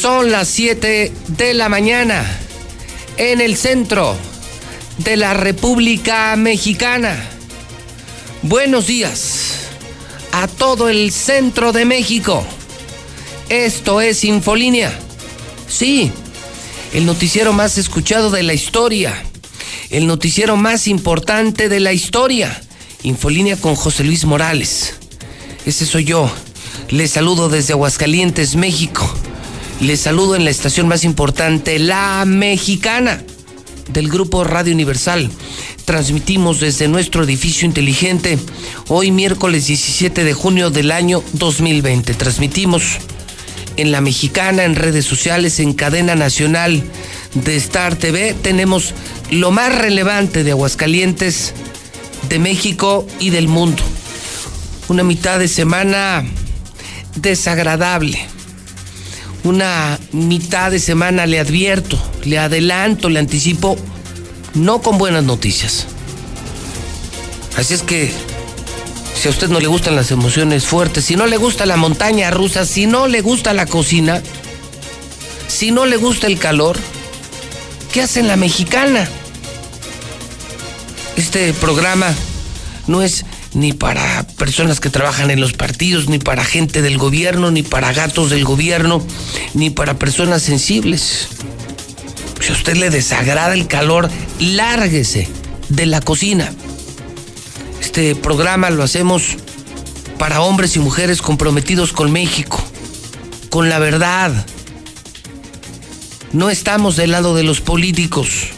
Son las 7 de la mañana en el centro de la República Mexicana. Buenos días a todo el centro de México. Esto es Infolínea. Sí, el noticiero más escuchado de la historia. El noticiero más importante de la historia. Infolínea con José Luis Morales. Ese soy yo. Les saludo desde Aguascalientes, México. Les saludo en la estación más importante, La Mexicana, del Grupo Radio Universal. Transmitimos desde nuestro edificio inteligente hoy miércoles 17 de junio del año 2020. Transmitimos en La Mexicana, en redes sociales, en cadena nacional de Star TV. Tenemos lo más relevante de Aguascalientes, de México y del mundo. Una mitad de semana desagradable una mitad de semana le advierto, le adelanto, le anticipo, no con buenas noticias. Así es que, si a usted no le gustan las emociones fuertes, si no le gusta la montaña rusa, si no le gusta la cocina, si no le gusta el calor, ¿qué hace en la mexicana? Este programa no es ni para personas que trabajan en los partidos, ni para gente del gobierno, ni para gatos del gobierno, ni para personas sensibles. Si a usted le desagrada el calor, lárguese de la cocina. Este programa lo hacemos para hombres y mujeres comprometidos con México, con la verdad. No estamos del lado de los políticos.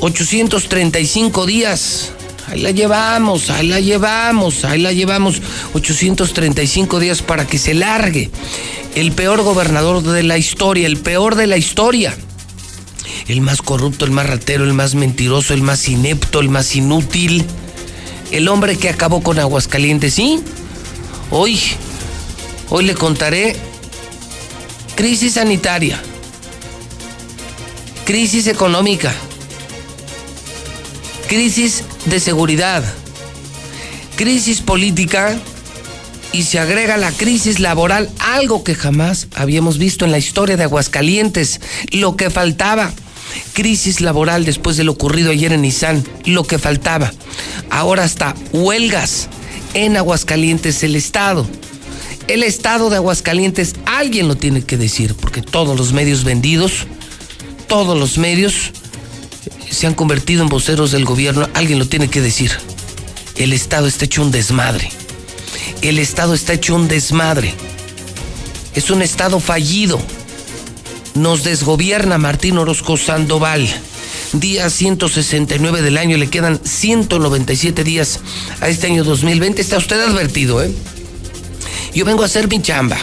835 días Ahí la llevamos, ahí la llevamos, ahí la llevamos 835 días para que se largue. El peor gobernador de la historia, el peor de la historia. El más corrupto, el más ratero, el más mentiroso, el más inepto, el más inútil. El hombre que acabó con Aguascalientes, ¿sí? Hoy, hoy le contaré crisis sanitaria, crisis económica, crisis de seguridad, crisis política y se agrega la crisis laboral, algo que jamás habíamos visto en la historia de Aguascalientes, lo que faltaba. Crisis laboral después de lo ocurrido ayer en Nissan, lo que faltaba. Ahora hasta huelgas en Aguascalientes, el Estado. El Estado de Aguascalientes, alguien lo tiene que decir, porque todos los medios vendidos, todos los medios se han convertido en voceros del gobierno, alguien lo tiene que decir. El Estado está hecho un desmadre. El Estado está hecho un desmadre. Es un Estado fallido. Nos desgobierna Martín Orozco Sandoval. Día 169 del año, le quedan 197 días a este año 2020. Está usted advertido, ¿eh? Yo vengo a hacer mi chamba.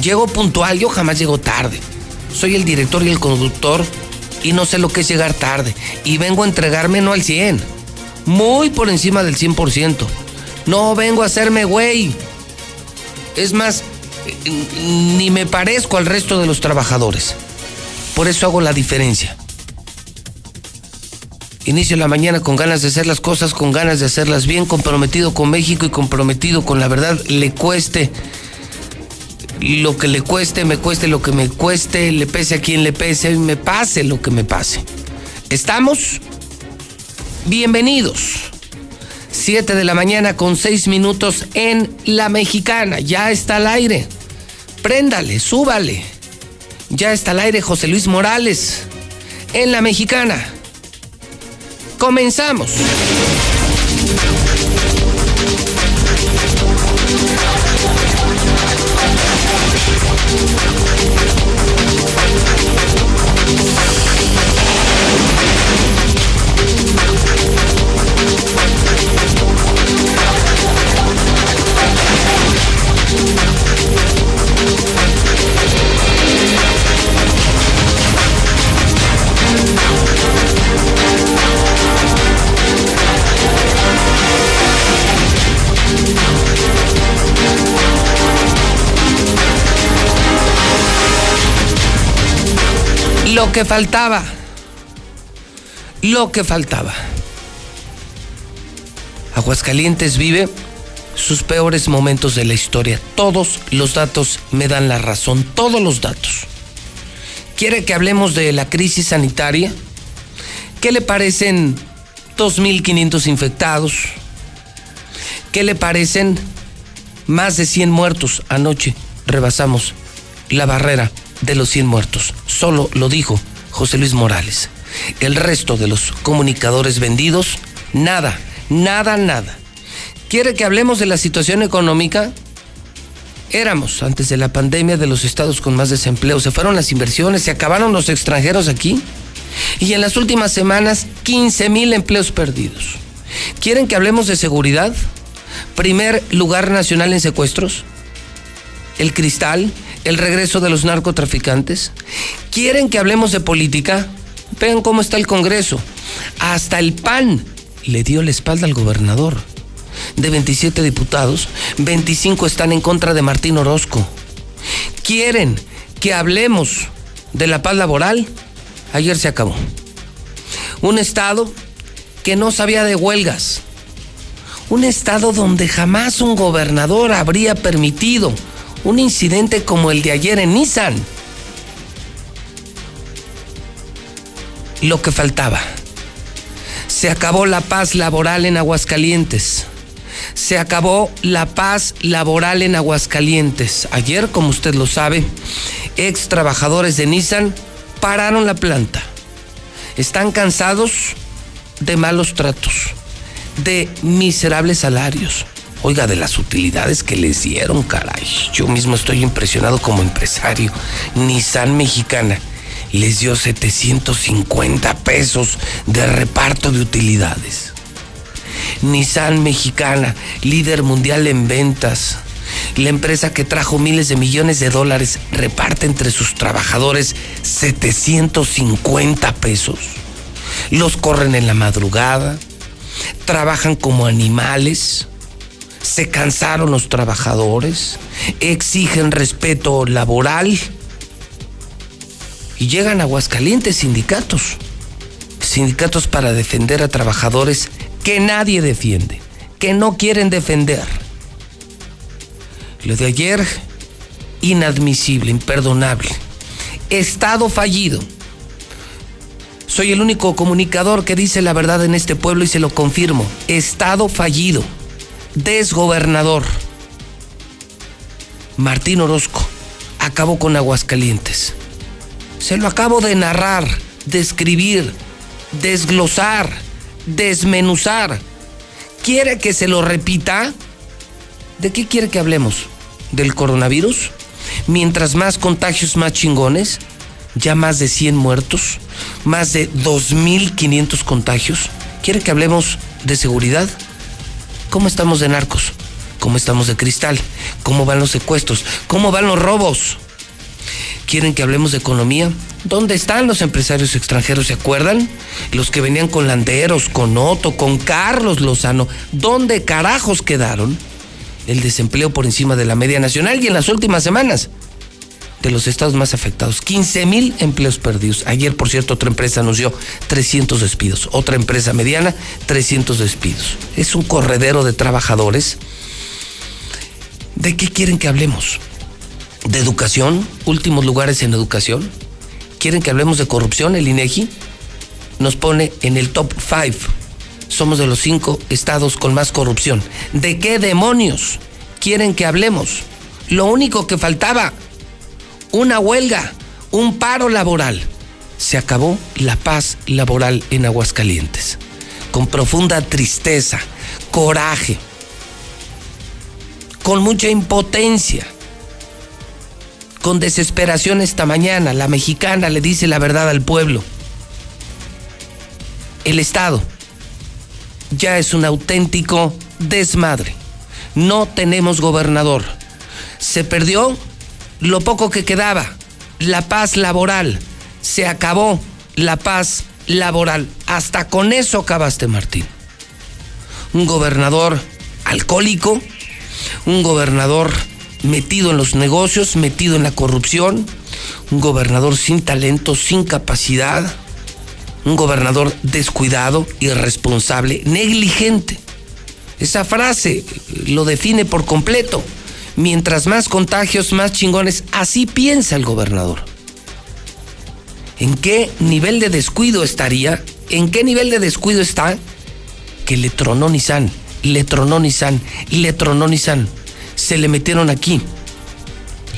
Llego puntual, yo jamás llego tarde. Soy el director y el conductor y no sé lo que es llegar tarde. Y vengo a entregarme no al 100, muy por encima del 100%. No vengo a hacerme güey. Es más, ni me parezco al resto de los trabajadores. Por eso hago la diferencia. Inicio la mañana con ganas de hacer las cosas, con ganas de hacerlas bien, comprometido con México y comprometido con la verdad, le cueste lo que le cueste, me cueste lo que me cueste, le pese a quien le pese, me pase lo que me pase. ¿Estamos? Bienvenidos. Siete de la mañana con seis minutos en La Mexicana. Ya está al aire. Préndale, súbale. Ya está al aire José Luis Morales en La Mexicana. Comenzamos. Lo que faltaba. Lo que faltaba. Aguascalientes vive sus peores momentos de la historia. Todos los datos me dan la razón, todos los datos. ¿Quiere que hablemos de la crisis sanitaria? ¿Qué le parecen 2.500 infectados? ¿Qué le parecen más de 100 muertos? Anoche rebasamos la barrera de los 100 muertos. Solo lo dijo José Luis Morales. El resto de los comunicadores vendidos, nada, nada, nada. ¿Quiere que hablemos de la situación económica? Éramos, antes de la pandemia, de los estados con más desempleo. Se fueron las inversiones, se acabaron los extranjeros aquí. Y en las últimas semanas, 15 mil empleos perdidos. ¿Quieren que hablemos de seguridad? Primer lugar nacional en secuestros. El cristal, el regreso de los narcotraficantes. ¿Quieren que hablemos de política? Vean cómo está el Congreso. Hasta el PAN le dio la espalda al gobernador de 27 diputados, 25 están en contra de Martín Orozco. ¿Quieren que hablemos de la paz laboral? Ayer se acabó. Un estado que no sabía de huelgas. Un estado donde jamás un gobernador habría permitido un incidente como el de ayer en Nissan. Lo que faltaba. Se acabó la paz laboral en Aguascalientes se acabó la paz laboral en Aguascalientes. Ayer, como usted lo sabe, ex trabajadores de Nissan pararon la planta. Están cansados de malos tratos, de miserables salarios. Oiga, de las utilidades que les dieron, caray. Yo mismo estoy impresionado como empresario. Nissan mexicana les dio 750 pesos de reparto de utilidades. Nissan mexicana, líder mundial en ventas. La empresa que trajo miles de millones de dólares reparte entre sus trabajadores 750 pesos. Los corren en la madrugada, trabajan como animales, se cansaron los trabajadores, exigen respeto laboral y llegan a Aguascalientes sindicatos. Sindicatos para defender a trabajadores que nadie defiende, que no quieren defender. Lo de ayer, inadmisible, imperdonable. Estado fallido. Soy el único comunicador que dice la verdad en este pueblo y se lo confirmo. Estado fallido. Desgobernador. Martín Orozco acabó con Aguascalientes. Se lo acabo de narrar, describir, desglosar desmenuzar. ¿Quiere que se lo repita? ¿De qué quiere que hablemos? ¿Del coronavirus? Mientras más contagios, más chingones. Ya más de 100 muertos. Más de 2.500 contagios. ¿Quiere que hablemos de seguridad? ¿Cómo estamos de narcos? ¿Cómo estamos de cristal? ¿Cómo van los secuestros? ¿Cómo van los robos? ¿Quieren que hablemos de economía? ¿Dónde están los empresarios extranjeros? ¿Se acuerdan? Los que venían con Landeros, con Otto, con Carlos Lozano. ¿Dónde carajos quedaron? El desempleo por encima de la media nacional y en las últimas semanas de los estados más afectados. 15 mil empleos perdidos. Ayer, por cierto, otra empresa anunció 300 despidos. Otra empresa mediana, 300 despidos. Es un corredero de trabajadores. ¿De qué quieren que hablemos? ¿De educación? ¿Últimos lugares en educación? ¿Quieren que hablemos de corrupción? El INEGI nos pone en el top 5. Somos de los cinco estados con más corrupción. ¿De qué demonios quieren que hablemos? Lo único que faltaba, una huelga, un paro laboral. Se acabó la paz laboral en Aguascalientes. Con profunda tristeza, coraje, con mucha impotencia con desesperación esta mañana. La mexicana le dice la verdad al pueblo. El Estado ya es un auténtico desmadre. No tenemos gobernador. Se perdió lo poco que quedaba, la paz laboral. Se acabó la paz laboral. Hasta con eso acabaste, Martín. Un gobernador alcohólico, un gobernador metido en los negocios, metido en la corrupción, un gobernador sin talento, sin capacidad, un gobernador descuidado, irresponsable, negligente. Esa frase lo define por completo. Mientras más contagios, más chingones, así piensa el gobernador. ¿En qué nivel de descuido estaría? ¿En qué nivel de descuido está? Que le tronó Nissan, le tronó Nissan, le tronó Nissan. Se le metieron aquí.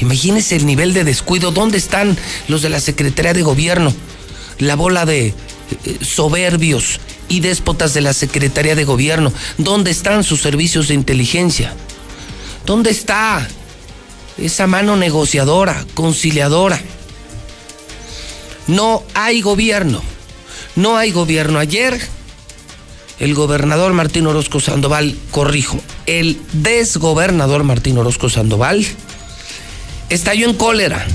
Imagínese el nivel de descuido. ¿Dónde están los de la Secretaría de Gobierno? La bola de eh, soberbios y déspotas de la Secretaría de Gobierno. ¿Dónde están sus servicios de inteligencia? ¿Dónde está esa mano negociadora, conciliadora? No hay gobierno. No hay gobierno. Ayer el gobernador Martín Orozco Sandoval, corrijo, el desgobernador Martín Orozco Sandoval estalló en cólera.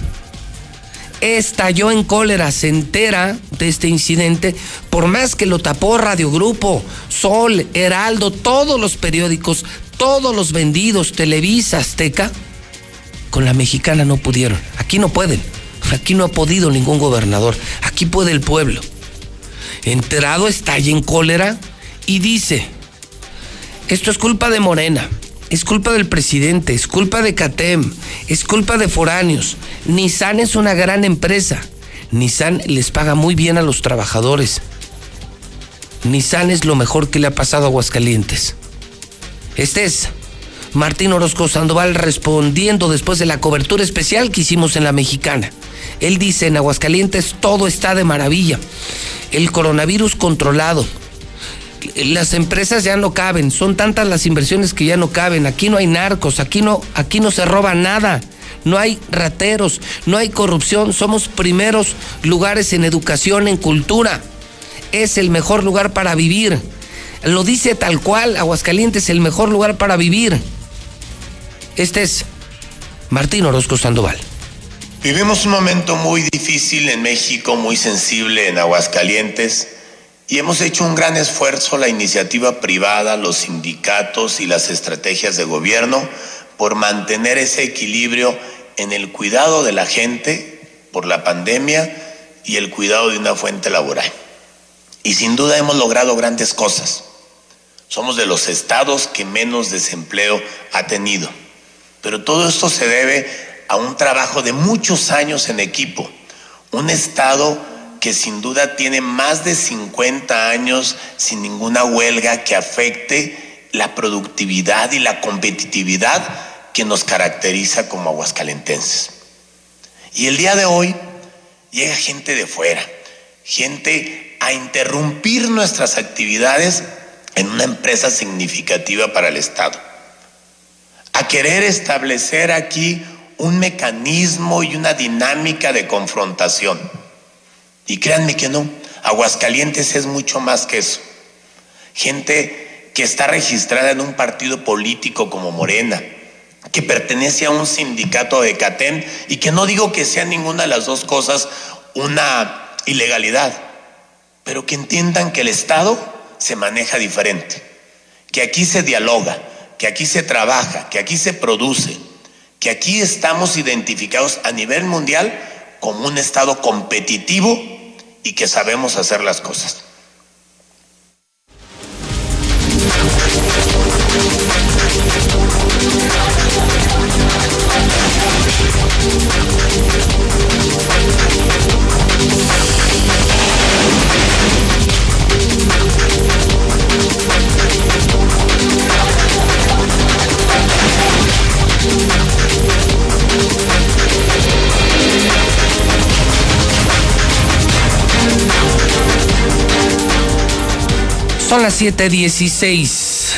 Estalló en cólera, se entera de este incidente, por más que lo tapó Radio Grupo, Sol, Heraldo, todos los periódicos, todos los vendidos, Televisa, Azteca, con la mexicana no pudieron. Aquí no pueden. Aquí no ha podido ningún gobernador. Aquí puede el pueblo. Enterado estalla en cólera y dice, esto es culpa de Morena, es culpa del presidente, es culpa de CATEM, es culpa de foráneos. Nissan es una gran empresa. Nissan les paga muy bien a los trabajadores. Nissan es lo mejor que le ha pasado a Aguascalientes. Este es Martín Orozco Sandoval respondiendo después de la cobertura especial que hicimos en la mexicana. Él dice, en Aguascalientes todo está de maravilla. El coronavirus controlado. Las empresas ya no caben, son tantas las inversiones que ya no caben. Aquí no hay narcos, aquí no, aquí no se roba nada. No hay rateros, no hay corrupción. Somos primeros lugares en educación, en cultura. Es el mejor lugar para vivir. Lo dice tal cual, Aguascalientes es el mejor lugar para vivir. Este es Martín Orozco Sandoval. Vivimos un momento muy difícil en México, muy sensible en Aguascalientes, y hemos hecho un gran esfuerzo la iniciativa privada, los sindicatos y las estrategias de gobierno por mantener ese equilibrio en el cuidado de la gente por la pandemia y el cuidado de una fuente laboral. Y sin duda hemos logrado grandes cosas. Somos de los estados que menos desempleo ha tenido. Pero todo esto se debe a un trabajo de muchos años en equipo. Un Estado que sin duda tiene más de 50 años sin ninguna huelga que afecte la productividad y la competitividad que nos caracteriza como aguascalentenses. Y el día de hoy llega gente de fuera, gente a interrumpir nuestras actividades en una empresa significativa para el Estado, a querer establecer aquí un mecanismo y una dinámica de confrontación. Y créanme que no, Aguascalientes es mucho más que eso. Gente que está registrada en un partido político como Morena, que pertenece a un sindicato de CATEM y que no digo que sea ninguna de las dos cosas una ilegalidad, pero que entiendan que el Estado se maneja diferente, que aquí se dialoga, que aquí se trabaja, que aquí se produce, que aquí estamos identificados a nivel mundial como un Estado competitivo y que sabemos hacer las cosas. Son las 7:16.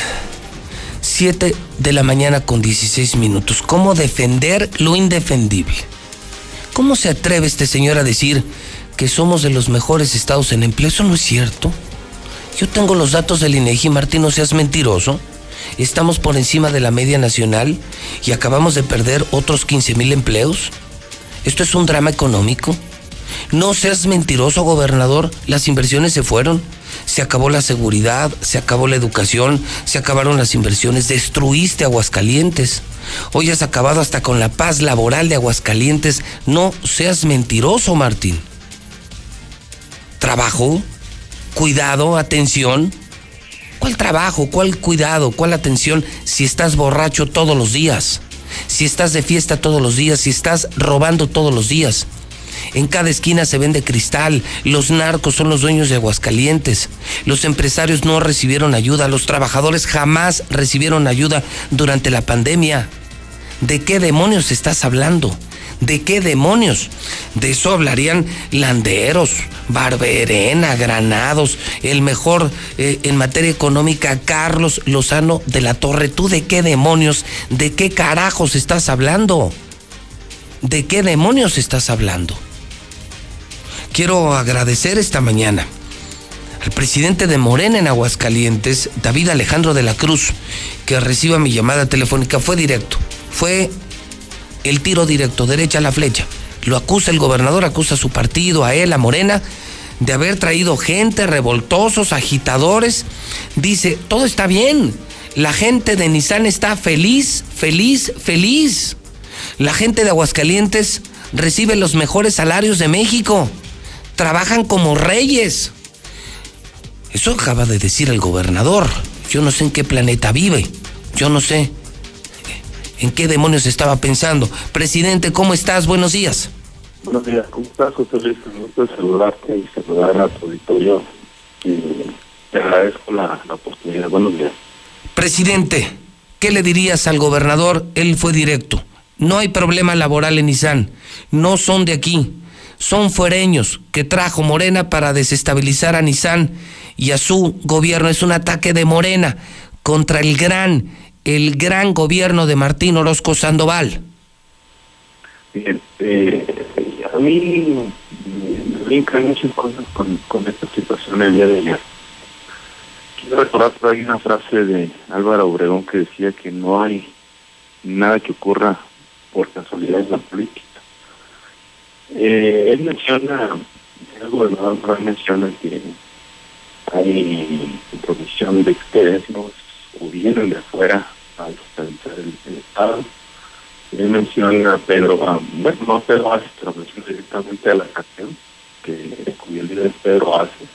7 de la mañana con 16 minutos. ¿Cómo defender lo indefendible? ¿Cómo se atreve este señor a decir que somos de los mejores estados en empleo? Eso no es cierto. Yo tengo los datos del INEGI, Martín, no seas mentiroso. Estamos por encima de la media nacional y acabamos de perder otros 15 mil empleos. Esto es un drama económico. No seas mentiroso, gobernador. Las inversiones se fueron. Se acabó la seguridad, se acabó la educación, se acabaron las inversiones, destruiste Aguascalientes. Hoy has acabado hasta con la paz laboral de Aguascalientes. No seas mentiroso, Martín. Trabajo, cuidado, atención. ¿Cuál trabajo? ¿Cuál cuidado? ¿Cuál atención si estás borracho todos los días? Si estás de fiesta todos los días, si estás robando todos los días. En cada esquina se vende cristal, los narcos son los dueños de Aguascalientes, los empresarios no recibieron ayuda, los trabajadores jamás recibieron ayuda durante la pandemia. ¿De qué demonios estás hablando? ¿De qué demonios? De eso hablarían Landeros, Barberena, Granados, el mejor eh, en materia económica, Carlos Lozano de la Torre. ¿Tú de qué demonios, de qué carajos estás hablando? ¿De qué demonios estás hablando? Quiero agradecer esta mañana al presidente de Morena en Aguascalientes, David Alejandro de la Cruz, que reciba mi llamada telefónica. Fue directo, fue el tiro directo, derecha a la flecha. Lo acusa el gobernador, acusa a su partido, a él, a Morena, de haber traído gente, revoltosos, agitadores. Dice, todo está bien. La gente de Nissan está feliz, feliz, feliz. La gente de Aguascalientes recibe los mejores salarios de México trabajan como reyes. Eso acaba de decir el gobernador. Yo no sé en qué planeta vive. Yo no sé en qué demonios estaba pensando. Presidente, ¿cómo estás? Buenos días. Buenos días, ¿cómo estás, José Luis? Me gusta saludarte y saludar a tu auditorio. Y te agradezco la, la oportunidad. Buenos días. Presidente, ¿qué le dirías al gobernador? Él fue directo. No hay problema laboral en Izán. No son de aquí son fuereños que trajo Morena para desestabilizar a Nissan y a su gobierno. Es un ataque de Morena contra el gran, el gran gobierno de Martín Orozco Sandoval. Bien, eh, a mí me brincan muchas cosas con, con esta situación el día de ayer. Quiero recordar por una frase de Álvaro Obregón que decía que no hay nada que ocurra por casualidad en la política eh, él menciona, el gobernador menciona que hay provisión de externos vienen de afuera a estabilizar el, Estado. Él menciona a Pedro, bueno, no Pedro Ace, pero menciona directamente a la canción, que cuyo líder es Pedro Ace.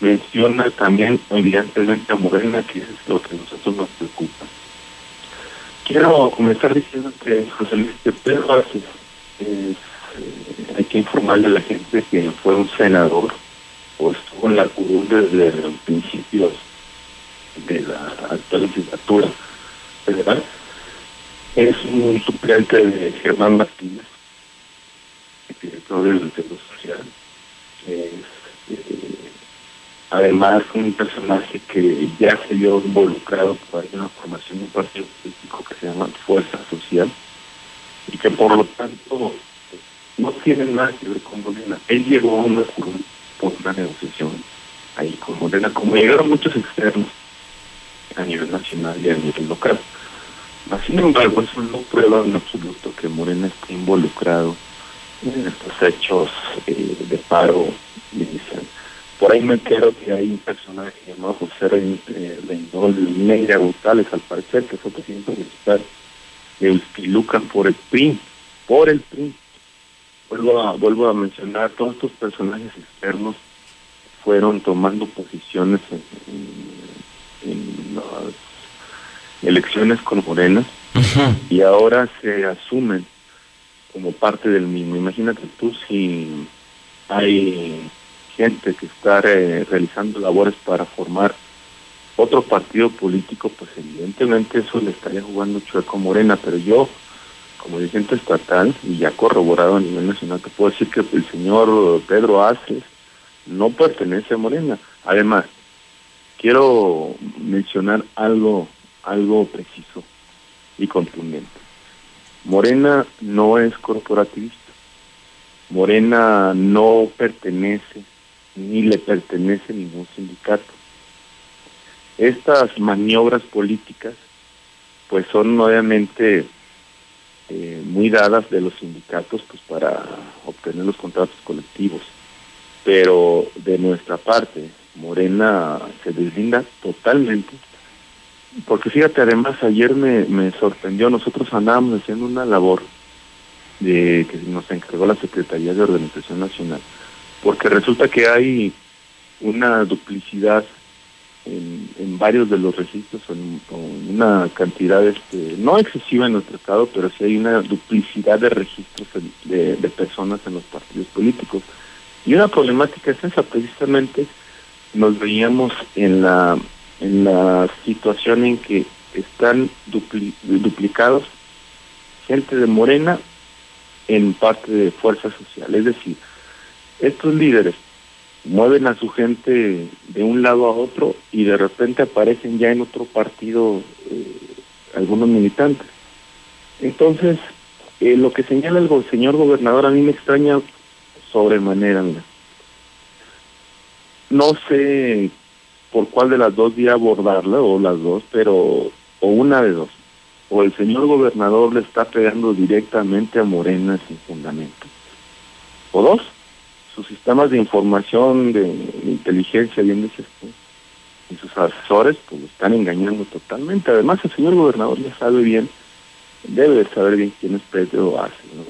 Menciona también, evidentemente, a Morena, que es lo que a nosotros nos preocupa. Quiero comenzar diciendo que José Luis, que Pedro Ace es hay que informarle a la gente que fue un senador o estuvo en la curul desde los principios de la actual legislatura federal. Es un suplente de Germán Martínez, director del Seguro Social. Es, eh, además, un personaje que ya se vio involucrado por una formación de un partido político que se llama Fuerza Social y que por lo tanto no tienen nada que ver con Morena. Él llegó a una por una negociación ahí con Morena, como llegaron muchos externos a nivel nacional y a nivel local. Sin embargo, eso no prueba en absoluto que Morena esté involucrado en estos hechos eh, de paro. Por ahí me entero que hay un personaje llamado José Reynol Negra Gutales, al parecer, que fue presidente municipal, que utilucan por el PRI, por el PRI, vuelvo a, vuelvo a mencionar, todos estos personajes externos fueron tomando posiciones en, las elecciones con Morena y ahora se asumen como parte del mismo. Imagínate tú si hay gente que está realizando labores para formar otro partido político, pues evidentemente eso le estaría jugando chueco Morena, pero yo como dirigente estatal y ya corroborado a nivel nacional, te puedo decir que el señor Pedro Aces no pertenece a Morena. Además, quiero mencionar algo, algo preciso y contundente. Morena no es corporativista. Morena no pertenece ni le pertenece ningún sindicato. Estas maniobras políticas pues son obviamente eh, muy dadas de los sindicatos pues para obtener los contratos colectivos. Pero de nuestra parte, Morena se deslinda totalmente. Porque fíjate, además ayer me, me sorprendió, nosotros andábamos haciendo una labor de que nos encargó la Secretaría de Organización Nacional, porque resulta que hay una duplicidad en, varios de los registros, en, una cantidad este, no excesiva en nuestro estado, pero sí hay una duplicidad de registros de, de personas en los partidos políticos. Y una problemática es esa, precisamente nos veíamos en la, en la situación en que están duplicados gente de Morena en parte de fuerza social. Es decir, estos líderes mueven a su gente de un lado a otro y de repente aparecen ya en otro partido eh, algunos militantes. Entonces, eh, lo que señala el señor gobernador a mí me extraña sobremanera. No sé por cuál de las dos día abordarla, o las dos, pero, o una de dos. O el señor gobernador le está pegando directamente a Morena sin fundamento. O dos, sus sistemas de información, de, inteligencia, bien dices y sus asesores, pues lo están engañando totalmente. Además, el señor gobernador ya sabe bien, debe saber bien quién es Pedro Ace, ¿no?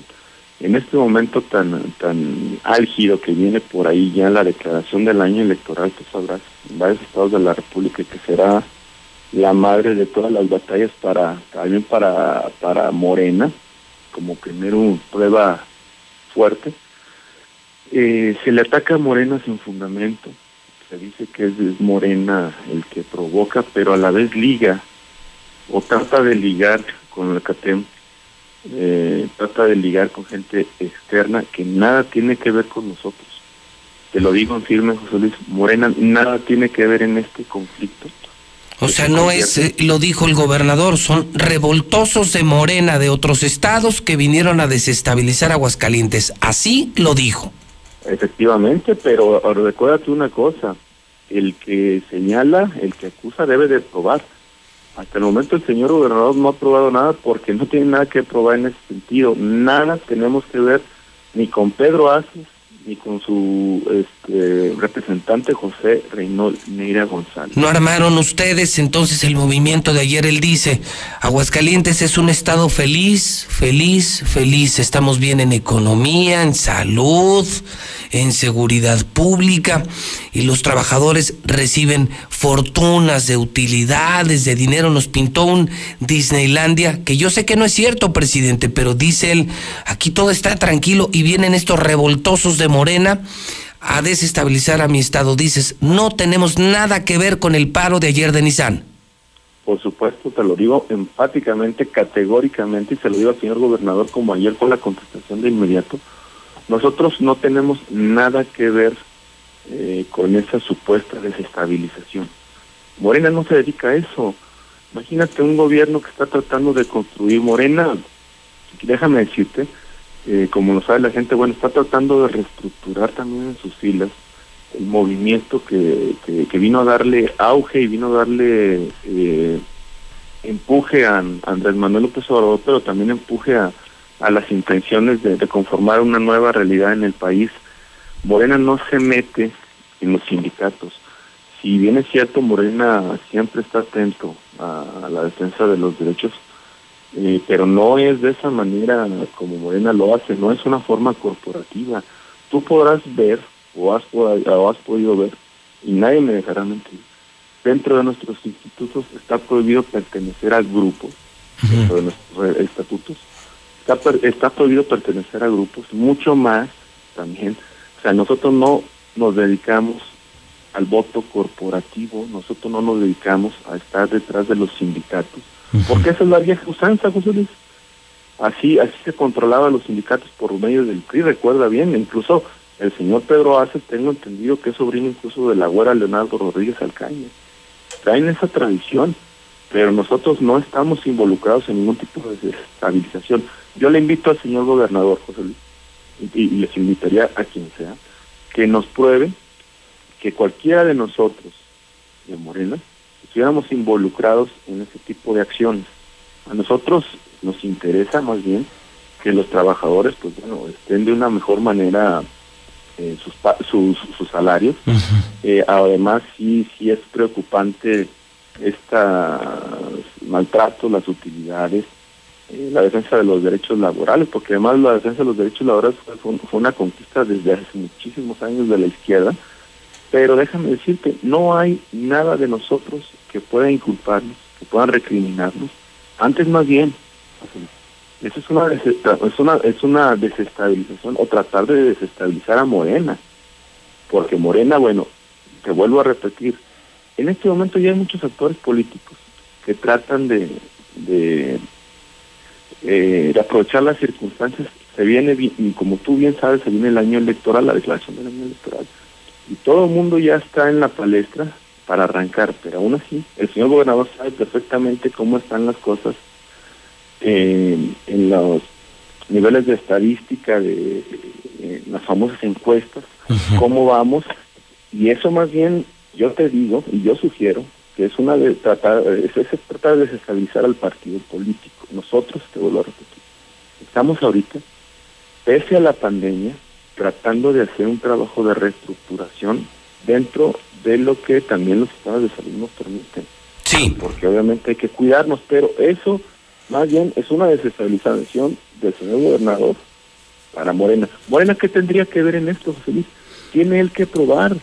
en este momento tan tan álgido que viene por ahí ya la declaración del año electoral, tú sabrás, en varios estados de la República que será la madre de todas las batallas para también para para Morena como primero prueba fuerte. Eh, se le ataca a Morena sin fundamento. Se dice que es, es Morena el que provoca, pero a la vez liga o trata de ligar con el CATEM eh, trata de ligar con gente externa que nada tiene que ver con nosotros. Te lo digo en firme, José Luis, Morena nada tiene que ver en este conflicto. O sea, no es, eh, lo dijo el gobernador, son revoltosos de Morena de otros estados que vinieron a desestabilizar Aguascalientes. Así lo dijo. Efectivamente, pero recuérdate una cosa, el que señala, el que acusa debe de probar. Hasta el momento el señor gobernador no ha probado nada porque no tiene nada que probar en ese sentido. Nada tenemos que ver ni con Pedro Aces ni con su este, representante José Reynold Neira González. ¿No armaron ustedes entonces el movimiento de ayer? Él dice, Aguascalientes es un estado feliz, feliz, feliz. Estamos bien en economía, en salud, en seguridad pública y los trabajadores reciben fortunas de utilidades, de dinero. Nos pintó un Disneylandia, que yo sé que no es cierto, presidente, pero dice él, aquí todo está tranquilo y vienen estos revoltosos de Morena a desestabilizar a mi estado. Dices, no tenemos nada que ver con el paro de ayer de Nissan. Por supuesto, te lo digo enfáticamente, categóricamente, y se lo digo al señor gobernador como ayer con la contestación de inmediato. Nosotros no tenemos nada que ver eh, con esa supuesta desestabilización. Morena no se dedica a eso. Imagínate un gobierno que está tratando de construir Morena, déjame decirte, eh, como lo sabe la gente, bueno, está tratando de reestructurar también en sus filas el movimiento que, que, vino a darle auge y vino a darle eh, empuje a, Andrés Manuel López Obrador, pero también empuje a, a las intenciones de, conformar una nueva realidad en el país. Morena no se mete en los sindicatos. Si bien es cierto, Morena siempre está atento a, la defensa de los derechos, eh, pero no es de esa manera como Morena lo hace, no es una forma corporativa. Tú podrás ver, o has, o has podido ver, y nadie me dejará mentir, dentro de nuestros institutos está prohibido pertenecer a grupos, dentro de nuestros estatutos, está, está prohibido pertenecer a grupos, mucho más también. O sea, nosotros no nos dedicamos al voto corporativo, nosotros no nos dedicamos a estar detrás de los sindicatos, porque esa es la vieja usanza, José Luis. Así, así se controlaba los sindicatos por medio del PRI, recuerda bien, incluso el señor Pedro Ace, tengo entendido que es sobrino incluso de la güera Leonardo Rodríguez Alcaña. Traen esa tradición pero nosotros no estamos involucrados en ningún tipo de desestabilización. Yo le invito al señor gobernador, José Luis, y, les invitaría a quien sea, que nos pruebe que cualquiera de nosotros, de Morena, estuviéramos involucrados en ese tipo de acciones. A nosotros nos interesa más bien que los trabajadores, pues bueno, estén de una mejor manera eh, sus, sus, salarios. Eh, además, sí, sí es preocupante esta maltrato, las utilidades, eh, la defensa de los derechos laborales, porque además la defensa de los derechos laborales fue, una conquista desde hace muchísimos años de la izquierda, pero déjame decirte, no hay nada de nosotros que pueda inculparnos, que puedan recriminarnos, antes más bien, eso es una, es una, es una desestabilización o tratar de desestabilizar a Morena, porque Morena, bueno, te vuelvo a repetir, en este momento ya hay muchos actores políticos que tratan de, de, eh, aprovechar las circunstancias. Se viene, y como tú bien sabes, se viene el año electoral, la declaración del año electoral, y todo el mundo ya está en la palestra para arrancar, pero aún así, el señor gobernador sabe perfectamente cómo están las cosas eh, en los niveles de estadística, de, las famosas encuestas, cómo vamos, y eso más bien yo te digo y yo sugiero que es una de tratar, es, es tratar de desestabilizar al partido político. Nosotros, te vuelvo a repetir, estamos ahorita, pese a la pandemia, tratando de hacer un trabajo de reestructuración dentro de lo que también los estados de salud nos permiten. Sí. Porque obviamente hay que cuidarnos, pero eso más bien es una desestabilización del señor gobernador para Morena. Morena, ¿qué tendría que ver en esto, José Luis? Tiene él que probar.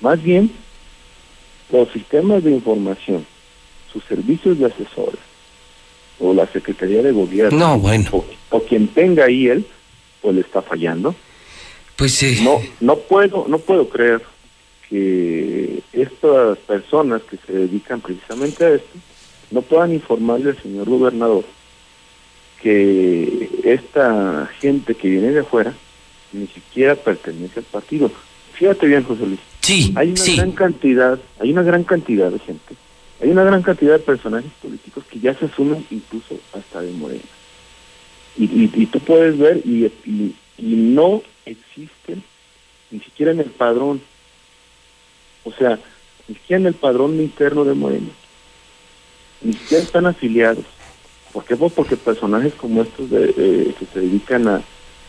Más bien, los sistemas de información, sus servicios de asesores, o la Secretaría de Gobierno, no, bueno. o, quien tenga ahí él, pues le está fallando. Pues sí. No, no puedo, no puedo creer que estas personas que se dedican precisamente a esto no puedan informarle al señor gobernador que esta gente que viene de afuera ni siquiera pertenece al partido. Fíjate bien, José Luis. Sí, hay una gran cantidad, hay una gran cantidad de gente, hay una gran cantidad de personajes políticos que ya se asumen incluso hasta de Morena. Y, y, tú puedes ver y, y, no existen ni siquiera en el padrón, o sea, ni siquiera en el padrón interno de Morena, ni siquiera están afiliados. ¿Por qué? Pues porque personajes como estos de, que se dedican a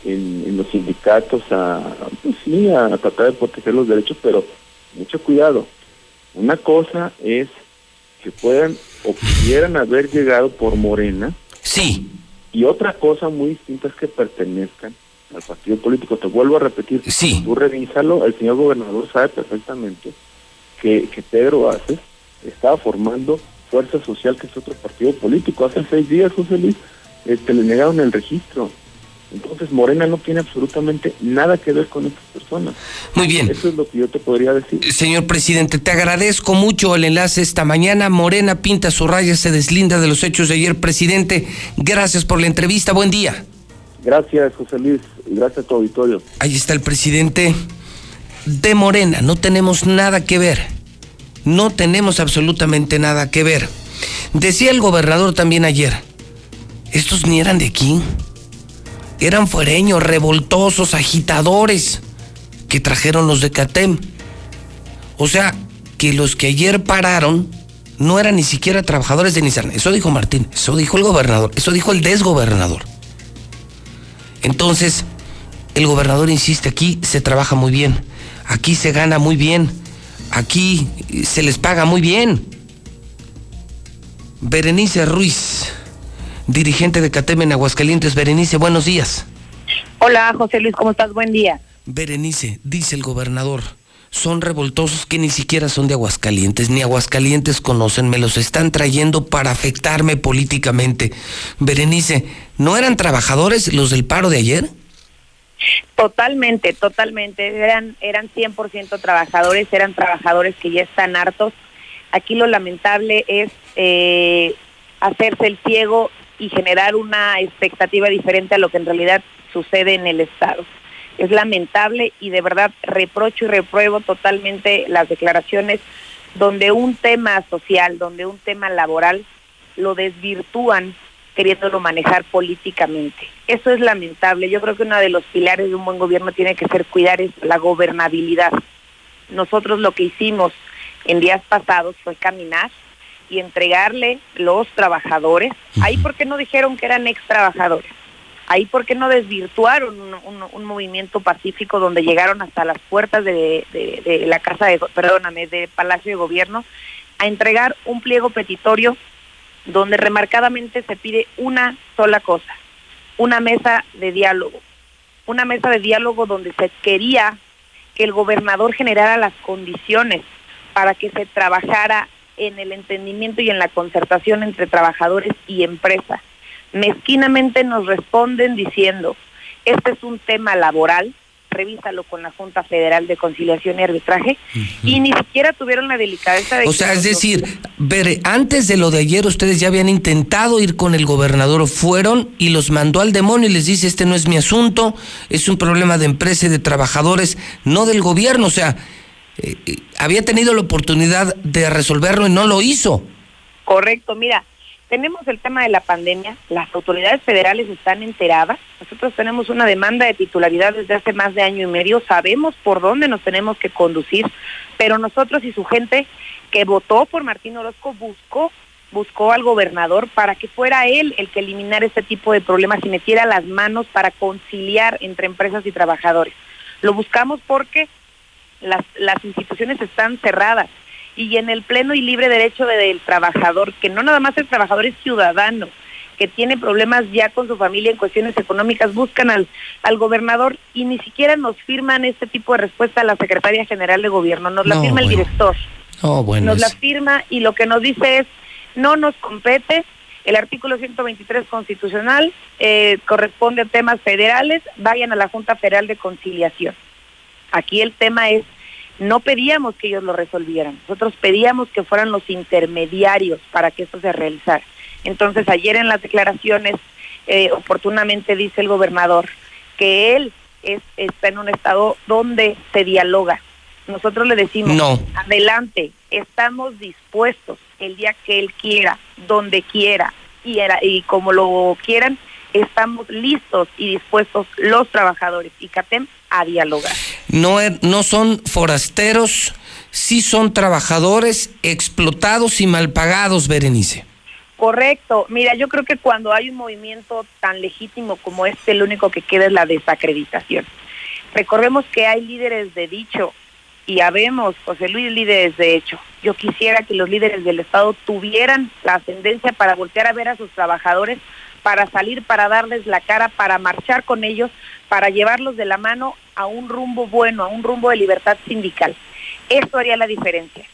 en, los sindicatos a, pues sí, a tratar de proteger los derechos, pero mucho cuidado. Una cosa es que puedan o pudieran haber llegado por Morena. Sí. Y otra cosa muy distinta es que pertenezcan al partido político. Te vuelvo a repetir. Sí. Tú revísalo, el señor gobernador sabe perfectamente que, que Pedro Aces estaba formando Fuerza Social, que es otro partido político. Hace seis días, José Luis, este, le negaron el registro. Entonces Morena no tiene absolutamente nada que ver con estas personas. Muy bien. Eso es lo que yo te podría decir. Señor presidente, te agradezco mucho el enlace esta mañana. Morena pinta su raya, se deslinda de los hechos de ayer. Presidente, gracias por la entrevista. Buen día. Gracias, José Luis. Gracias a tu auditorio. Ahí está el presidente de Morena. No tenemos nada que ver. No tenemos absolutamente nada que ver. Decía el gobernador también ayer, estos ni eran de aquí eran fuereños, revoltosos, agitadores que trajeron los de Catem. O sea, que los que ayer pararon no eran ni siquiera trabajadores de Nissan. Eso dijo Martín, eso dijo el gobernador, eso dijo el desgobernador. Entonces, el gobernador insiste, aquí se trabaja muy bien, aquí se gana muy bien, aquí se les paga muy bien. Berenice Ruiz dirigente de CATEM en Aguascalientes. Berenice, buenos días. Hola, José Luis, ¿cómo estás? Buen día. Berenice, dice el gobernador, son revoltosos que ni siquiera son de Aguascalientes, ni Aguascalientes conocen, me los están trayendo para afectarme políticamente. Berenice, ¿no eran trabajadores los del paro de ayer? Totalmente, totalmente. Eran, eran 100% trabajadores, eran trabajadores que ya están hartos. Aquí lo lamentable es eh, hacerse el ciego y generar una expectativa diferente a lo que en realidad sucede en el Estado. Es lamentable y de verdad reprocho y repruebo totalmente las declaraciones donde un tema social, donde un tema laboral lo desvirtúan queriéndolo manejar políticamente. Eso es lamentable. Yo creo que uno de los pilares de un buen gobierno tiene que ser cuidar la gobernabilidad. Nosotros lo que hicimos en días pasados fue caminar y entregarle los trabajadores. Ahí porque no dijeron que eran ex trabajadores. Ahí, ¿por qué no desvirtuaron un, movimiento pacífico donde llegaron hasta las puertas de, la Casa de, perdóname, de Palacio de Gobierno a entregar un pliego petitorio donde remarcadamente se pide una sola cosa, una mesa de diálogo, una mesa de diálogo donde se quería que el gobernador generara las condiciones para que se trabajara en el entendimiento y en la concertación entre trabajadores y empresa. Mezquinamente nos responden diciendo, este es un tema laboral, revísalo con la Junta Federal de Conciliación y Arbitraje, y ni siquiera tuvieron la delicadeza de... O sea, es decir, ver, antes de lo de ayer ustedes ya habían intentado ir con el gobernador, fueron y los mandó al demonio y les dice, este no es mi asunto, es un problema de empresa y de trabajadores, no del gobierno, o sea, eh, eh, había tenido la oportunidad de resolverlo y no lo hizo. Correcto, mira, tenemos el tema de la pandemia, las autoridades federales están enteradas, nosotros tenemos una demanda de titularidad desde hace más de año y medio, sabemos por dónde nos tenemos que conducir, pero nosotros y su gente que votó por Martín Orozco buscó buscó al gobernador para que fuera él el que eliminara este tipo de problemas y metiera las manos para conciliar entre empresas y trabajadores. Lo buscamos porque las, las instituciones están cerradas y en el pleno y libre derecho del trabajador, que no nada más el trabajador es ciudadano, que tiene problemas ya con su familia en cuestiones económicas, buscan al, al gobernador y ni siquiera nos firman este tipo de respuesta a la Secretaria General de Gobierno, nos la firma el director. Oh, bueno, nos la firma y lo que nos dice es, no nos compete, el artículo 123 constitucional eh, corresponde a temas federales, vayan a la Junta Federal de Conciliación. Aquí el tema es no pedíamos que ellos lo resolvieran, nosotros pedíamos que fueran los intermediarios para que esto se realizara. Entonces ayer en las declaraciones eh, oportunamente dice el gobernador que él es, está en un estado donde se dialoga. Nosotros le decimos, no. adelante, estamos dispuestos el día que él quiera, donde quiera y, era, y como lo quieran, estamos listos y dispuestos los trabajadores y CATEM a dialogar. No, no son forasteros, sí son trabajadores explotados y mal pagados, Berenice. Correcto. Mira, yo creo que cuando hay un movimiento tan legítimo como este, lo único que queda es la desacreditación. Recordemos que hay líderes de dicho y habemos, José Luis, líderes de hecho. Yo quisiera que los líderes del Estado tuvieran la ascendencia para voltear a ver a sus trabajadores para salir, para darles la cara, para marchar con ellos, para llevarlos de la mano a un rumbo bueno, a un rumbo de libertad sindical. Esto haría la diferencia.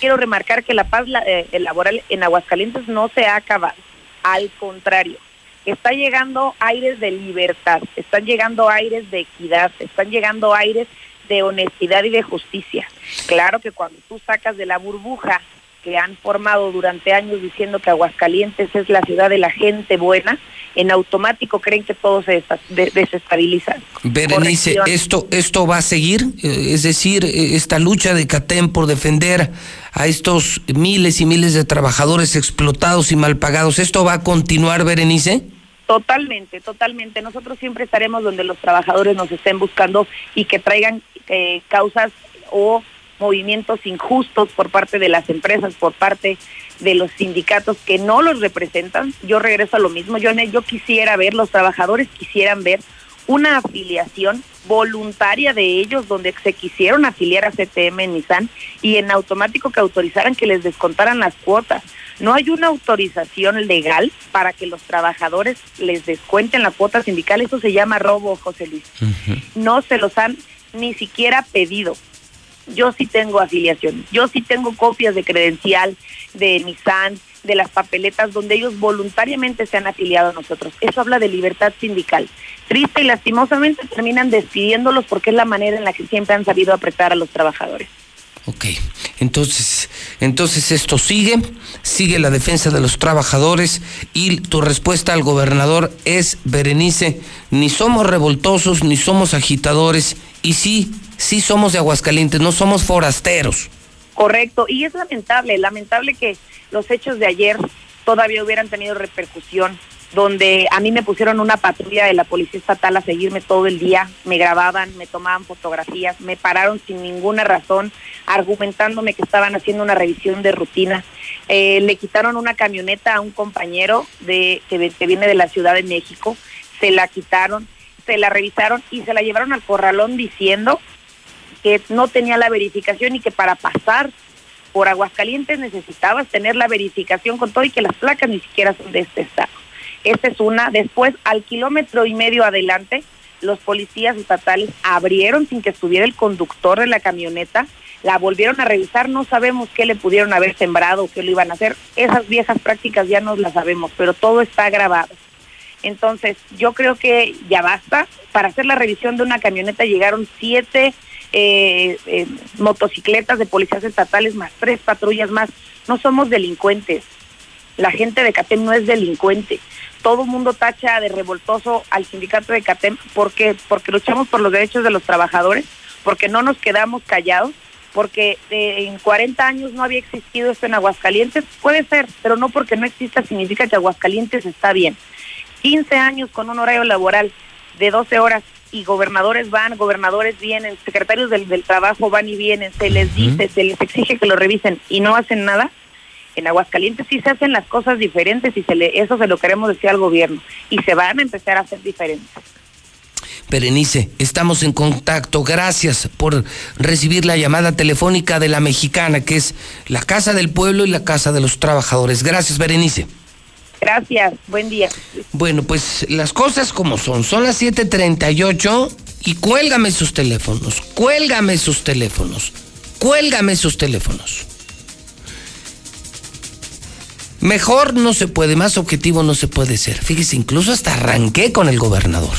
quiero remarcar que la paz eh, laboral en Aguascalientes no se ha acabado, al contrario, está llegando aires de libertad, están llegando aires de equidad, están llegando aires de honestidad y de justicia. Claro que cuando tú sacas de la burbuja que han formado durante años diciendo que Aguascalientes es la ciudad de la gente buena, en automático creen que todo se desestabiliza. Berenice, ¿esto, ¿esto va a seguir? Eh, es decir, eh, esta lucha de CATEM por defender a estos miles y miles de trabajadores explotados y mal pagados, ¿esto va a continuar, Berenice? Totalmente, totalmente. Nosotros siempre estaremos donde los trabajadores nos estén buscando y que traigan eh, causas o movimientos injustos por parte de las empresas, por parte de los sindicatos que no los representan. Yo regreso a lo mismo. Yo, yo quisiera ver, los trabajadores quisieran ver una afiliación voluntaria de ellos donde se quisieron afiliar a CTM en Nissan y en automático que autorizaran que les descontaran las cuotas. No hay una autorización legal para que los trabajadores les descuenten la cuota sindical. Eso se llama robo, José Luis. No se los han ni siquiera pedido yo sí tengo afiliación, yo sí tengo copias de credencial de Nissan, de las papeletas donde ellos voluntariamente se han afiliado a nosotros. Eso habla de libertad sindical. Triste y lastimosamente terminan despidiéndolos porque es la manera en la que siempre han sabido apretar a los trabajadores. Ok, entonces, entonces esto sigue, sigue la defensa de los trabajadores y tu respuesta al gobernador es, Berenice, ni somos revoltosos, ni somos agitadores, y sí, sí somos de Aguascalientes, no somos forasteros. Correcto, y es lamentable, lamentable que los hechos de ayer todavía hubieran tenido repercusión, donde a mí me pusieron una patrulla de la Policía Estatal a seguirme todo el día, me grababan, me tomaban fotografías, me pararon sin ninguna razón, argumentándome que estaban haciendo una revisión de rutina. Eh, le quitaron una camioneta a un compañero de, que, que viene de la Ciudad de México, se la quitaron, se la revisaron y se la llevaron al corralón diciendo que no tenía la verificación y que para pasar por Aguascalientes necesitabas tener la verificación con todo y que las placas ni siquiera son de este estado. Esta es una. Después, al kilómetro y medio adelante, los policías estatales abrieron sin que estuviera el conductor de la camioneta, la volvieron a revisar, no sabemos qué le pudieron haber sembrado qué lo iban a hacer. Esas viejas prácticas ya no las sabemos, pero todo está grabado. Entonces, yo creo que ya basta. Para hacer la revisión de una camioneta llegaron siete eh, eh, motocicletas de policías estatales más tres patrullas más. No somos delincuentes. La gente de CATEM no es delincuente todo el mundo tacha de revoltoso al sindicato de CATEM porque porque luchamos por los derechos de los trabajadores, porque no nos quedamos callados, porque eh, en 40 años no había existido esto en Aguascalientes, puede ser, pero no porque no exista significa que Aguascalientes está bien. 15 años con un horario laboral de 12 horas y gobernadores van, gobernadores vienen, secretarios del, del trabajo van y vienen, se les dice, se les exige que lo revisen y no hacen nada en Aguascalientes sí se hacen las cosas diferentes y se le, eso se lo queremos decir al gobierno y se van a empezar a hacer diferentes. Berenice, estamos en contacto. Gracias por recibir la llamada telefónica de la mexicana, que es la Casa del Pueblo y la Casa de los Trabajadores. Gracias, Berenice. Gracias, buen día. Bueno, pues las cosas como son. Son las 7:38 y cuélgame sus teléfonos, cuélgame sus teléfonos, cuélgame sus teléfonos. Mejor no se puede, más objetivo no se puede ser. Fíjese, incluso hasta arranqué con el gobernador.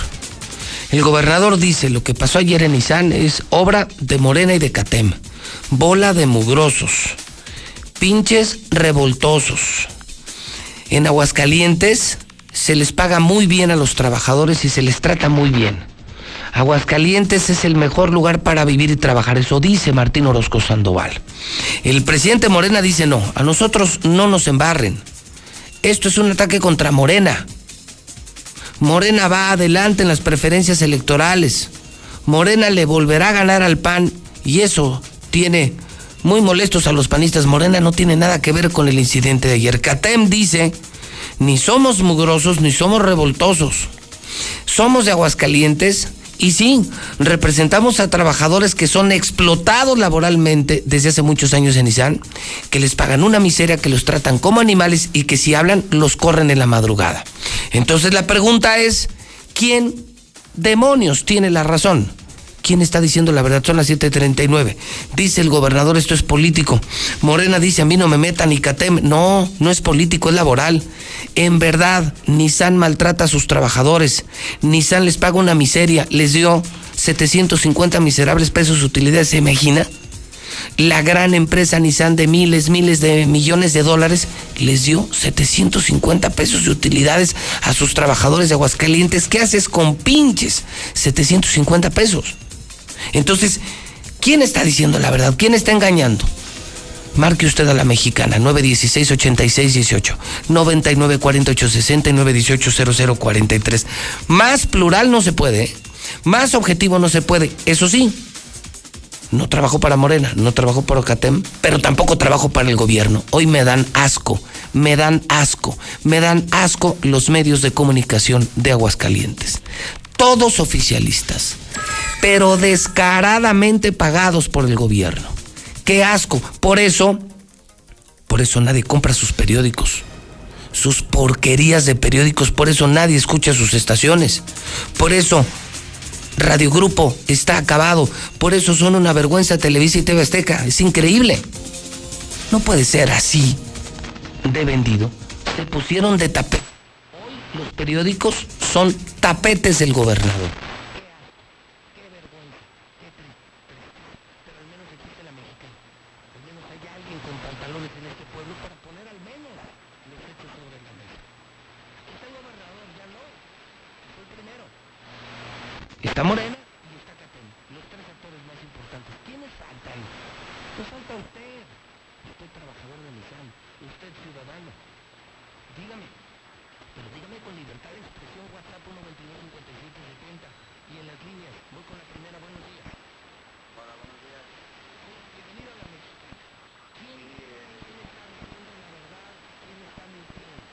El gobernador dice, lo que pasó ayer en Izán es obra de Morena y de Catem. Bola de mugrosos. Pinches revoltosos. En Aguascalientes se les paga muy bien a los trabajadores y se les trata muy bien. Aguascalientes es el mejor lugar para vivir y trabajar, eso dice Martín Orozco Sandoval. El presidente Morena dice no, a nosotros no nos embarren. Esto es un ataque contra Morena. Morena va adelante en las preferencias electorales. Morena le volverá a ganar al PAN y eso tiene muy molestos a los panistas. Morena no tiene nada que ver con el incidente de ayer. Catem dice, ni somos mugrosos ni somos revoltosos. Somos de Aguascalientes y sí, representamos a trabajadores que son explotados laboralmente desde hace muchos años en Nissan, que les pagan una miseria, que los tratan como animales y que si hablan los corren en la madrugada. Entonces la pregunta es, ¿quién demonios tiene la razón? ¿Quién está diciendo la verdad? Son las 7:39. Dice el gobernador, esto es político. Morena dice, a mí no me metan ni catem. No, no es político, es laboral. En verdad, Nissan maltrata a sus trabajadores. Nissan les paga una miseria. Les dio 750 miserables pesos de utilidades. ¿Se imagina? La gran empresa Nissan de miles, miles de millones de dólares les dio 750 pesos de utilidades a sus trabajadores de Aguascalientes. ¿Qué haces con pinches 750 pesos? Entonces, ¿quién está diciendo la verdad? ¿Quién está engañando? Marque usted a la mexicana, 916-8618, 994860 y 918-0043. Más plural no se puede, ¿eh? más objetivo no se puede. Eso sí, no trabajo para Morena, no trabajo para Ocatem, pero tampoco trabajo para el gobierno. Hoy me dan asco, me dan asco, me dan asco los medios de comunicación de Aguascalientes. Todos oficialistas pero descaradamente pagados por el gobierno. Qué asco. Por eso, por eso nadie compra sus periódicos, sus porquerías de periódicos, por eso nadie escucha sus estaciones. Por eso Radio Grupo está acabado, por eso son una vergüenza Televisa y TV Azteca. Es increíble. No puede ser así de vendido. Se pusieron de tapete. Los periódicos son tapetes del gobernador. Está Morena y está Catén, los tres actores más importantes. ¿Quiénes faltan? Pues falta usted. Usted trabajador de Nissan, usted ciudadano. Dígame, pero dígame con libertad de expresión WhatsApp 122 y en las líneas. Voy con la primera, buenos días. Hola, buenos días. Bienvenido a la mexicana. ¿Quién, quién está diciendo la verdad? ¿Quién está mintiendo?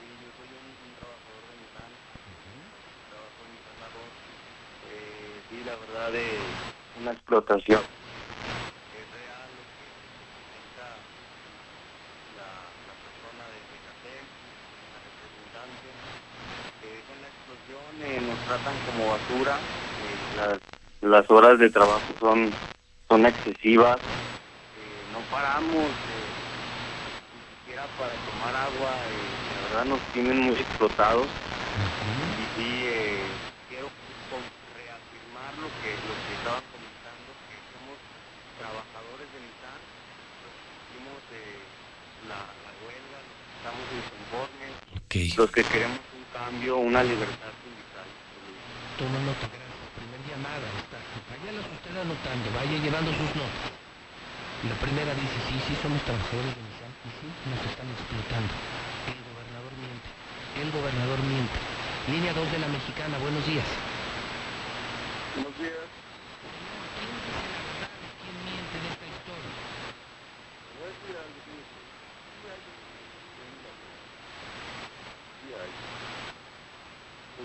Sí, yo soy un, un trabajador de Nissan. Ujú. la verdad, de una explotación. Es real lo que comenta la, la persona de Mecatec, la representante. Eh, con la explosión eh, nos tratan como basura. eh, Las, las horas de trabajo son, son excesivas. eh, no paramos eh, ni siquiera para tomar agua. eh, la verdad nos tienen muy explotados. Y sí, eh, quiero con- reafirmar lo que, lo que estaban comentando, que somos trabajadores de Nissan, los que hicimos eh, la, la huelga, los que estamos los que queremos un cambio, una libertad sindical. Toma nota, gracias. Primer llamada. Está. Váyalas usted anotando, vaya llevando sus notas. La primera dice, sí, sí, somos trabajadores de Nissan y sí, nos están explotando. El gobernador miente. El gobernador miente. Línea 2 de la mexicana, buenos días. Buenos días. ¿Quién dice la verdad y quién miente en esta historia? Voy a decir algo, sí, sí hay sí hay.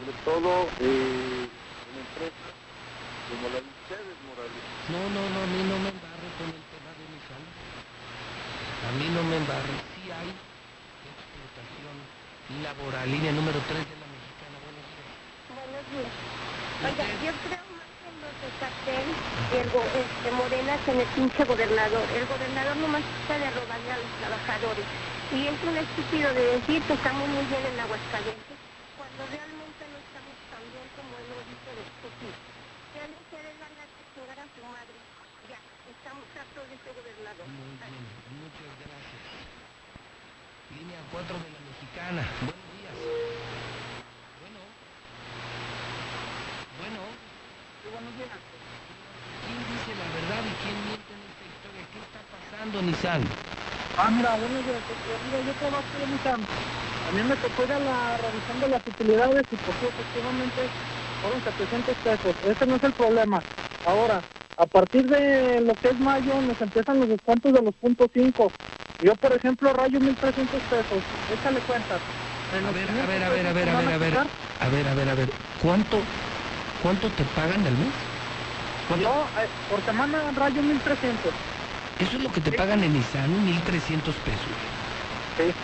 Sobre todo eh, en empresas como la de ustedes, Morales. No, no, no, a mí no me embarre con el tema de Nissan. A mí no me embarre. Sí hay explotación laboral. Línea número 3 de la mexicana, buenos días. Buenos días. Oiga, yo creo más en los de y el go- este, Morena que en el pinche gobernador. El gobernador nomás está de robarle a los trabajadores. Y es un estúpido de decir que estamos muy bien en Aguascalientes, cuando realmente no estamos tan bien como él lo dice de estúpido. Que a él se le van a chingar a su madre. Ya, estamos hartos de este gobernador. Muy bien, muchas gracias. Línea 4 de la mexicana, buenos días. Bueno. Bueno. ¿Quién dice la verdad y quién miente en esta historia? ¿Qué está pasando, Nissan? Ah, mira, buenos días. eh, Mira, yo trabajo en Nissan. A mí me tocó ir a la revisión de las utilidades y sí, efectivamente fueron 700 pesos. Ese no es el problema. Ahora, a partir de lo que es mayo nos empiezan los descuentos de los puntos 5. Yo, por ejemplo, rayo 1.300 pesos. Échale cuentas. En A los ver, a 500 ver, a ver, a ver, a ver, a ver. A ver, a ver, a ver. ¿Cuánto, cuánto te pagan al mes? ¿Cuánto? Yo, eh, por semana rayo 1.300. Eso es lo que te pagan en Nissan, 1.300 pesos. Sí.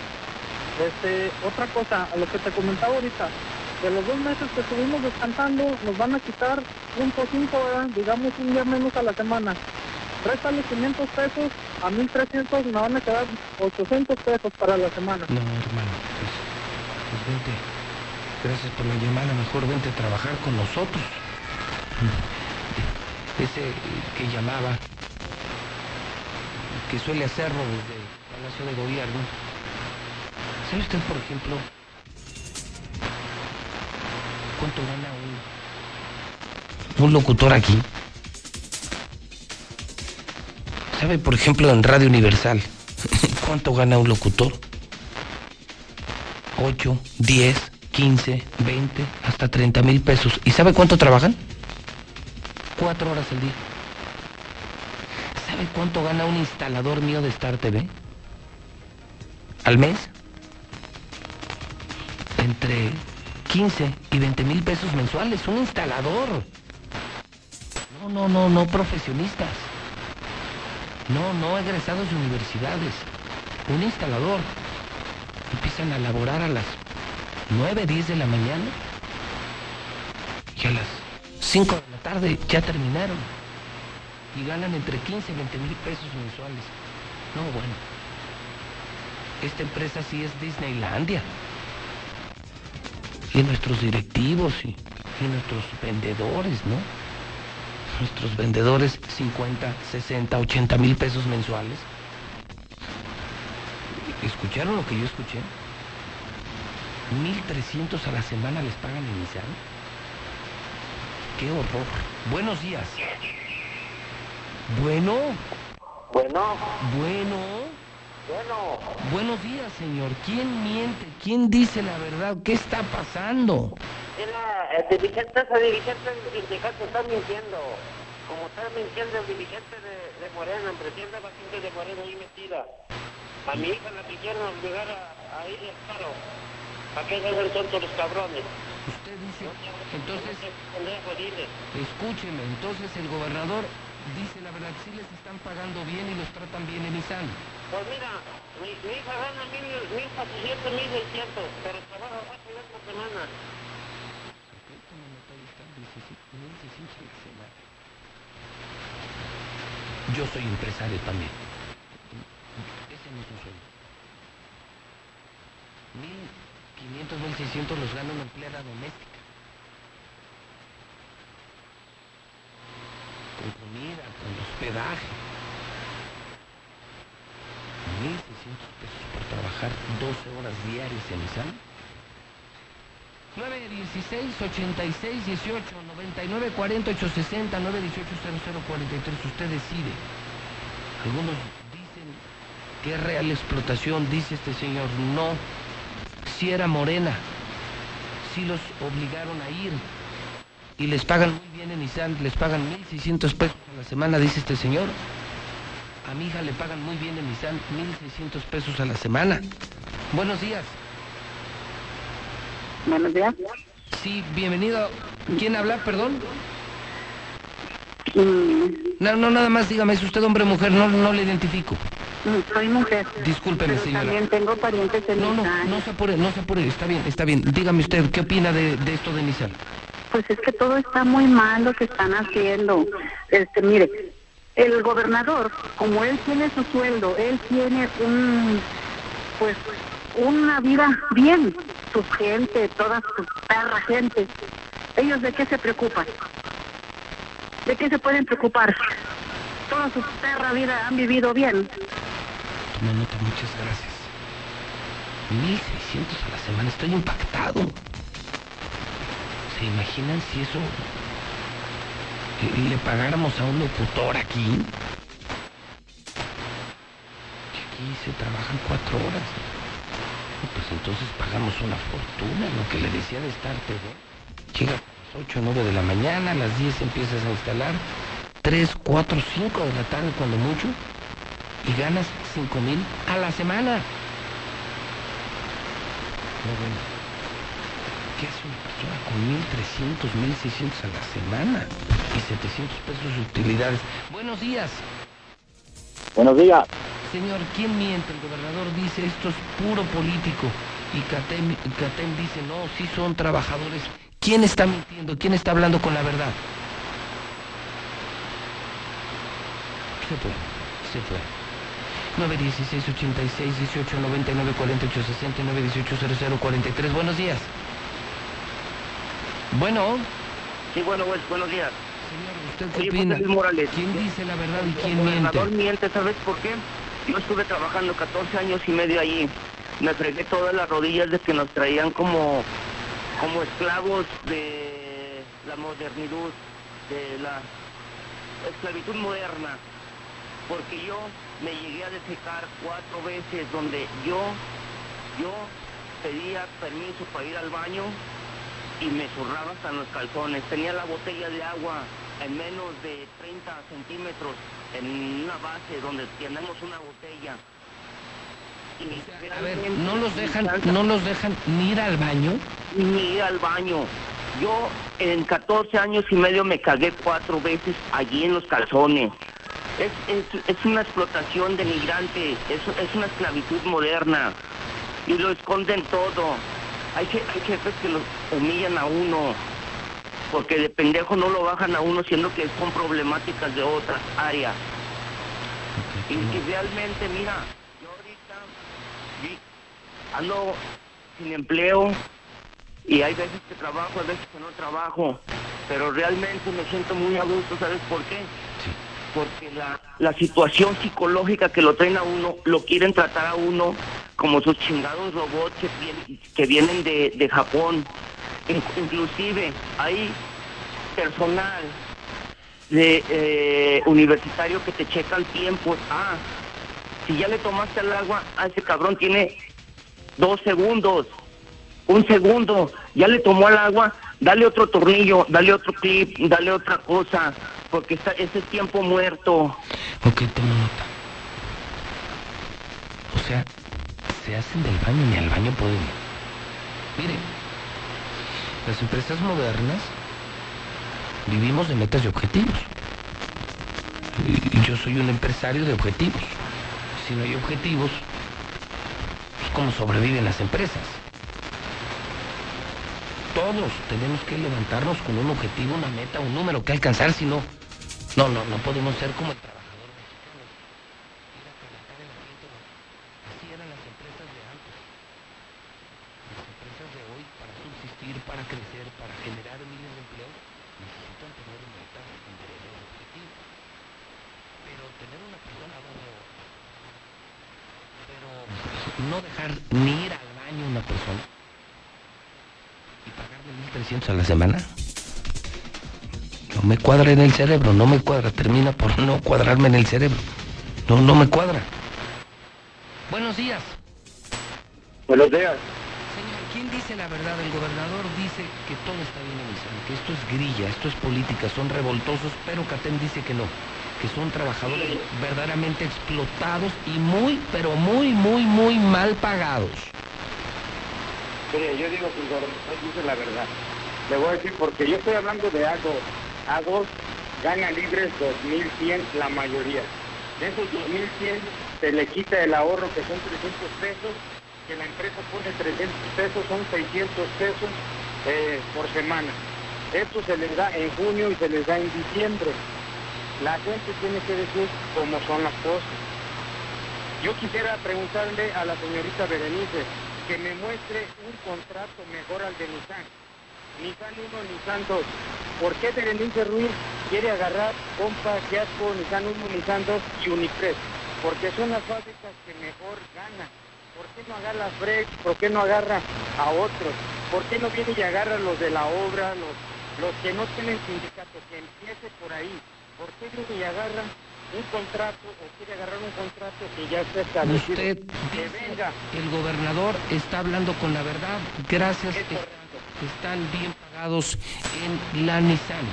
Este, otra cosa, a lo que te comentaba ahorita, de los dos meses que estuvimos descansando, nos van a quitar punto cinco, ¿verdad? digamos un día menos a la semana. Réstale 500 pesos, a 1300 me van a quedar 800 pesos para la semana. No, hermano, pues, pues vente. Gracias por la llamada, mejor vente a trabajar con nosotros. Ese que llamaba, que suele hacerlo desde el Palacio de Gobierno. ¿Sabe usted, por ejemplo, cuánto gana un, un locutor aquí? ¿Sabe, por ejemplo, en Radio Universal, cuánto gana un locutor? 8, 10, 15, 20, hasta 30 mil pesos. ¿Y sabe cuánto trabajan? Cuatro horas al día. ¿Sabe cuánto gana un instalador mío de Star TV? ¿Al mes? Entre 15 y 20 mil pesos mensuales. Un instalador. No, no, no, no profesionistas. No, no egresados de universidades. Un instalador. Empiezan a laborar a las 9, 10 de la mañana. Y a las 5 de la tarde ya terminaron. Y ganan entre 15 y 20 mil pesos mensuales. No, bueno. Esta empresa sí es Disneylandia. Y nuestros directivos y, y nuestros vendedores, ¿no? Nuestros vendedores 50, 60, 80 mil pesos mensuales. ¿Escucharon lo que yo escuché? 1.300 a la semana les pagan en Nissan. ¡Qué horror! Buenos días. Bueno, Bueno, bueno. Bueno, Buenos días, señor. ¿Quién miente? ¿Quién dice la verdad? ¿Qué está pasando? Mira, el dirigente, ese dirigente del sindicato está mintiendo. Como está mintiendo el dirigente de, de Morena, el presidente de la gente de Morena ahí metida. A mi hija la quisieron obligar a, a ir al paro. ¿Para qué se hacen tontos los cabrones? Usted dice, entonces, escúcheme, entonces el gobernador dice la verdad, sí les están pagando bien y los tratan bien en Nissan. Pues mira, mi, mi hija gana mil, mil cuatrocientos, mil seiscientos, pero trabaja cuatro días por semana. Yo soy empresario también. Ese no es un sueldo. 1.500, 1.600 los gana una empleada doméstica. Con comida, con hospedaje. 1.600 pesos por trabajar 12 horas diarias en Nissan. 9, 16, 86, 18, 99, 40, 860, 9, 18, 00, 43. Usted decide. Algunos dicen que real explotación, dice este señor. No, si era morena. Si los obligaron a ir. Y les pagan muy bien en Nissan, les pagan 1.600 pesos a la semana, dice este señor. A mi hija le pagan muy bien en Nissan, 1.600 pesos a la semana. Buenos días. Buenos días. Sí, bienvenido. ¿Quién habla, perdón? No, no, nada más dígame, ¿es usted hombre o mujer? No, no le identifico. soy mujer. Discúlpeme, pero señora. también tengo parientes en No, no, no se apure, no se apure, está bien, está bien. Dígame usted, ¿qué opina de, de esto de Nissan? Pues es que todo está muy mal lo que están haciendo. Este, mire, el gobernador, como él tiene su sueldo, él tiene un, pues, una vida bien, su gente, toda su perra gente. ¿Ellos de qué se preocupan? ¿De qué se pueden preocupar? Toda su perra vida han vivido bien. Toma nota, muchas gracias. 1600 a la semana, estoy impactado. ¿Se imaginan si eso le pagáramos a un locutor aquí? Que aquí se trabajan cuatro horas. Y Pues entonces pagamos una fortuna, lo que le decía de Star TV. Llega a las 8 o 9 de la mañana, a las 10 empiezas a instalar, 3, 4, 5 de la tarde cuando mucho, y ganas 5 mil a la semana. No, bueno. ¿Qué hace una 1.300, 1.600 a la semana? Y 700 pesos de utilidades. Buenos días. Buenos días. Señor, ¿quién miente? El gobernador dice esto es puro político. Y Catem, Catem dice, no, sí son trabajadores. ¿Quién está mintiendo? ¿Quién está hablando con la verdad? Se fue, se fue. 9 16 86 18 99 48 69 18 00 43. Buenos días. Bueno, Sí, bueno, pues, buenos días. señor, ¿usted qué Oye, opina? José Luis Morales. ¿Quién dice la verdad y El quién miente? gobernador miente, ¿sabes por qué? Yo estuve trabajando 14 años y medio allí. Me fregué todas las rodillas de que nos traían como, como esclavos de la modernidad, de la esclavitud moderna. Porque yo me llegué a defecar cuatro veces donde yo, yo pedía permiso para ir al baño y me zurraba hasta los calzones. Tenía la botella de agua en menos de 30 centímetros en una base donde tenemos una botella. Y A ver, ¿no los dejan, no los dejan ni ir al baño? ni ir al baño. Yo en 14 años y medio me cagué cuatro veces allí en los calzones. Es, es, es una explotación de migrantes, es, es una esclavitud moderna y lo esconden todo. Hay, je- hay jefes que lo humillan a uno porque de pendejo no lo bajan a uno siendo que son problemáticas de otras áreas. Y, y realmente, mira, yo ahorita vi- ando sin empleo y hay veces que trabajo, hay veces que no trabajo, pero realmente me siento muy a gusto, ¿sabes por qué? Porque la, la situación psicológica que lo traen a uno, lo quieren tratar a uno como sus chingados robots que, vien- que vienen de, de Japón. In- inclusive hay personal de eh, universitario que te checan tiempos. Ah, si ya le tomaste el agua, a ese cabrón tiene dos segundos, un segundo, ya le tomó el agua, dale otro tornillo, dale otro clip, dale otra cosa, porque ese es tiempo muerto. Ok, tomo nota. O sea, se hacen del baño ni al baño pueden ir. Mire, Las empresas modernas vivimos de metas y objetivos. Y yo soy un empresario de objetivos. Si no hay objetivos, ¿cómo sobreviven las empresas? Todos tenemos que levantarnos con un objetivo, una meta, un número que alcanzar, si no, no, no, podemos ser como el trabajador mexicano. Ir a calentar el ambiente, no. Así eran las empresas de antes. Las empresas de hoy, para subsistir, para crecer, para generar miles de empleos, necesitan tener metas, intereses, objetivos. Pero tener una persona donde pero no dejar ni ir al baño una persona 300 a la semana? No me cuadra en el cerebro, no me cuadra, termina por no cuadrarme en el cerebro. No, no me cuadra. Buenos días. Buenos días. Señor, ¿quién dice la verdad? El gobernador dice que todo está bien en Israel, que esto es grilla, esto es política, son revoltosos, pero Catem dice que no, que son trabajadores verdaderamente explotados y muy, pero muy, muy, muy mal pagados. Mire, yo digo que el gobernador dice la verdad. Le voy a decir porque yo estoy hablando de Agos. Agos gana libres 2.100 la mayoría. De esos 2.100 se le quita el ahorro que son 300 pesos, que la empresa pone 300 pesos, son 600 pesos eh, por semana. Esto se les da en junio y se les da en diciembre. La gente tiene que decir cómo son las cosas. Yo quisiera preguntarle a la señorita Berenice que me muestre un contrato mejor al de Nissan. Nissan 1, Nissan 2. ¿Por qué Berenice Ruiz quiere agarrar Compa, Fiasco, Nissan 1, Nissan 2 y Unipress? Porque son las fábricas que mejor ganan. ¿Por qué no agarra Frex? ¿Por qué no agarra a otros? ¿Por qué no viene y agarra los de la obra, los, los que no tienen sindicato? Que empiece por ahí. ¿Por qué viene y agarra un contrato o quiere agarrar un contrato que ya está establecido? Usted que dice, venga. el gobernador está hablando con la verdad. Gracias. Es están bien pagados en la Nissan.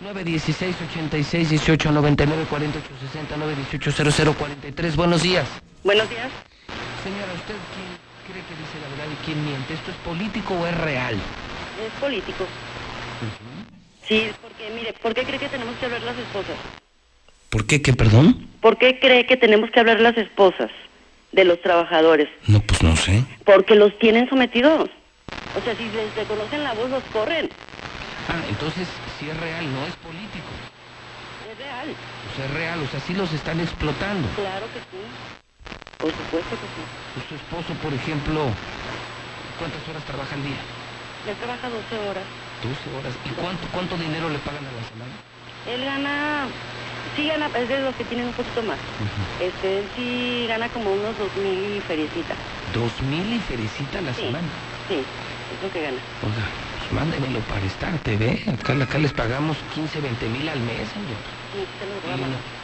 916 86 18 99 48 60 918 0043. Buenos días. Buenos días. Señora, ¿usted quién cree que dice la verdad y quién miente? ¿Esto es político o es real? Es político. Sí, porque mire, ¿por qué cree que tenemos que hablar las esposas? ¿Por qué? ¿Qué, perdón? ¿Por qué cree que tenemos que hablar las esposas de los trabajadores? No, pues no sé. Porque los tienen sometidos. O sea, si les reconocen la voz, los corren. Ah, entonces, si es real, no es político. Es real. O sea, es real, o sea, sí los están explotando. Claro que sí. Por supuesto que sí. Pues su esposo, por ejemplo, ¿cuántas horas trabaja al día? Él trabaja 12 horas. 12 horas. ¿Y cuánto, cuánto dinero le pagan a la semana? Él gana, sí gana, es de los que tienen un poquito más. Este, él sí gana como unos dos mil y feriecita. ¿Dos mil y felicita a la Sí. semana? Sí, es lo que gana. Oiga, pues mándemelo para estar, te ve. Acá, acá les pagamos 15, 20 mil al mes, señor. Sí, se lo Y graba. no-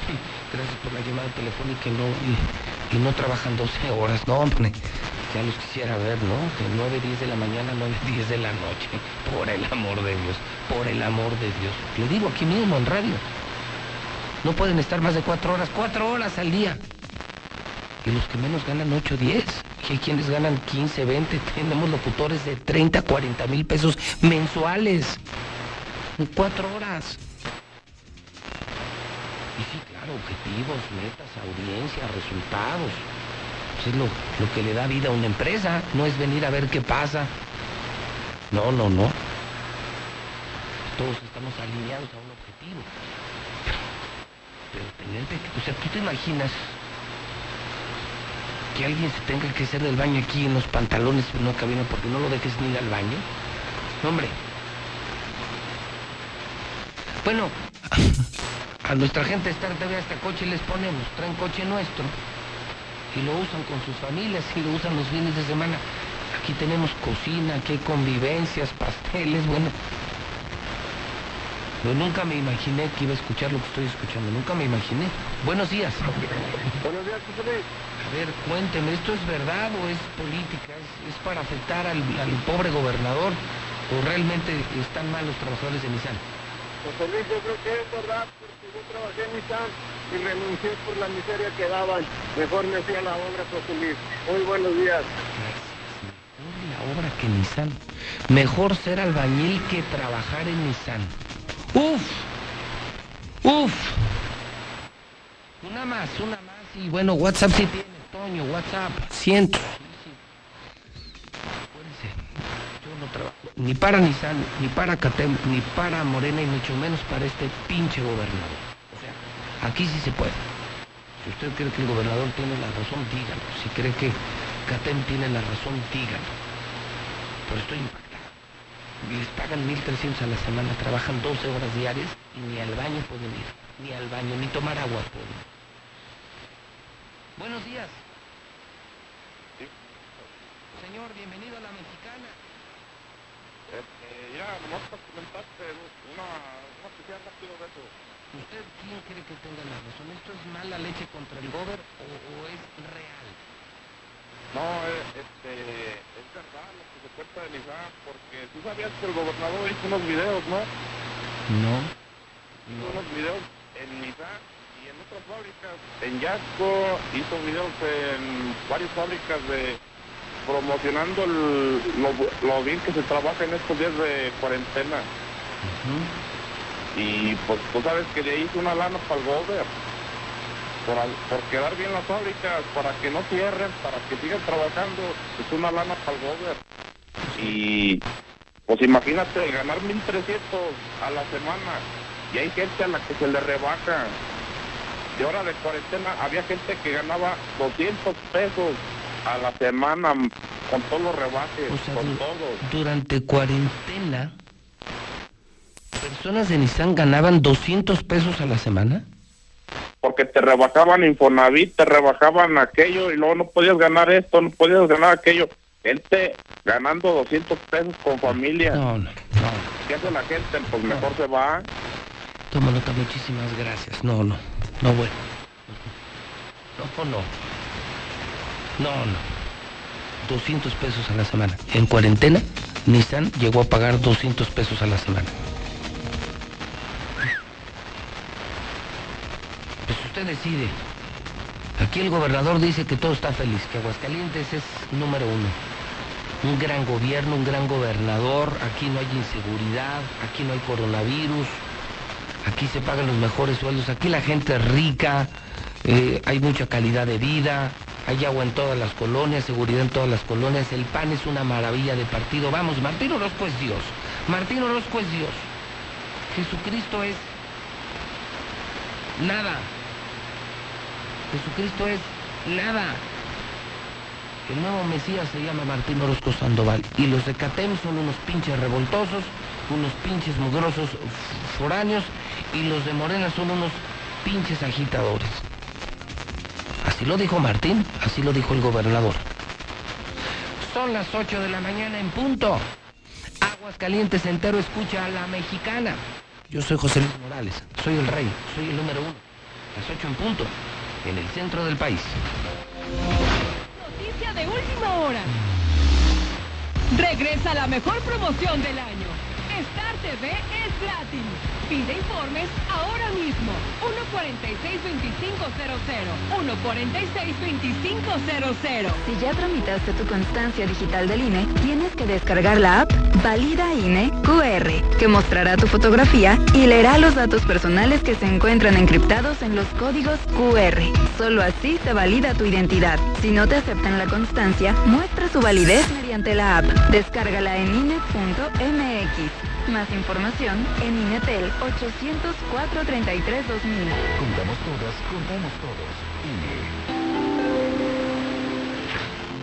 gracias por la llamada telefónica y no, y, y no trabajan 12 horas. No, hombre, ya los quisiera ver, ¿no? De 9, 10 de la mañana, 9, 10 de la noche. Por el amor de Dios, por el amor de Dios. Le digo aquí mismo en radio. No pueden estar más de 4 horas, 4 horas al día. Y los que menos ganan 8, 10. Y hay quienes ganan 15, 20. Tenemos locutores de 30, 40 mil pesos mensuales. En 4 horas. Objetivos, metas, audiencia, resultados. Pues es lo, lo que le da vida a una empresa, no es venir a ver qué pasa. No, no, no. Todos estamos alineados a un objetivo. Pero tener o sea, tú te imaginas que alguien se tenga que hacer del baño aquí en los pantalones en una cabina porque no lo dejes ni ir al baño. No, hombre. Bueno, a nuestra gente de Star TV hasta coche les ponemos, traen coche nuestro y lo usan con sus familias y lo usan los fines de semana. Aquí tenemos cocina, aquí hay convivencias, pasteles, bueno. Yo nunca me imaginé que iba a escuchar lo que estoy escuchando, nunca me imaginé. Buenos días. Buenos días, José. A ver, cuénteme, ¿esto es verdad o es política? ¿Es, es para afectar al, al pobre gobernador o realmente están mal los trabajadores de Nissan? José Luis, yo creo que es verdad, porque yo trabajé en Nissan y renuncié por la miseria que daban. Mejor me hacía la obra, José Luis. Muy buenos días. Mejor la obra que Nissan. Mejor ser albañil que trabajar en Nissan. Uf, uf. Una más, una más. Y bueno, WhatsApp sí tiene, Toño, WhatsApp. Siento. Acuérdense, yo no trabajo ni para Nissan, ni para Catem, ni para Morena, y mucho menos para este pinche gobernador. O sea, aquí sí se puede. Si usted cree que el gobernador tiene la razón, dígalo. Si cree que Catem tiene la razón, dígalo. Pero estoy impactado. Les pagan 1.300 a la semana, trabajan 12 horas diarias y ni al baño pueden ir. Ni al baño, ni tomar agua pueden. Buenos días. Señor, bienvenido a la mexicana. Ya, nomás para comentarte una, una especial rápido de eso. ¿Usted quién cree que tenga la razón? ¿Esto es mala leche contra el gober o, o es real? No, eh, este, es verdad lo que se cuenta de Nissan, porque tú sabías que el gobernador hizo unos videos, ¿no? No. Hizo unos videos en Nissan y en otras fábricas. En Yasco hizo videos en varias fábricas de promocionando el- lo, lo bien que se trabaja en estos días de cuarentena. Y pues tú sabes que de ahí hizo una lana para el gobierno. Por, por quedar bien las fábricas, para que no cierren, para que sigan trabajando, es una lana para el gobierno. Y pues imagínate ganar 1300 a la semana y hay gente a la que se le rebaja. De hora de cuarentena había gente que ganaba 200 pesos a la semana con todos los rebajes, O sea, con du- todo. durante cuarentena, personas de Nissan ganaban 200 pesos a la semana. porque te rebajaban Infonavit, te rebajaban aquello y luego no podías ganar esto, no podías ganar aquello. Gente ganando 200 pesos con familia. No, no, ¿Qué hace la gente? Pues mejor se va. Toma nota, muchísimas gracias. No, no, no, bueno. No, no. No, no. 200 pesos a la semana. En cuarentena, Nissan llegó a pagar 200 pesos a la semana. Pues usted decide. Aquí el gobernador dice que todo está feliz, que Aguascalientes es número uno. Un gran gobierno, un gran gobernador, aquí no hay inseguridad, aquí no hay coronavirus, aquí se pagan los mejores sueldos, aquí la gente es rica, eh, hay mucha calidad de vida, hay agua en todas las colonias, seguridad en todas las colonias, el PAN es una maravilla de partido. Vamos, Martín Orozco es Dios, Martín Orozco es Dios, Jesucristo es nada, Jesucristo es nada. El nuevo Mesías se llama Martín Orozco Sandoval y los de Catem son unos pinches revoltosos, unos pinches mugrosos foráneos y los de Morena son unos pinches agitadores. Así lo dijo Martín, así lo dijo el gobernador. Son las 8 de la mañana en punto. Aguas Calientes entero escucha a la mexicana. Yo soy José Luis Morales, soy el rey, soy el número uno. Las 8 en punto, en el centro del país. Noticia de última hora. Regresa la mejor promoción del año. Star TV es gratis. Pide informes ahora mismo. 146-2500. 146-2500. Si ya tramitaste tu constancia digital del INE, tienes que descargar la app Valida INE QR, que mostrará tu fotografía y leerá los datos personales que se encuentran encriptados en los códigos QR. Solo así se valida tu identidad. Si no te aceptan la constancia, muestra su validez mediante la app. Descárgala en INE.mx. Más información en INETEL 804 33 2000. Contamos todas, contamos todos.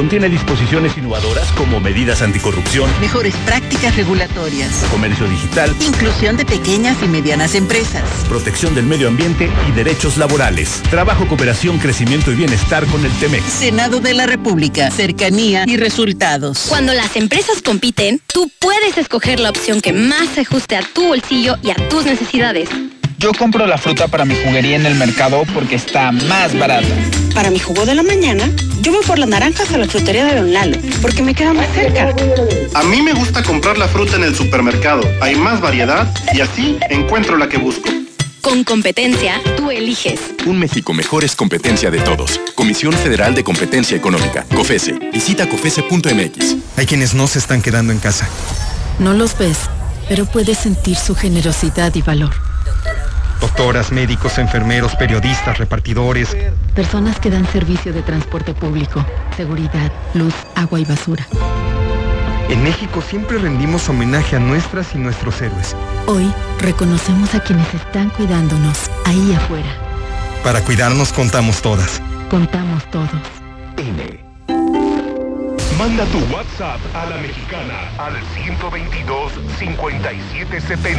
Contiene disposiciones innovadoras como medidas anticorrupción, Mejores prácticas regulatorias. comercio digital, Inclusión de pequeñas y medianas empresas. protección del medio ambiente y derechos laborales. Trabajo, cooperación, crecimiento y bienestar con el TEMEC. Senado de la República. Cercanía y resultados. Cuando las empresas compiten, tú puedes escoger la opción que más se ajuste a tu bolsillo y a tus necesidades. Yo compro la fruta para mi juguería en el mercado porque está más barata. Para mi jugo de la mañana, yo voy por las naranjas a la frutería de Don Lalo, porque me queda más cerca. A mí me gusta comprar la fruta en el supermercado. Hay más variedad y así encuentro la que busco. Con competencia, tú eliges. Un México mejor es competencia de todos. Comisión Federal de Competencia Económica, COFESE. Visita COFESE.mx. Hay quienes no se están quedando en casa. No los ves, pero puedes sentir su generosidad y valor. Doctoras, médicos, enfermeros, periodistas, repartidores. Personas que dan servicio de transporte público, seguridad, luz, agua y basura. En México siempre rendimos homenaje a nuestras y nuestros héroes. Hoy reconocemos a quienes están cuidándonos ahí afuera. Para cuidarnos contamos todas. Contamos todos. INE. Manda tu WhatsApp a la mexicana al 122-5770.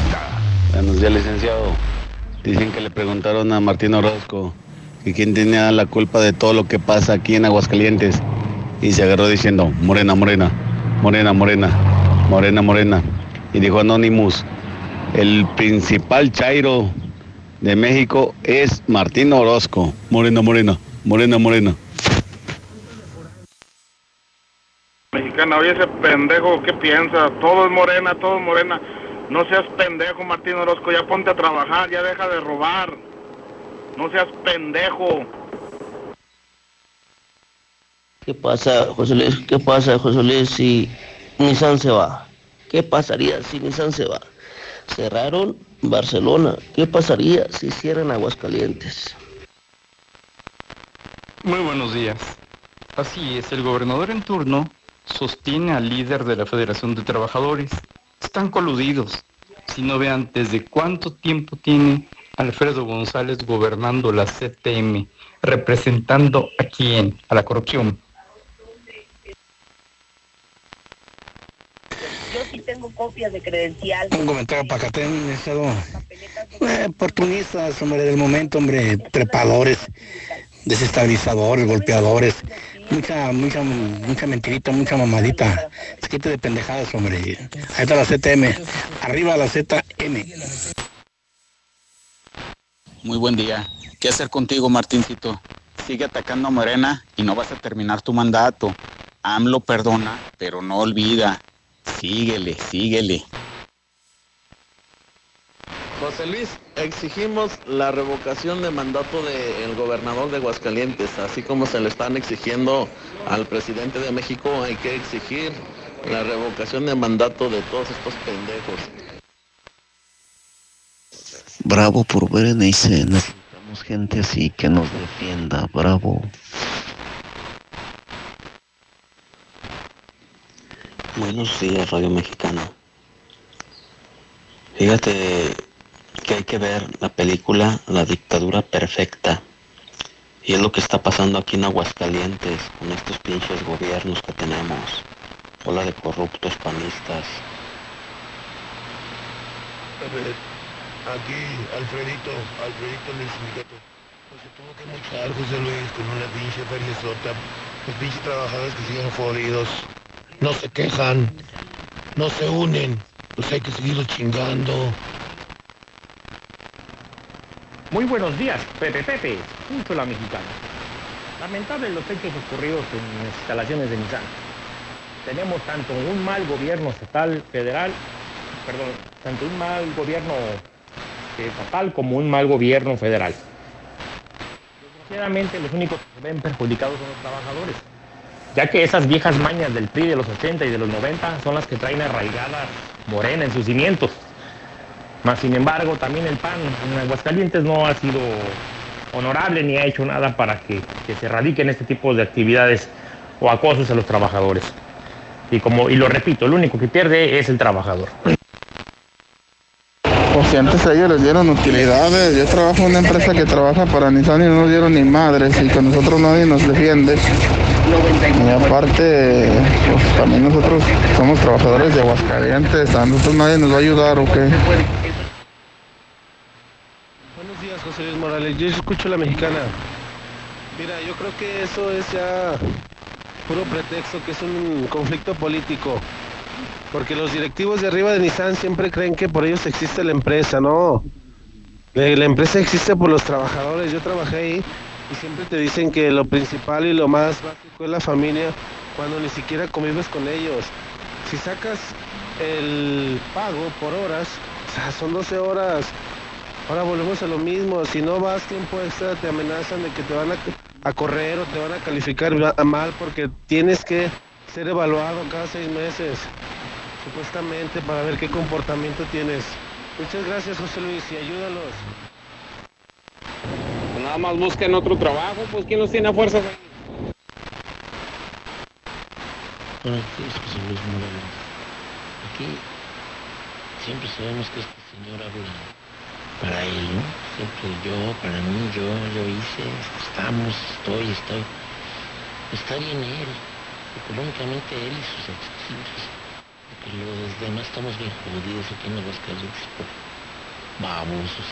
Buenos días, licenciado. Dicen que le preguntaron a Martín Orozco que quién tenía la culpa de todo lo que pasa aquí en Aguascalientes. Y se agarró diciendo, morena, morena, morena, morena, morena, morena. Y dijo Anonymous, el principal chairo de México es Martín Orozco. Morena, morena, morena, morena. Mexicana, oye ese pendejo, ¿qué piensa? Todo es morena, todo es morena. No seas pendejo, Martín Orozco, ya ponte a trabajar, ya deja de robar. No seas pendejo. ¿Qué pasa, José Luis? ¿Qué pasa, José Luis, si Nissan se va? ¿Qué pasaría si Nissan se va? Cerraron Barcelona. ¿Qué pasaría si cierran Aguascalientes? Muy buenos días. Así es, el gobernador en turno sostiene al líder de la Federación de Trabajadores. Están coludidos. Si no vean desde cuánto tiempo tiene Alfredo González gobernando la CTM, representando a quién, a la corrupción. Yo sí tengo copias de credencial. Un comentario para acá, estado eh, oportunistas, hombre, del momento, hombre, trepadores, desestabilizadores, golpeadores, mucha, mucha, mucha mentirita, mucha mamadita, se quite de pendejadas, hombre. Ahí está la CTM, arriba la ZM. Muy buen día. ¿Qué hacer contigo, Martincito? Sigue atacando a Morena y no vas a terminar tu mandato. AMLO perdona, pero no olvida. Síguele, síguele. José Luis, exigimos la revocación de mandato del gobernador de Aguascalientes, así como se le están exigiendo al presidente de México, hay que exigir la revocación de mandato de todos estos pendejos. Bravo por Berenice, necesitamos gente así que nos defienda, bravo. Buenos días, Radio Mexicana. Fíjate que hay que ver la película La dictadura perfecta. Y es lo que está pasando aquí en Aguascalientes con estos pinches gobiernos que tenemos. Hola de corruptos panistas. A ver, aquí, Alfredito, Alfredito del sindicato. Pues se tuvo que mochar José Luis con una pinche feriezota. Los pinches trabajadores que siguen jodidos. No se quejan. No se unen. Pues hay que seguirlos chingando. Muy buenos días, Pepe Pepe, junto a la mexicana. Lamentables los hechos ocurridos en las instalaciones de Nissan. Tenemos tanto un mal gobierno estatal, federal, perdón, tanto un mal gobierno estatal como un mal gobierno federal. Desgraciadamente los únicos que se ven perjudicados son los trabajadores, ya que esas viejas mañas del PRI de los 80 y de los 90 son las que traen arraigadas Morena en sus cimientos. Más sin embargo, también el PAN en Aguascalientes no ha sido honorable ni ha hecho nada para que, que se erradiquen este tipo de actividades o acosos a los trabajadores. Y como y lo repito, el único que pierde es el trabajador. Si antes ellos les dieron utilidades, yo trabajo en una empresa que trabaja para Nissan y no nos dieron ni madres y con nosotros nadie nos defiende. Y aparte, pues también nosotros somos trabajadores de Aguascalientes, a nosotros nadie nos va a ayudar o qué. José Morales. Yo escucho la mexicana. Mira, yo creo que eso es ya puro pretexto, que es un conflicto político. Porque los directivos de arriba de Nissan siempre creen que por ellos existe la empresa, ¿no? Eh, La empresa existe por los trabajadores. Yo trabajé ahí y siempre te dicen que lo principal y lo más básico es la familia cuando ni siquiera convives con ellos. Si sacas el pago por horas, son 12 horas. Ahora volvemos a lo mismo. Si no vas tiempo extra, te amenazan de que te van a, a correr o te van a calificar ma- mal porque tienes que ser evaluado cada seis meses, supuestamente, para ver qué comportamiento tienes. Muchas gracias, José Luis, y ayúdalos. Pues nada más busquen otro trabajo, pues ¿quién los tiene a José Luis Morales. Aquí siempre sabemos que este señor habla para él, ¿no? Siempre yo, para mí, yo, yo hice, estamos, estoy, estoy. Está bien él, económicamente él y sus exigidos. Porque los demás estamos bien jodidos aquí en Aguascalientes por babosos.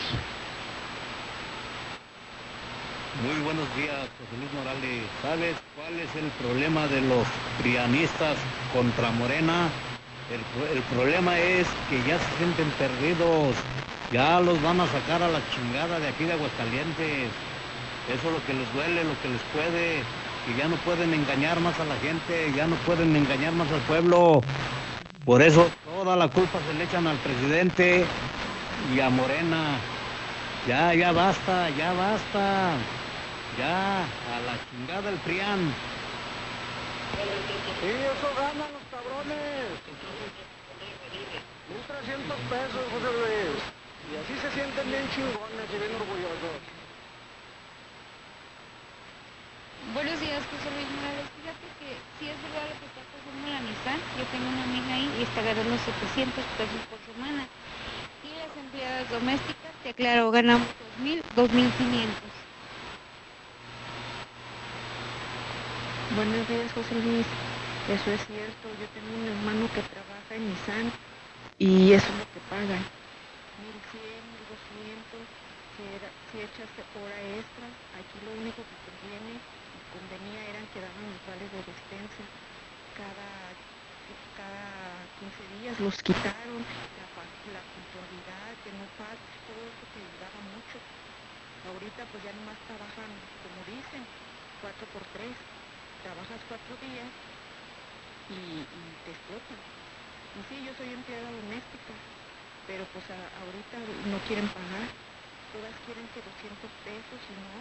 Muy buenos días, José Luis Morales. ¿Sabes cuál es el problema de los prianistas contra Morena? El, el problema es que ya se sienten perdidos. Ya los van a sacar a la chingada de aquí de Aguascalientes. Eso es lo que les duele, lo que les puede. Que ya no pueden engañar más a la gente, ya no pueden engañar más al pueblo. Por eso toda la culpa se le echan al presidente y a Morena. Ya, ya basta, ya basta. Ya, a la chingada el PRIAN. Sí, eso ganan los cabrones. 1.300 pesos, José Luis. Y así se sienten bien chingones y bien orgullosos. Buenos días, José Luis Morales. Fíjate que sí es verdad lo que está pasando en la Nissan. Yo tengo una amiga ahí y está ganando 700 pesos por semana. Y las empleadas domésticas, te aclaro, ganamos 2.000, 2.500. Buenos días, José Luis. Eso es cierto. Yo tengo un hermano que trabaja en Nissan y eso es lo que pagan. 1100, 1200, si, era- si echas hora extra, aquí lo único que conviene y convenía eran que daban de despensa. Cada, cada 15 días los quitaron, la, la puntualidad, que no faltes, todo eso te ayudaba mucho. Ahorita pues ya nomás trabajan, como dicen, 4 por 3 trabajas cuatro días y, te explotan. Y sí, yo soy empleada doméstica, pero pues ahorita no quieren pagar. Todas quieren que 200 pesos y no.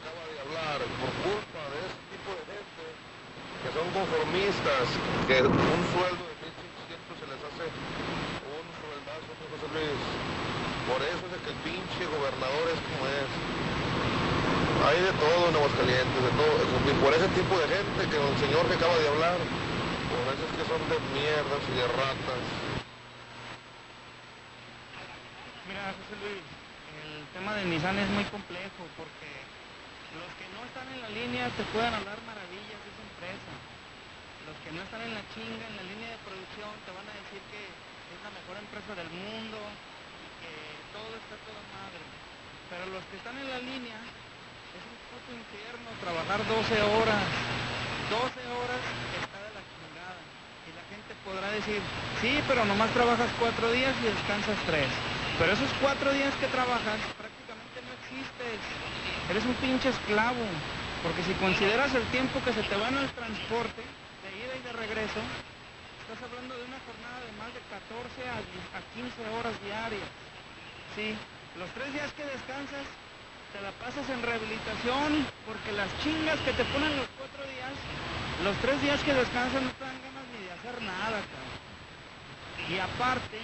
acaba de hablar por culpa de ese tipo de gente que son conformistas, que un sueldo de 1.500 se les hace un sueldazo, ¿no, José Luis. Por eso es que el pinche gobernador es como es. Hay de todo en Aguascalientes, de todo. Y por ese tipo de gente que el señor que acaba de hablar, por esos que son de mierdas y de ratas. Mira, José Luis, el tema de Nissan es muy complejo porque los que no están en la línea te pueden hablar maravillas de esa empresa. Los que no están en la chinga, en la línea de producción, te van a decir que es la mejor empresa del mundo y que todo está toda madre. Pero los que están en la línea, es un puto infierno trabajar 12 horas. 12 horas está de la chingada. Y la gente podrá decir, sí, pero nomás trabajas cuatro días y descansas tres. Pero esos cuatro días que trabajas prácticamente no existes. Eres un pinche esclavo. Porque si consideras el tiempo que se te va en el transporte, de ida y de regreso, estás hablando de una jornada de más de 14 a, die- a 15 horas diarias. Sí, los tres días que descansas, te la pasas en rehabilitación, porque las chingas que te ponen los cuatro días, los tres días que descansas no te dan ganas ni de hacer nada, cabrón. Y aparte,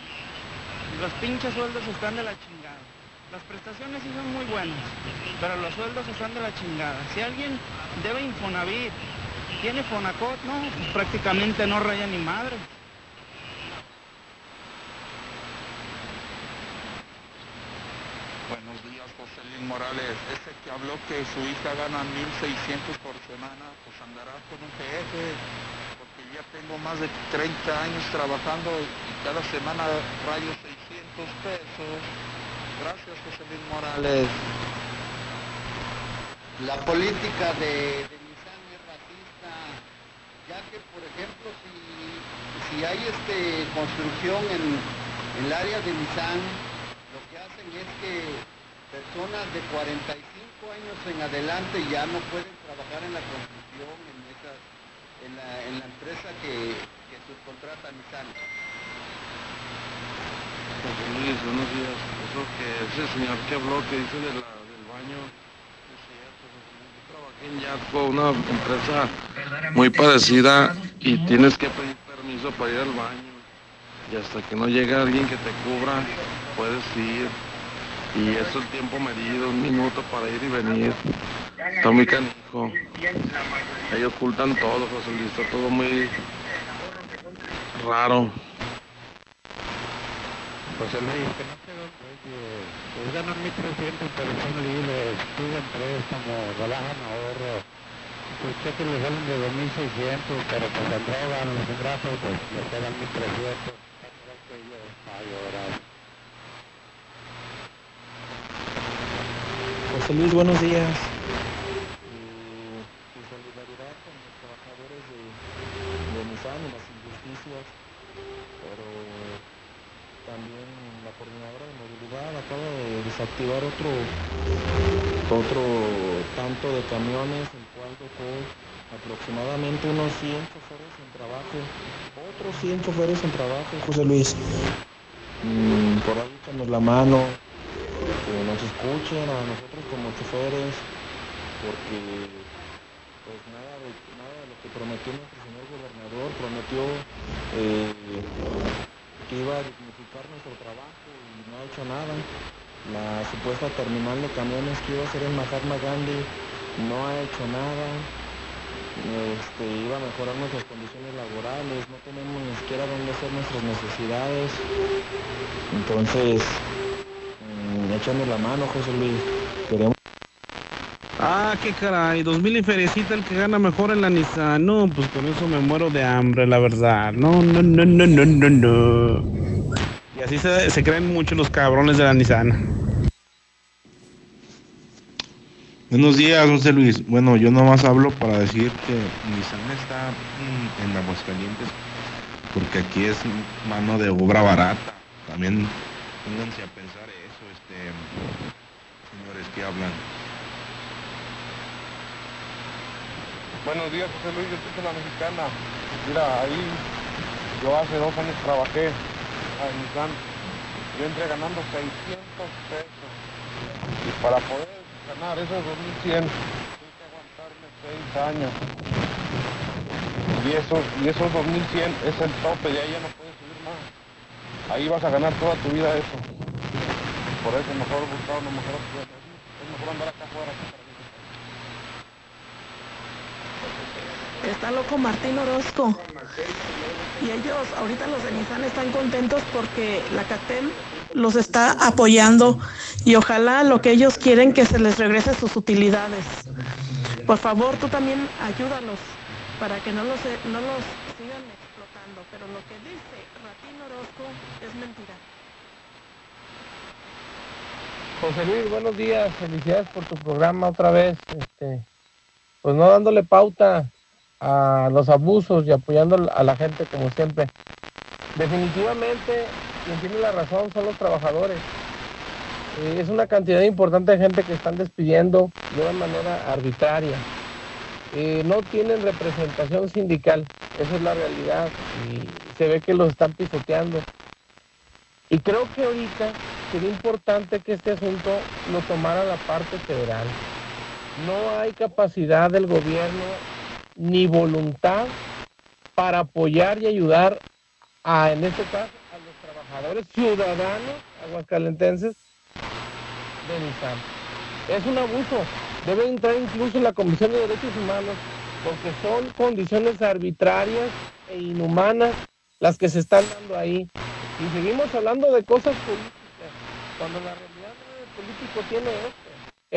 los pinches sueldos están de la chingada. Las prestaciones sí son muy buenas, pero los sueldos están de la chingada. Si alguien debe Infonavit, tiene Fonacot, no, prácticamente no raya ni madre. Buenos días, José Luis Morales. Ese que habló que su hija gana 1.600 por semana, pues andará con un jefe, porque ya tengo más de 30 años trabajando y cada semana rayo 600 pesos. Gracias, José Luis Morales. La política de, de es racista, ya que, por ejemplo, si, si hay este, construcción en, el área de Nissan, lo que hacen es que personas de 45 años en adelante ya no pueden trabajar en la construcción, en, esa, en, la, en la empresa que, que subcontrata Nissan. José Luis, buenos días. Eso que ese señor que habló, que dice de la, del baño, es José Luis. Yo trabajé en Yatco, una empresa muy parecida, y tienes que pedir permiso para ir al baño. Y hasta que no llega alguien que te cubra, puedes ir. Y eso el tiempo medido, un minuto para ir y venir. Está muy canijo. Ellos ocultan todo, José Luis, está todo muy raro. José Luis, que no te doy, pues ganan 1.300, pero son libres, piden préstamo, relajan ahorro. Sus cheques les salen de 2.600, pero pues en droga, en los ingresos, pues les quedan 1.300. Creo que yo a llorar. José Luis, buenos días. Eh, mi solidaridad con los trabajadores de, de Nissan y las injusticias, pero también la coordinadora de movilidad acaba de desactivar otro otro tanto de camiones, el cual dejó aproximadamente unos 100 choferes en trabajo, otros 100 choferes en trabajo, José Luis. Mm, por ahí échanos la mano, que nos escuchen a nosotros como choferes, porque pues nada de, nada de lo que prometió nuestro señor gobernador, prometió eh, que iba a dignificar nuestro trabajo y no ha hecho nada. La supuesta terminal de camiones que iba a ser en Mahatma Gandhi no ha hecho nada. Este, iba a mejorar nuestras condiciones laborales, no tenemos ni siquiera dónde hacer nuestras necesidades. Entonces, mmm, la mano, José Luis. Queremos Ah, qué caray, 2000 y feriecita el que gana mejor en la Nissan. No, pues con eso me muero de hambre, la verdad. No, no, no, no, no, no, no. Así se, se creen mucho los cabrones de la Nissan. Buenos días, José Luis. Bueno, yo nomás hablo para decir que Nissan está mm, en Aguascalientes porque aquí es mano de obra barata. También pónganse a pensar eso, este, señores que hablan. Buenos días, José Luis, yo estoy en la mexicana. Mira, ahí yo hace dos años trabajé Nissan. Yo entré ganando 600 pesos. Y para poder ganar esos 2100, tuve que aguantarme 6 años. Y esos, y esos 2100 es el tope, de ahí ya no puedes subir más. Ahí vas a ganar toda tu vida eso. Por eso es mejor buscar una mejor opción. Es mejor andar acá afuera. que para Está loco Martín Orozco. Y ellos, ahorita los de Nissan están contentos porque la CATEM los está apoyando y ojalá lo que ellos quieren que se les regrese sus utilidades. Por favor, tú también ayúdalos para que no los, no los sigan explotando. Pero lo que dice Martín Orozco es mentira. José Luis, buenos días, felicidades por tu programa otra vez. Este, pues no dándole pauta a los abusos y apoyando a la gente como siempre. Definitivamente, quien tiene la razón son los trabajadores. Eh, es una cantidad importante de gente que están despidiendo de una manera arbitraria. Eh, no tienen representación sindical, esa es la realidad y se ve que los están pisoteando. Y creo que ahorita sería importante que este asunto lo tomara la parte federal. No hay capacidad del gobierno ni voluntad para apoyar y ayudar a, en este caso, a los trabajadores ciudadanos aguascalentenses de Nissan. Es un abuso. Debe entrar incluso la Comisión de Derechos Humanos porque son condiciones arbitrarias e inhumanas las que se están dando ahí. Y seguimos hablando de cosas políticas, cuando la realidad debe político tiene esto?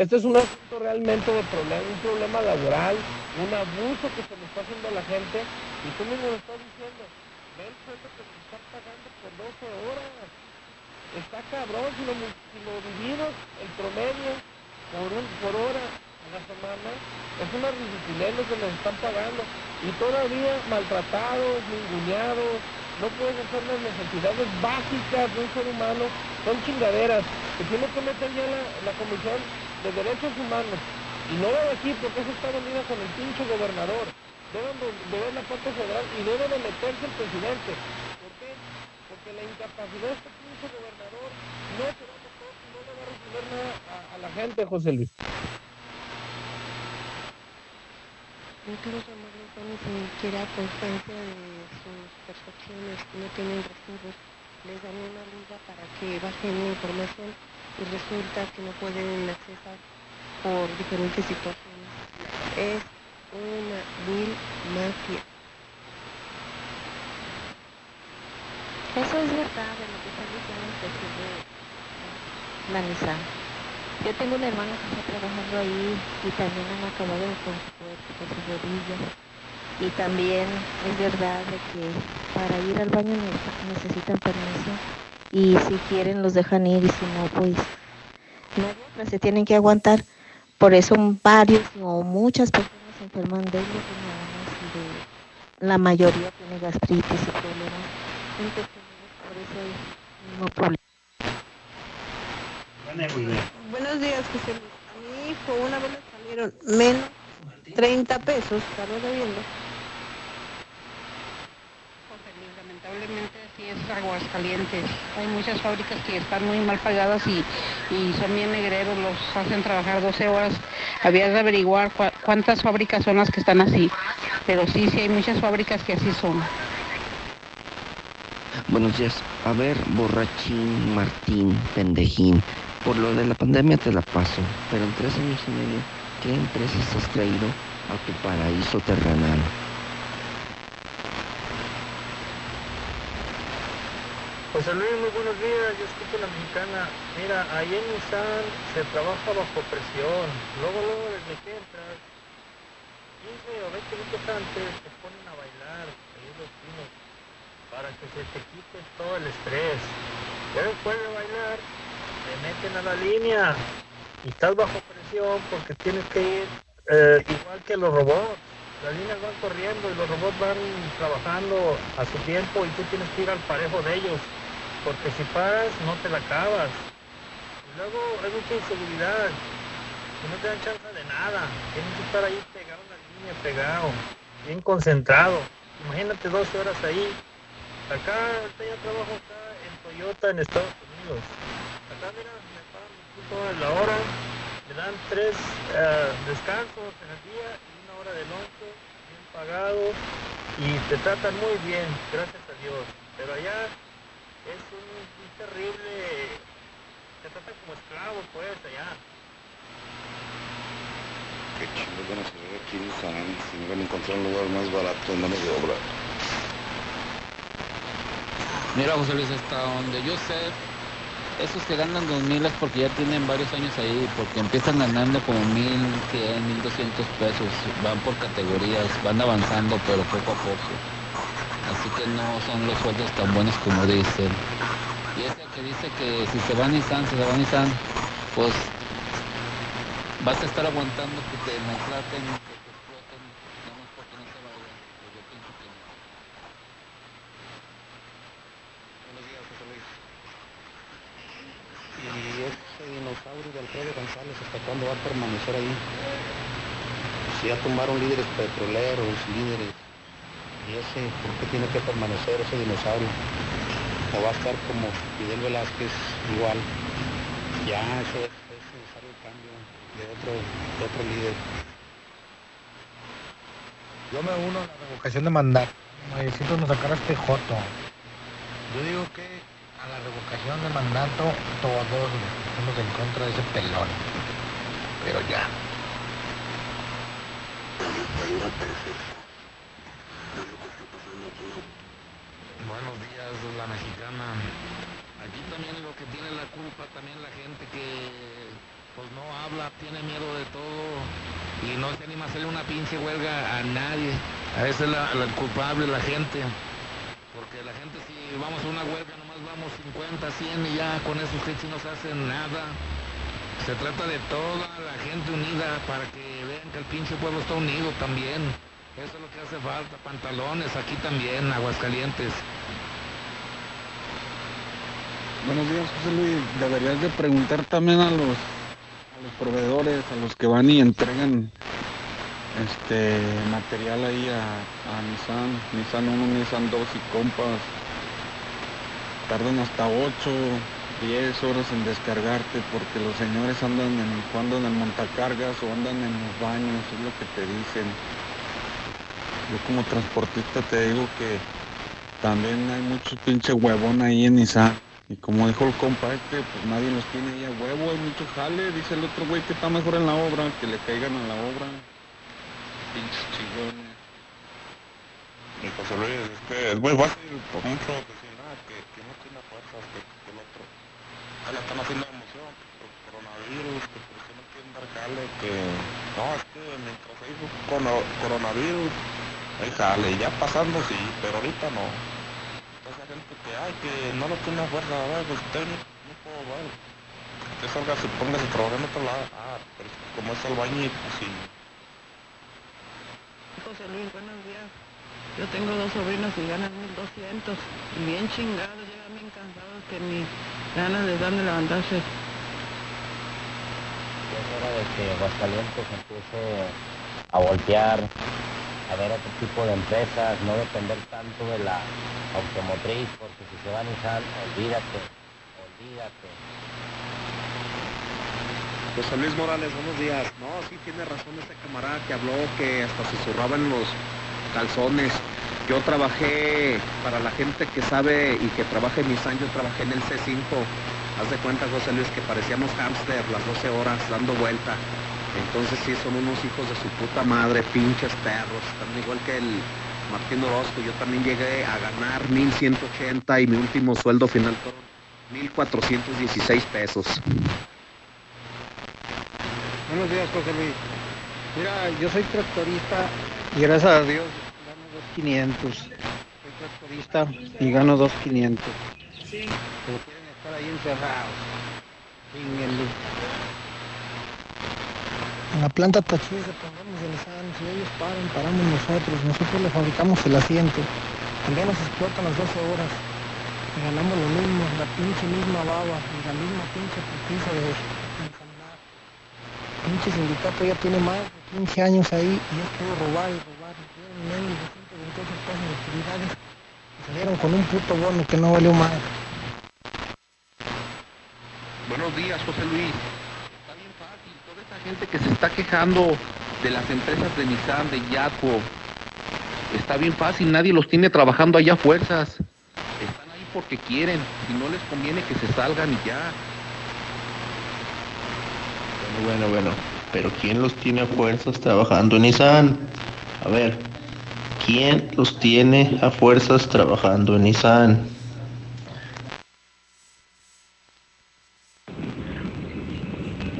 Este es un asunto realmente de problema, un problema laboral, un abuso que se le está haciendo a la gente y tú mismo lo estás diciendo, ve el sueldo que nos están pagando por 12 horas. Está cabrón si lo, si lo divides el promedio por, hora a la semana, es una ridiculez lo que nos están pagando. Y todavía maltratados, ninguneados, no pueden hacer las necesidades básicas de un ser humano, son chingaderas. Que tiene que meter ya la Comisión de Derechos Humanos. Y no de aquí porque eso está venida con el pinche gobernador. Deben de, ver la parte federal y debe de meterse el presidente. ¿Por qué? Porque la incapacidad de este pinche gobernador no se va a meter y no le va a resolver nada a, a la gente, José Luis. No quiero tomar ni siquiera constancia de sus percepciones, no tienen recibos. Les dan una liga para que bajen la información y resulta que no pueden accesar por diferentes situaciones. Es una vil mafia. Eso es verdad de lo que está diciendo usted la Nissan. Yo tengo un hermano que está trabajando ahí y también han acabado con su cuerpo, con sus rodillas. Y también es verdad de que para ir al baño ne- necesitan permiso y si quieren los dejan ir y si no pues no hay otra, se tienen que aguantar. Por eso varios o muchas personas se enferman de riñones y de la mayoría tiene gastritis y problemas intestinales, por eso es mismo problema. Buenos días, José Luis. A mi hijo una vez le salieron menos 30 pesos, estaba viendo. Lamentablemente es Aguascalientes. Hay muchas fábricas que están muy mal pagadas y, y son bien negreros, los hacen trabajar 12 horas. Habías de averiguar cuántas fábricas son las que están así. Pero sí, sí hay muchas fábricas que así son. Buenos días. A ver, borrachín, Martín, pendejín. Por lo de la pandemia te la paso, pero en tres años y medio, ¿qué empresas has traído a tu paraíso terrenal? José Luis, muy buenos días, yo escucho la mexicana. Mira, ahí en Nissan se trabaja bajo presión. Luego, luego, desde que entras, 15 o 20 minutos antes, te ponen a bailar, ahí los chinos, para que se te quite todo el estrés. Ya después de bailar, te meten a la línea y estás bajo presión porque tienes que ir eh, igual que los robots. Las líneas van corriendo y los robots van trabajando a su tiempo y tú tienes que ir al parejo de ellos. Porque si paras, no te la acabas. Y luego hay mucha inseguridad. Y no te dan chance de nada. Tienes que estar ahí pegado en la línea, pegado. Bien concentrado. Imagínate 12 horas ahí. Acá, ahorita ya trabajo acá en Toyota en Estados Unidos. Acá, mira, me pagan 5 horas la hora. Me dan tres eh, descansos en el día y una hora de lonche, bien pagado. Y te tratan muy bien, gracias a Dios. Pero allá es un, un terrible... Te tratan como esclavo, pues, allá. Qué chido van a salir aquí en San, si no van a encontrar un lugar más barato en mano de obra. Mira, José Luis, hasta donde yo sé, esos que ganan 2000 es porque ya tienen varios años ahí, porque empiezan ganando como 1100, 1200 pesos, van por categorías, van avanzando, pero poco a poco. Así que no son los sueldos tan buenos como dicen. Y ese que dice que si se va a Nissan, se va a Nissan, pues vas a estar aguantando que te maltraten, que te exploten, nada más porque no se vaya. Pues yo pienso que no. Buenos días, José Luis. Y ese dinosaurio de Alfredo González, ¿hasta cuándo va a permanecer ahí? Si ya tumbaron líderes petroleros, líderes, y ese, ¿por qué tiene que permanecer ese dinosaurio? O va a estar como Fidel Velázquez, igual. Ya, eso es, es necesario el cambio de otro, de otro líder. Yo me uno a la revocación de mandato. Necesito nos sacar a este joto. Yo digo que a la revocación de mandato todos estamos en contra de ese pelón. Pero ya. Buenos días, la mexicana. Aquí también lo que tiene la culpa también la gente que pues no habla, tiene miedo de todo y no se anima a hacerle una pinche huelga a nadie. A esa es la, la culpable, la gente. Porque la gente si vamos a una huelga nomás vamos 50, 100 y ya con esos techos no se hace nada. Se trata de toda la gente unida para que vean que el pinche pueblo está unido también. Eso es lo que hace falta, pantalones aquí también, Aguascalientes. Buenos días, José Luis. Deberías de preguntar también a los, proveedores, a los que van y entregan este material ahí a, a Nissan, Nissan 1, Nissan 2 y compas. Tardan hasta 8, 10 horas en descargarte porque los señores andan en, jugando en el montacargas o andan en los baños, es lo que te dicen. Yo como transportista te digo que también hay mucho pinche huevón ahí en Nissan. Y como dijo el compa este, pues nadie los tiene ahí a huevo, hay mucho jale, dice el otro güey que está mejor en la obra, que le caigan a la obra. Pinches chingones. Y José Luis, es que es muy fácil por mucho decir, nada, que, que no tiene fuerzas, que, que el otro. Ya le están haciendo emoción, que por coronavirus, que por qué no quieren dar jale, que no, es que mientras hay coronavirus, hay jale, ya pasando sí, pero ahorita no. Que, ay, que no lo tiene fuerza, a ver, pues usted no, no puedo ver. Usted salga, se ponga a trabajar en otro lado. Ah, pero como es albañil, pues sí. José Luis, buenos días. Yo tengo dos sobrinos y ganan 1200. Y bien chingados, llegan bien cansados que ni ganas les dan de levantarse. Ya es hora de que Aguascalientes empiece a voltear, a ver otro tipo de empresas, no depender tanto de la automotriz, porque si se va Nissan, olvídate, olvídate. José Luis Morales, buenos días. No, sí tiene razón ese camarada que habló que hasta susurraban los calzones. Yo trabajé, para la gente que sabe y que trabaja en Nissan, yo trabajé en el C5. Haz de cuenta, José Luis, que parecíamos hámster las 12 horas dando vuelta. Entonces sí, son unos hijos de su puta madre, pinches perros. Están igual que el Martín Orozco. Yo también llegué a ganar 1.180 y mi último sueldo final fueron 1.416 pesos. Buenos días, José Luis. Mira, yo soy tractorista y gracias a Dios gano 2.500. Soy tractorista y gano 2.500. Pero quieren estar ahí encerrados. En la planta Tachis dependemos de Nissan. Si ellos paran, paramos nosotros. Nosotros le fabricamos el asiento. También nos explotan las 12 horas. Y ganamos lo mismo, la pinche misma baba y la misma pinche putiza de enfermar. Pinche sindicato ya tiene más de 15 años ahí y es todo robar y robar. Dieron menos de 128 pesos de utilidades y salieron con un puto bono que no valió más. Buenos días, José Luis. Está bien fácil. Toda esa gente que se está quejando de las empresas de Nissan, de Yatco, está bien fácil. Nadie los tiene trabajando allá a fuerzas. Están ahí porque quieren. Si no les conviene que se salgan y ya. Bueno, bueno, bueno. Pero ¿quién los tiene a fuerzas trabajando en Nissan? A ver, ¿quién los tiene a fuerzas trabajando en Nissan?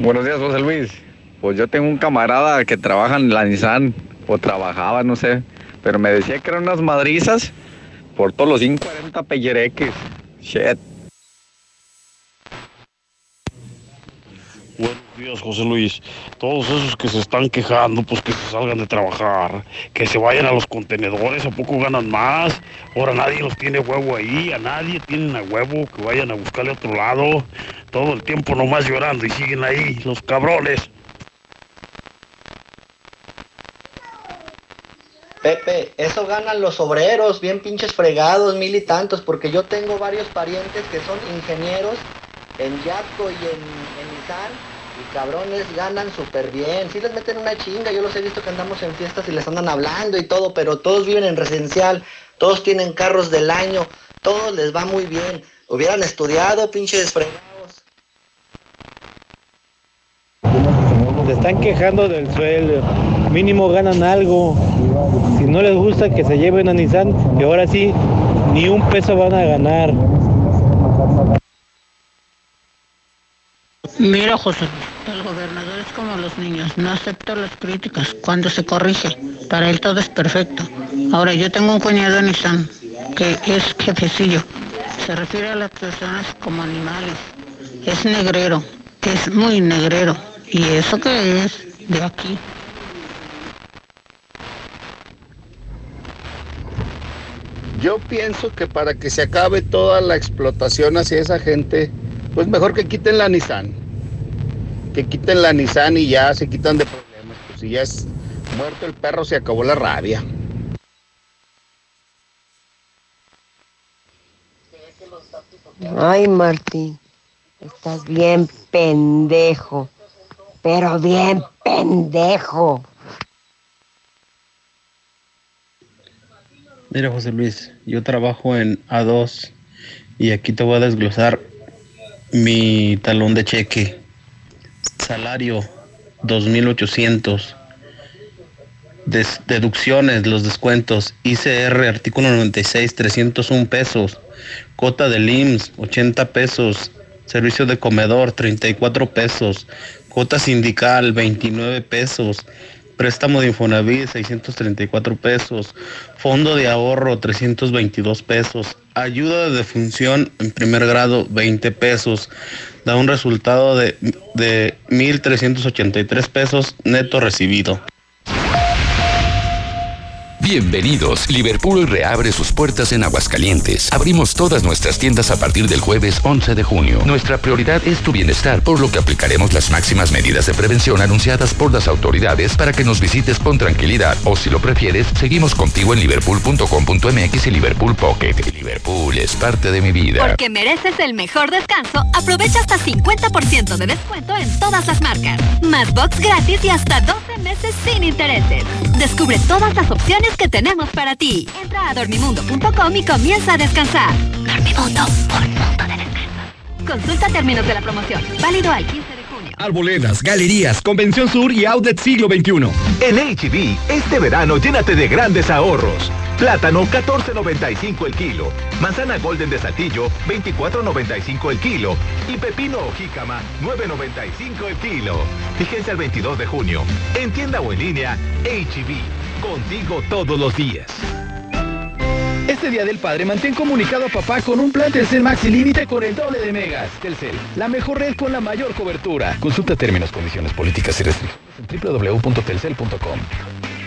Buenos días, José Luis. Pues yo tengo un camarada que trabaja en la Nissan, o trabajaba, no sé, pero me decía que eran unas madrizas por todos los 540 pellereques. Shit. Buenos días, José Luis. Todos esos que se están quejando, pues que se salgan de trabajar, que se vayan a los contenedores, ¿a poco ganan más? Ahora nadie los tiene huevo ahí, a nadie tienen a huevo, que vayan a buscarle a otro lado. Todo el tiempo nomás llorando y siguen ahí, los cabrones. Pepe, eso ganan los obreros, bien pinches fregados, mil y tantos, porque yo tengo varios parientes que son ingenieros en Yapco y en, en y cabrones ganan súper bien, sí les meten una chinga, yo los he visto que andamos en fiestas y les andan hablando y todo, pero todos viven en residencial, todos tienen carros del año, todos les va muy bien, hubieran estudiado, pinches fregados. Se están quejando del sueldo. Mínimo ganan algo. Si no les gusta que se lleven a Nissan, y ahora sí, ni un peso van a ganar. Mira, José, el gobernador es como los niños, no acepta las críticas cuando se corrige. Para él todo es perfecto. Ahora, yo tengo un cuñado en Nissan que es jefecillo. Se refiere a las personas como animales. Es negrero, es muy negrero. ¿Y eso que es de aquí? Yo pienso que para que se acabe toda la explotación hacia esa gente, pues mejor que quiten la Nissan. Que quiten la Nissan y ya se quitan de problemas. Pues si ya es muerto el perro, se acabó la rabia. Ay, Martín, estás bien pendejo, pero bien pendejo. Mira, José Luis, yo trabajo en A2 y aquí te voy a desglosar mi talón de cheque. Salario 2800. Des- deducciones, los descuentos. ICR, artículo 96, 301 pesos. Cota del IMSS, 80 pesos. Servicio de comedor, 34 pesos. Cota sindical, 29 pesos. Préstamo de Infonavit, 634 pesos. Fondo de ahorro, 322 pesos. Ayuda de defunción en primer grado, 20 pesos. Da un resultado de, de 1.383 pesos neto recibido. Bienvenidos. Liverpool reabre sus puertas en Aguascalientes. Abrimos todas nuestras tiendas a partir del jueves 11 de junio. Nuestra prioridad es tu bienestar, por lo que aplicaremos las máximas medidas de prevención anunciadas por las autoridades para que nos visites con tranquilidad o si lo prefieres, seguimos contigo en liverpool.com.mx y Liverpool Pocket. Liverpool es parte de mi vida. Porque mereces el mejor descanso, aprovecha hasta 50% de descuento en todas las marcas. Más box gratis y hasta 12 meses sin intereses. Descubre todas las opciones que tenemos para ti. Entra a dormimundo.com y comienza a descansar. Dormimundo, un mundo de descanso. Consulta términos de la promoción. Válido al 15 de junio. Arboledas, galerías, Convención Sur y Outlet Siglo XXI. En HB, este verano llénate de grandes ahorros. Plátano 14.95 el kilo. Manzana Golden de Saltillo 24.95 el kilo. Y pepino o jícama 9.95 el kilo. Fíjense el 22 de junio. En tienda o en línea, HB. Contigo todos los días. Este Día del Padre mantén comunicado a papá con un plan Telcel Maxi Límite con el doble de megas. Telcel, la mejor red con la mayor cobertura. Consulta términos, condiciones, políticas y restricciones en www.telcel.com.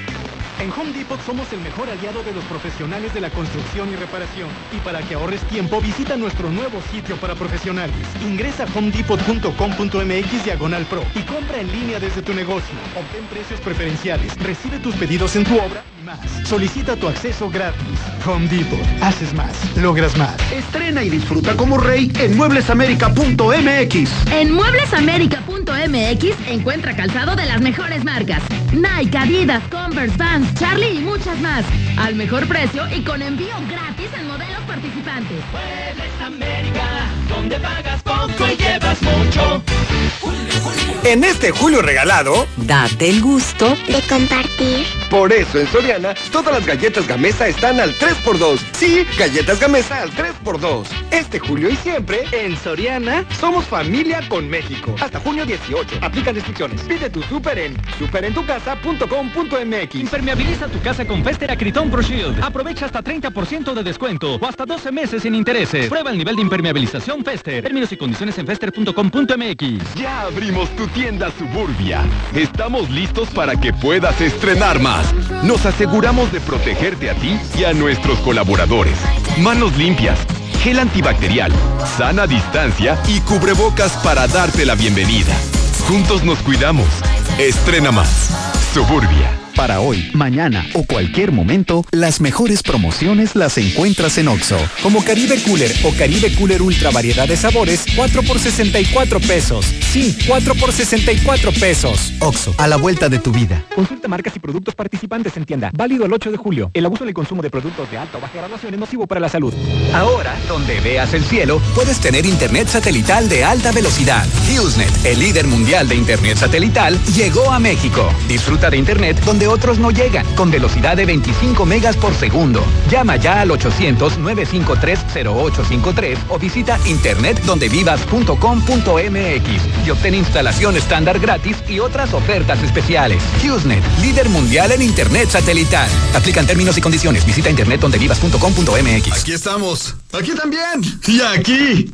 En Home Depot somos el mejor aliado de los profesionales de la construcción y reparación. Y para que ahorres tiempo, visita nuestro nuevo sitio para profesionales. Ingresa a homedepot.com.mx diagonal pro y compra en línea desde tu negocio. Obtén precios preferenciales, recibe tus pedidos en tu obra más. Solicita tu acceso gratis. Home Depot. Haces más, logras más. Estrena y disfruta como rey en mueblesamerica.mx. En mueblesamerica.mx encuentra calzado de las mejores marcas. Nike, Adidas, Converse, Vans, Charlie y muchas más. Al mejor precio y con envío gratis en modelos participantes. Muebles América, donde pagas poco y llevas mucho. En este julio regalado, Date el gusto de compartir. por eso en Soriana, todas las galletas Gamesa están al 3x2. Sí, galletas Gamesa al 3x2. Este julio y siempre, en Soriana, somos familia con México. Hasta junio 18. Aplican restricciones. Pide tu súper en superentucasa.com.mx. Impermeabiliza tu casa con Fester Acritón Pro Shield. Aprovecha hasta 30% de descuento o hasta 12 meses sin intereses. Prueba el nivel de impermeabilización Fester. Términos y condiciones en fester.com.mx. Ya abrimos tu tienda Suburbia. Estamos listos para que puedas estrenar más. Nos aseguramos de protegerte a ti y a nuestros colaboradores. Manos limpias, gel antibacterial, sana distancia y cubrebocas para darte la bienvenida. Juntos nos cuidamos. Estrena más. Suburbia. Para hoy, mañana o cualquier momento, las mejores promociones las encuentras en Oxo. Como Caribe Cooler o Caribe Cooler Ultra variedad de sabores, 4 por 64 pesos. Sí, 4 por 64 pesos. Oxo, a la vuelta de tu vida. Consulta marcas y productos participantes en tienda. Válido el 8 de julio. El abuso en el consumo de productos de alta o baja graduación es nocivo para la salud. Ahora, donde veas el cielo, puedes tener internet satelital de alta velocidad. HughesNet, el líder mundial de internet satelital, llegó a México. Disfruta de internet donde otros no llegan, con velocidad de 25 megas por segundo. Llama ya al 800-953-0853 o visita internetdondevivas.com.mx y obtén instalación estándar gratis y otras ofertas especiales. HughesNet, líder mundial en Internet satelital. Aplican términos y condiciones. Visita internetdondevivas.com.mx. Aquí estamos. Aquí también. Y aquí.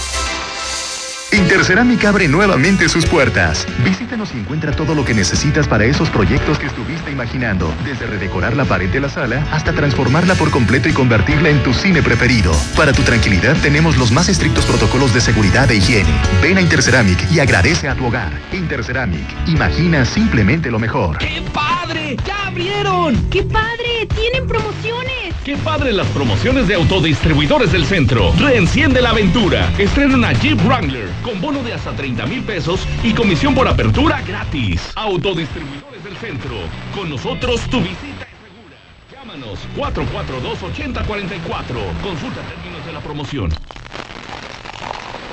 Intercerámica abre nuevamente sus puertas. Visítanos y encuentra todo lo que necesitas para esos proyectos que estuviste imaginando. Desde redecorar la pared de la sala hasta transformarla por completo y convertirla en tu cine preferido. Para tu tranquilidad tenemos los más estrictos protocolos de seguridad e higiene. Ven a Interceramic y agradece a tu hogar. Interceramic. Imagina simplemente lo mejor. ¡Qué padre! ¡Ya abrieron! ¡Qué padre! ¡Tienen promociones! ¡Qué padre las promociones de autodistribuidores del centro! Reenciende la aventura. Estrena una Jeep Wrangler con bono de hasta 30 mil pesos y comisión por apertura gratis. Autodistribuidores del centro. Con nosotros tu visita es segura. Llámanos 442-8044. Consulta términos de la promoción.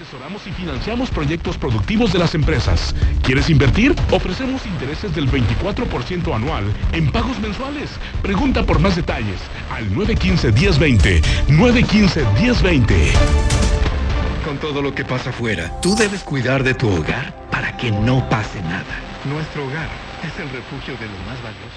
Asesoramos y financiamos proyectos productivos de las empresas. ¿Quieres invertir? Ofrecemos intereses del 24% anual en pagos mensuales. Pregunta por más detalles al 915-1020. 915-1020. Con todo lo que pasa afuera, tú debes cuidar de tu hogar para que no pase nada. Nuestro hogar es el refugio de lo más valioso,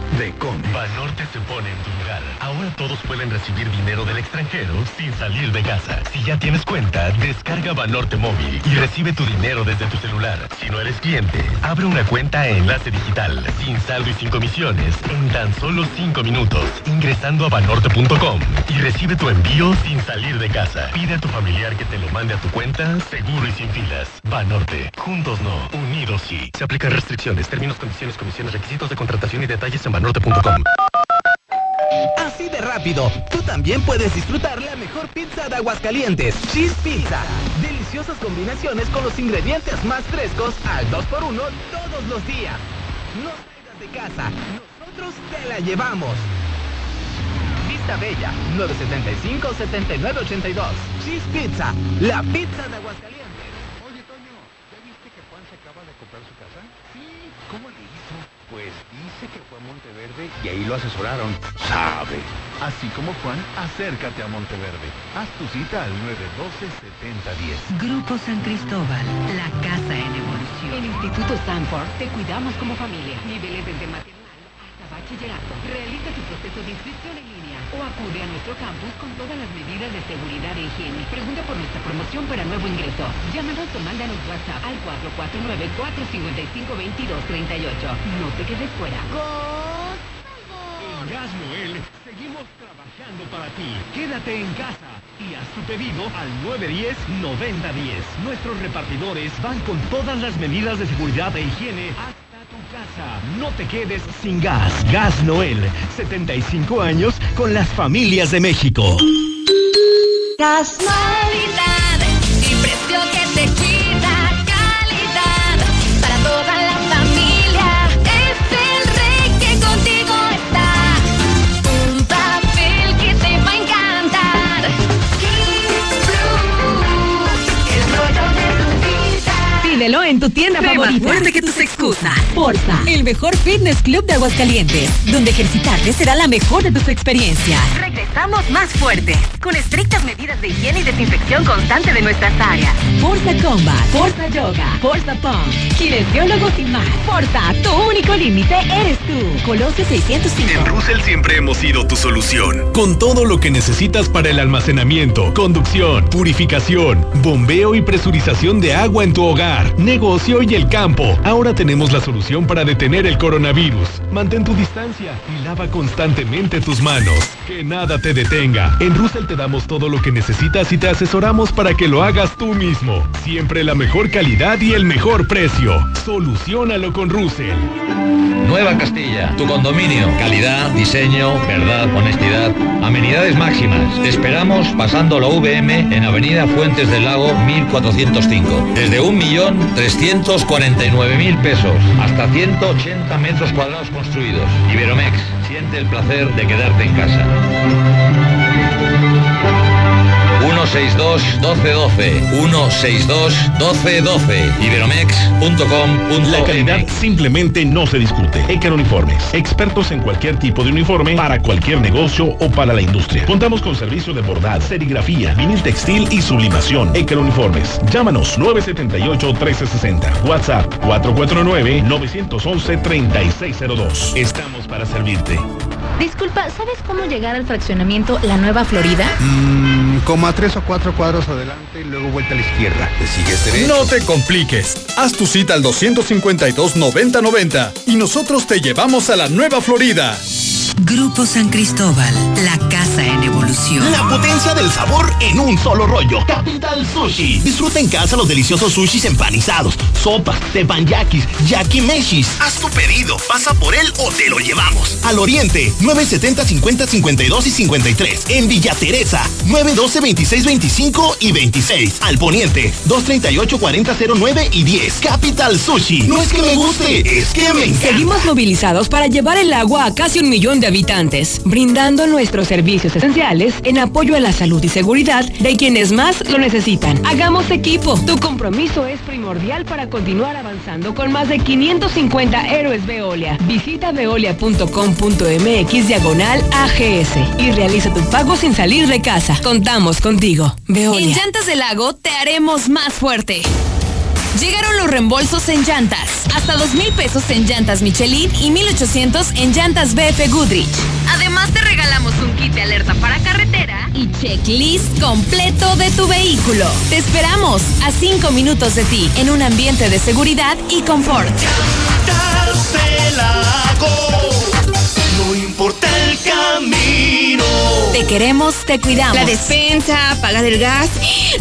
de Come. Banorte se pone en tu lugar. Ahora todos pueden recibir dinero del extranjero sin salir de casa. Si ya tienes cuenta, descarga Banorte Móvil y recibe tu dinero desde tu celular. Si no eres cliente, abre una cuenta en Enlace Digital, sin saldo y sin comisiones, en tan solo 5 minutos, ingresando a banorte.com y recibe tu envío sin salir de casa. Pide a tu familiar que te lo mande a tu cuenta, seguro y sin filas. Banorte. Juntos no, unidos sí. Se aplican restricciones, términos, condiciones, comisiones, requisitos de contratación y detalles en banorte.com. Así de rápido, tú también puedes disfrutar la mejor pizza de Aguascalientes, Cheese Pizza. Deliciosas combinaciones con los ingredientes más frescos al 2x1 todos los días. No salgas de casa, nosotros te la llevamos. Vista Bella, 975-7982. Cheese Pizza, la pizza de Aguascalientes. Oye, Toño, ¿ya viste que Juan se acaba de comprar su casa? Sí. ¿Cómo le hizo? Pues dice que fue a Monteverde y ahí lo asesoraron. Sabe. Así como Juan, acércate a Monteverde. Haz tu cita al 912-7010. Grupo San Cristóbal, la casa en evolución. En Instituto Stanford te cuidamos como familia. Niveles desde maternal hasta bachillerato. Realiza tu proceso de inscripción en o acude a nuestro campus con todas las medidas de seguridad e higiene. Pregunta por nuestra promoción para nuevo ingreso. Llámanos o mándanos WhatsApp al 449-455-2238. No te quedes fuera. En Gas Noel seguimos trabajando para ti. Quédate en casa y haz tu pedido al 910-9010. Nuestros repartidores van con todas las medidas de seguridad e higiene casa. No te quedes sin gas. Gas Noel, 75 años con las familias de México. Gas Navidad y precio que en tu tienda más favorita. fuerte que tus excusas. Forza, el mejor fitness club de Aguascalientes, donde ejercitarte será la mejor de tus experiencias. Regresamos estamos más fuertes, con estrictas medidas de higiene y desinfección constante de nuestras áreas. Forza Combat, Forza Yoga, Forza Pump, kinesiólogos y más. Forza, tu único límite eres tú. Colosio 605. En Russell siempre hemos sido tu solución. Con todo lo que necesitas para el almacenamiento, conducción, purificación, bombeo y presurización de agua en tu hogar, negocio y el campo. Ahora tenemos la solución para detener el coronavirus. Mantén tu distancia y lava constantemente tus manos. Que nada te detenga. En Russell te damos todo lo que necesitas y te asesoramos para que lo hagas tú mismo. Siempre la mejor calidad y el mejor precio. Solucionalo con Russell. Nueva Castilla, tu condominio. Calidad, diseño, verdad, honestidad. Amenidades máximas. Te esperamos pasando la VM en Avenida Fuentes del Lago 1405. Desde 1.349.000 pesos hasta 180 metros cuadrados construidos. Iberomex, siente el placer de quedarte en casa. 162 1212 162 1212 iberomex.com. La calidad simplemente no se discute. Eker Uniformes, expertos en cualquier tipo de uniforme para cualquier negocio o para la industria. Contamos con servicio de bordad, serigrafía, vinil textil y sublimación. Eker Uniformes. Llámanos 978-1360. WhatsApp 449-911-3602. Estamos para servirte. Disculpa, ¿sabes cómo llegar al fraccionamiento La Nueva Florida? Mm, como a tres o cuatro cuadros adelante y luego vuelta a la izquierda. ¿Te sigues derecho? No te compliques. Haz tu cita al 252-9090 y nosotros te llevamos a la Nueva Florida. Grupo San Cristóbal, la casa en evolución. La potencia del sabor en un solo rollo. Capital Sushi. Disfruta en casa los deliciosos sushis empanizados, sopas, teppanyakis, yakimeshis. Haz tu pedido, pasa por él o te lo llevamos. Al oriente, 970 50 52 y 53. En Villa Teresa, 912 26 25 y 26. Al poniente, 238 40 09 y 10. Capital Sushi. No es que me guste, es que me encanta. Seguimos movilizados para llevar el agua a casi un millón de habitantes, brindando nuestros servicios esenciales en apoyo a la salud y seguridad de quienes más lo necesitan. Hagamos equipo. Tu compromiso es primordial para continuar avanzando con más de 550 héroes Veolia. Visita veolia.com.mx diagonal AGS y realiza tu pago sin salir de casa. Contamos contigo. Veolia. En Llantas del Lago te haremos más fuerte. Llegaron los reembolsos en llantas. Hasta dos mil pesos en llantas Michelin y 1800 en llantas BF Goodrich. Además te regalamos un kit de alerta para carretera y checklist completo de tu vehículo. Te esperamos a cinco minutos de ti en un ambiente de seguridad y confort. No importa el. Te queremos, te cuidamos. La despensa, pagar el gas,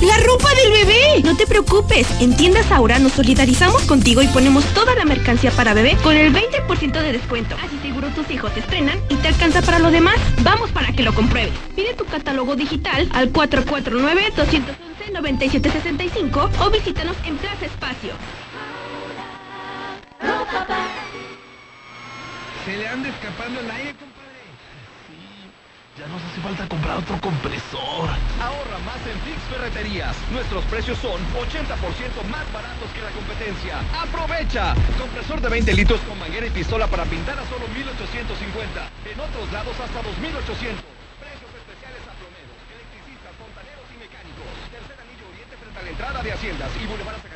la ropa del bebé. No te preocupes, en Tiendas Aura nos solidarizamos contigo y ponemos toda la mercancía para bebé con el 20% de descuento. Así seguro tus hijos te estrenan y te alcanza para lo demás. Vamos para que lo compruebes. Pide tu catálogo digital al 449-211-9765 o visítanos en Plaza Espacio. Se le anda escapando el aire. Ya nos hace falta comprar otro compresor. Ahorra más en Fix Ferreterías. Nuestros precios son 80% más baratos que la competencia. ¡Aprovecha! Compresor de 20 litros con manguera y pistola para pintar a solo 1850. En otros lados hasta 2800. Precios especiales a plomeros, electricistas, fontaneros y mecánicos. Tercer anillo oriente frente a la entrada de Haciendas y Boulevard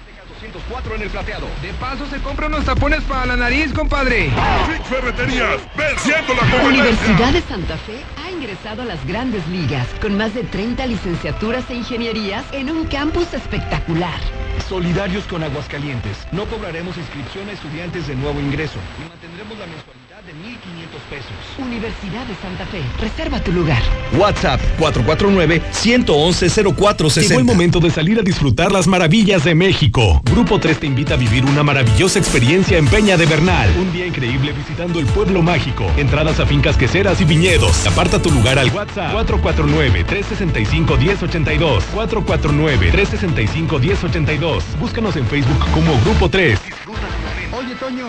204 en el plateado. De paso se compra unos tapones para la nariz, compadre. Fix Ferreterías, venciendo la competencia. Universidad de Santa Fe ha ingresado a las grandes ligas con más de 30 licenciaturas e ingenierías en un campus espectacular. Solidarios con Aguascalientes. No cobraremos inscripción a estudiantes de nuevo ingreso y mantendremos la mensualidad 1.500 pesos. Universidad de Santa Fe. Reserva tu lugar. WhatsApp 449-111-0460. Llegó el momento de salir a disfrutar las maravillas de México. Grupo 3 te invita a vivir una maravillosa experiencia en Peña de Bernal. Un día increíble visitando el pueblo mágico. Entradas a fincas queseras y viñedos. Aparta tu lugar al WhatsApp 449-365-1082. 449-365-1082. Búscanos en Facebook como Grupo 3. Oye, Toño,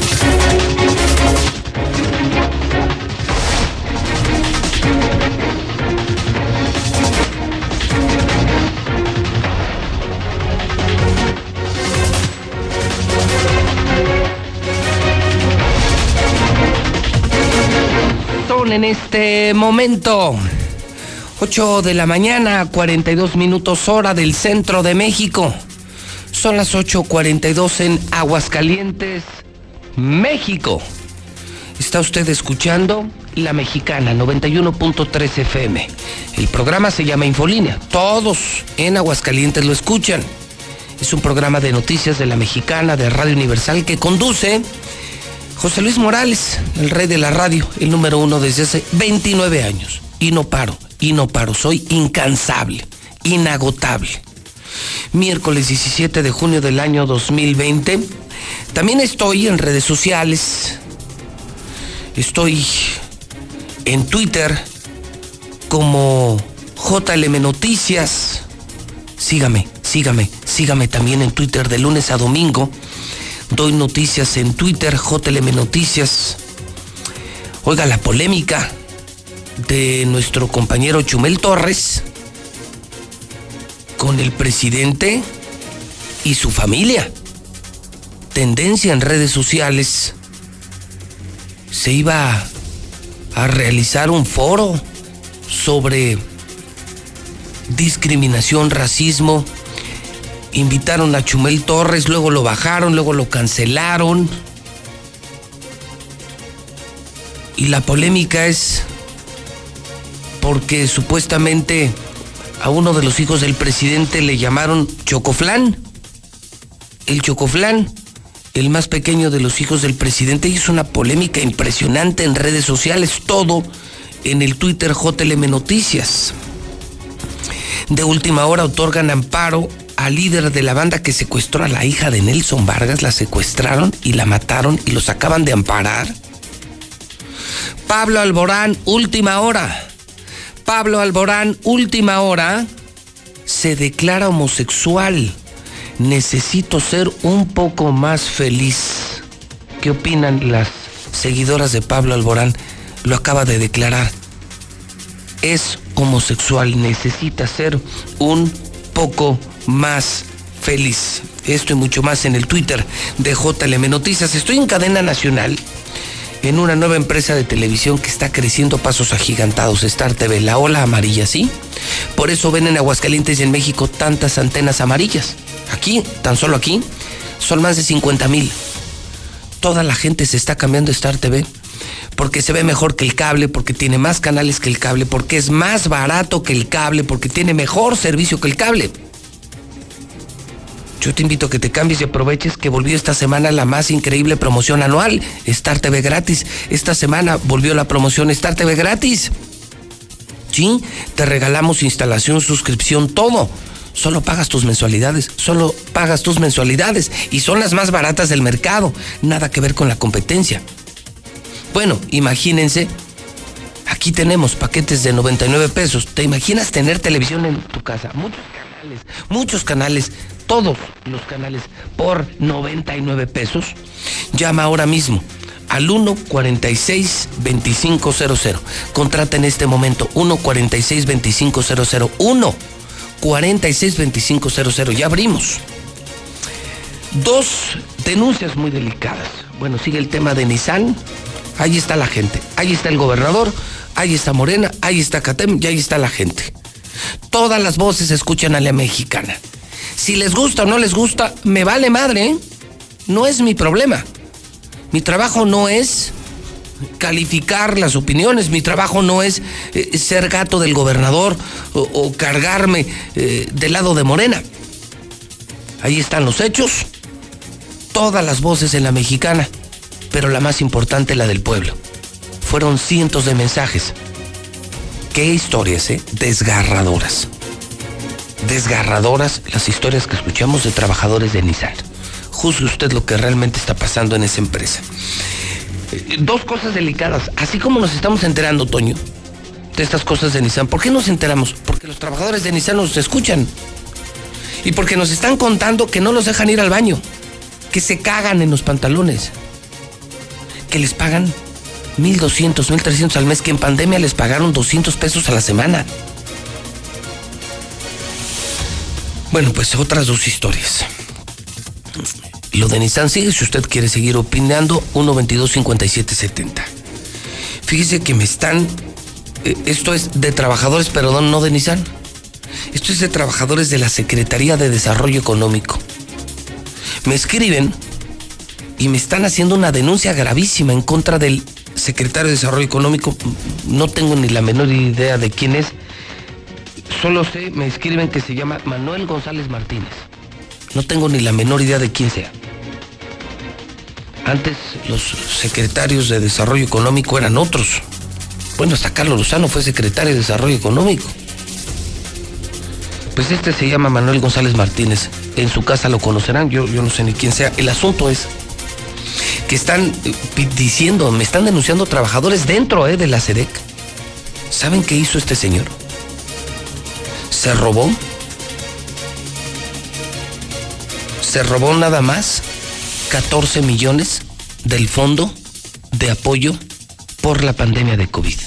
En este momento 8 de la mañana, 42 minutos hora del centro de México. Son las 8.42 en Aguascalientes, México. Está usted escuchando La Mexicana 91.3 FM. El programa se llama Infolínea. Todos en Aguascalientes lo escuchan. Es un programa de noticias de La Mexicana de Radio Universal que conduce José Luis Morales, el rey de la radio, el número uno desde hace 29 años. Y no paro, y no paro. Soy incansable, inagotable. Miércoles 17 de junio del año 2020. También estoy en redes sociales. Estoy en Twitter como JLM Noticias. Sígame, sígame, sígame también en Twitter de lunes a domingo. Doy noticias en Twitter, JLM Noticias. Oiga, la polémica de nuestro compañero Chumel Torres con el presidente y su familia. Tendencia en redes sociales. Se iba a realizar un foro sobre discriminación, racismo. Invitaron a Chumel Torres, luego lo bajaron, luego lo cancelaron. Y la polémica es porque supuestamente a uno de los hijos del presidente le llamaron Chocoflán. El Chocoflán, el más pequeño de los hijos del presidente, hizo una polémica impresionante en redes sociales, todo en el Twitter JLM Noticias. De última hora otorgan amparo al líder de la banda que secuestró a la hija de Nelson Vargas, la secuestraron y la mataron y los acaban de amparar. Pablo Alborán, última hora. Pablo Alborán, última hora, se declara homosexual. Necesito ser un poco más feliz. ¿Qué opinan las seguidoras de Pablo Alborán? Lo acaba de declarar. Es homosexual, necesita ser un poco más feliz. Esto y mucho más en el Twitter de JLM Noticias. Estoy en cadena nacional en una nueva empresa de televisión que está creciendo pasos agigantados, Star TV, la ola amarilla, ¿sí? Por eso ven en Aguascalientes y en México tantas antenas amarillas. Aquí, tan solo aquí, son más de 50 mil. Toda la gente se está cambiando a Star TV porque se ve mejor que el cable, porque tiene más canales que el cable, porque es más barato que el cable, porque tiene mejor servicio que el cable. Yo te invito a que te cambies y aproveches que volvió esta semana la más increíble promoción anual, Star TV gratis. Esta semana volvió la promoción Star TV gratis. Sí, te regalamos instalación, suscripción, todo. Solo pagas tus mensualidades, solo pagas tus mensualidades y son las más baratas del mercado. Nada que ver con la competencia. Bueno, imagínense, aquí tenemos paquetes de 99 pesos. ¿Te imaginas tener televisión en tu casa? Muchos canales, muchos canales, todos los canales por 99 pesos. Llama ahora mismo al 146-2500. Contrata en este momento 146-2500. 146-2500. Ya abrimos. Dos denuncias muy delicadas. Bueno, sigue el tema de Nissan. Ahí está la gente. Ahí está el gobernador. Ahí está Morena. Ahí está Catem. Y ahí está la gente. Todas las voces escuchan a la mexicana. Si les gusta o no les gusta, me vale madre. No es mi problema. Mi trabajo no es calificar las opiniones, mi trabajo no es eh, ser gato del gobernador o, cargarme eh, del lado de Morena. Ahí están los hechos, todas las voces en la mexicana, pero la más importante, la del pueblo. Fueron cientos de mensajes. Qué historias, ¿eh? Desgarradoras. Desgarradoras las historias que escuchamos de trabajadores de Nissan. Juzgue usted lo que realmente está pasando en esa empresa. Eh, dos cosas delicadas. Así como nos estamos enterando, Toño, de estas cosas de Nissan. ¿Por qué nos enteramos? Porque los trabajadores de Nissan nos escuchan. Y porque nos están contando que no los dejan ir al baño. Que se cagan en los pantalones. Que les pagan 1.200, 1.300 al mes. Que en pandemia les pagaron 200 pesos a la semana. Bueno, pues otras dos historias. Lo de Nissan sigue, si usted quiere seguir opinando, 122-5770. Fíjese que me están... Eh, esto es de trabajadores, perdón, no de Nissan. Esto es de trabajadores de la Secretaría de Desarrollo Económico. Me escriben y me están haciendo una denuncia gravísima en contra del secretario de Desarrollo Económico. No tengo ni la menor idea de quién es. Solo sé, me escriben que se llama Manuel González Martínez. No tengo ni la menor idea de quién sea. Antes los secretarios de Desarrollo Económico eran otros. Bueno, hasta Carlos Lozano fue secretario de Desarrollo Económico. Pues este se llama Manuel González Martínez. En su casa lo conocerán, yo, yo no sé ni quién sea. El asunto es que están eh, diciendo, me están denunciando trabajadores dentro eh, de la SEDEC. ¿Saben qué hizo este señor? Se robó se robó nada más 14 millones del fondo de apoyo por la pandemia de COVID.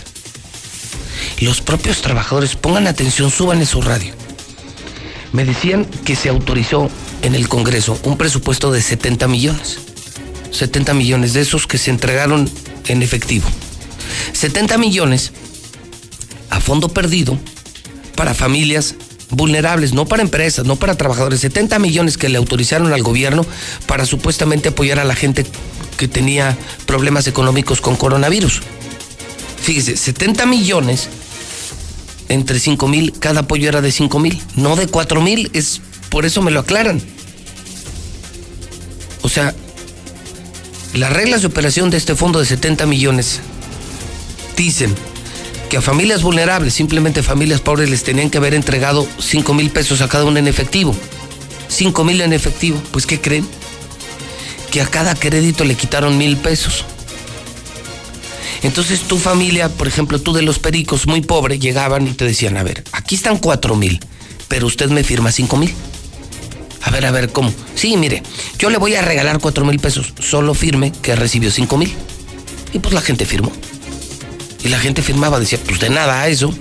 Los propios trabajadores, pongan atención, suban en su radio. Me decían que se autorizó en el Congreso un presupuesto de 70 millones. 70 millones de esos que se entregaron en efectivo. 70 millones a fondo perdido para familias vulnerables, no para empresas, no para trabajadores, 70 millones que le autorizaron al gobierno para supuestamente apoyar a la gente que tenía problemas económicos con coronavirus. Fíjese, 70 millones entre 5 mil, cada apoyo era de 5 mil, no de 4 mil, es por eso me lo aclaran. O sea, las reglas de operación de este fondo de 70 millones dicen a familias vulnerables, simplemente familias pobres, les tenían que haber entregado 5 mil pesos a cada uno en efectivo. 5 mil en efectivo. Pues, ¿qué creen? Que a cada crédito le quitaron mil pesos. Entonces tu familia, por ejemplo, tú de los pericos, muy pobre, llegaban y te decían, a ver, aquí están 4 mil, pero usted me firma 5 mil. A ver, a ver, ¿cómo? Sí, mire, yo le voy a regalar 4 mil pesos, solo firme que recibió 5 mil. Y pues la gente firmó. Y la gente firmaba, decía, pues de nada a eso,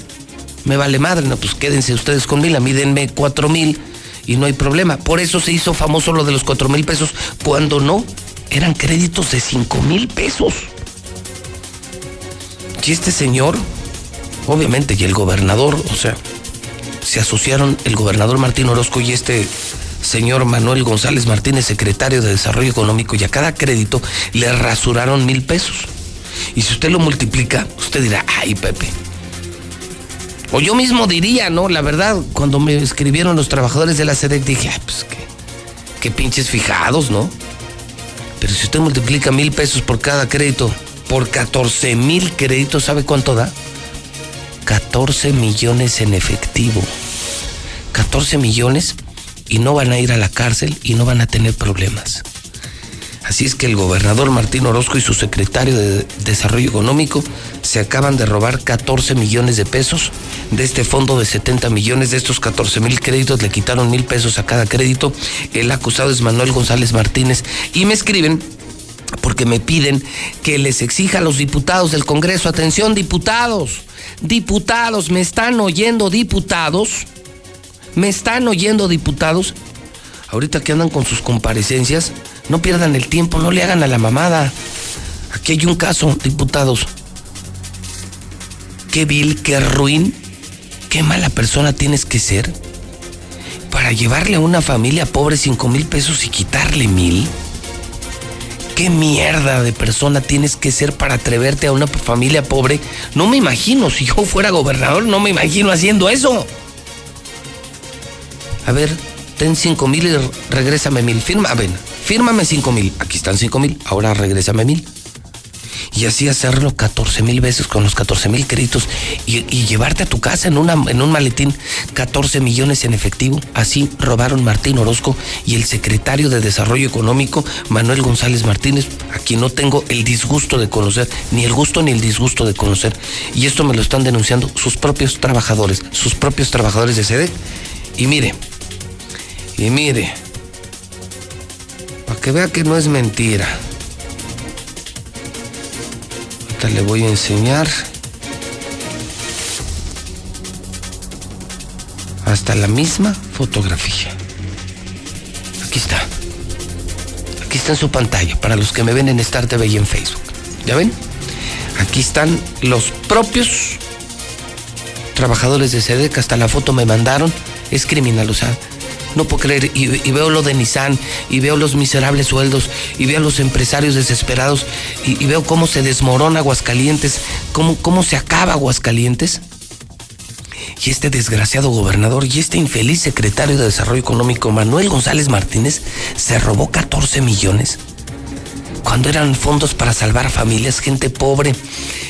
me vale madre, no, pues quédense ustedes con mil, a mí denme cuatro mil y no hay problema. Por eso se hizo famoso lo de los cuatro mil pesos, cuando no, eran créditos de cinco mil pesos. Y este señor, obviamente, y el gobernador, o sea, se asociaron el gobernador Martín Orozco y este señor Manuel González Martínez, secretario de Desarrollo Económico, y a cada crédito le rasuraron mil pesos. Y si usted lo multiplica, usted dirá, ay, Pepe. O yo mismo diría, ¿no? La verdad, cuando me escribieron los trabajadores de la SEDEC, dije, ay, pues qué, qué pinches fijados, ¿no? Pero si usted multiplica mil pesos por cada crédito, por 14 mil créditos, ¿sabe cuánto da? 14 millones en efectivo. 14 millones y no van a ir a la cárcel y no van a tener problemas. Así es que el gobernador Martín Orozco y su secretario de Desarrollo Económico se acaban de robar 14 millones de pesos de este fondo de 70 millones. De estos 14 mil créditos le quitaron mil pesos a cada crédito. El acusado es Manuel González Martínez. Y me escriben porque me piden que les exija a los diputados del Congreso, atención diputados, diputados, me están oyendo diputados, me están oyendo diputados ahorita que andan con sus comparecencias, no pierdan el tiempo, no le hagan a la mamada. Aquí hay un caso, diputados. Qué vil, qué ruin, qué mala persona tienes que ser para llevarle a una familia pobre cinco mil pesos y quitarle mil. ¿Qué mierda de persona tienes que ser para atreverte a una familia pobre? No me imagino, si yo fuera gobernador, no me imagino haciendo eso. A ver, ten cinco mil y regrésame mil. Firma, ven, fírmame cinco mil. Aquí están cinco mil, ahora regrésame mil y así hacerlo 14 mil veces con los 14 mil créditos y, llevarte a tu casa en, una, en un maletín 14 millones en efectivo. Así robaron Martín Orozco y el secretario de Desarrollo Económico, Manuel González Martínez, a quien no tengo el disgusto de conocer, ni el gusto ni el disgusto de conocer. Y esto me lo están denunciando sus propios trabajadores, sus propios trabajadores de sede. Y mire, y mire, que vea que no es mentira le voy a enseñar. Hasta la misma fotografía. Aquí está. Aquí está en su pantalla, para los que me ven en Star TV y en Facebook. ¿Ya ven? Aquí están los propios trabajadores de SEDEC, hasta la foto me mandaron. Es criminal, o sea, no puedo creer. Y, veo lo de Nissan, y veo los miserables sueldos, y veo a los empresarios desesperados, y, veo cómo se desmorona Aguascalientes, cómo, cómo se acaba Aguascalientes. Y este desgraciado gobernador y este infeliz secretario de Desarrollo Económico, Manuel González Martínez, se robó 14 millones. Cuando eran fondos para salvar familias, gente pobre,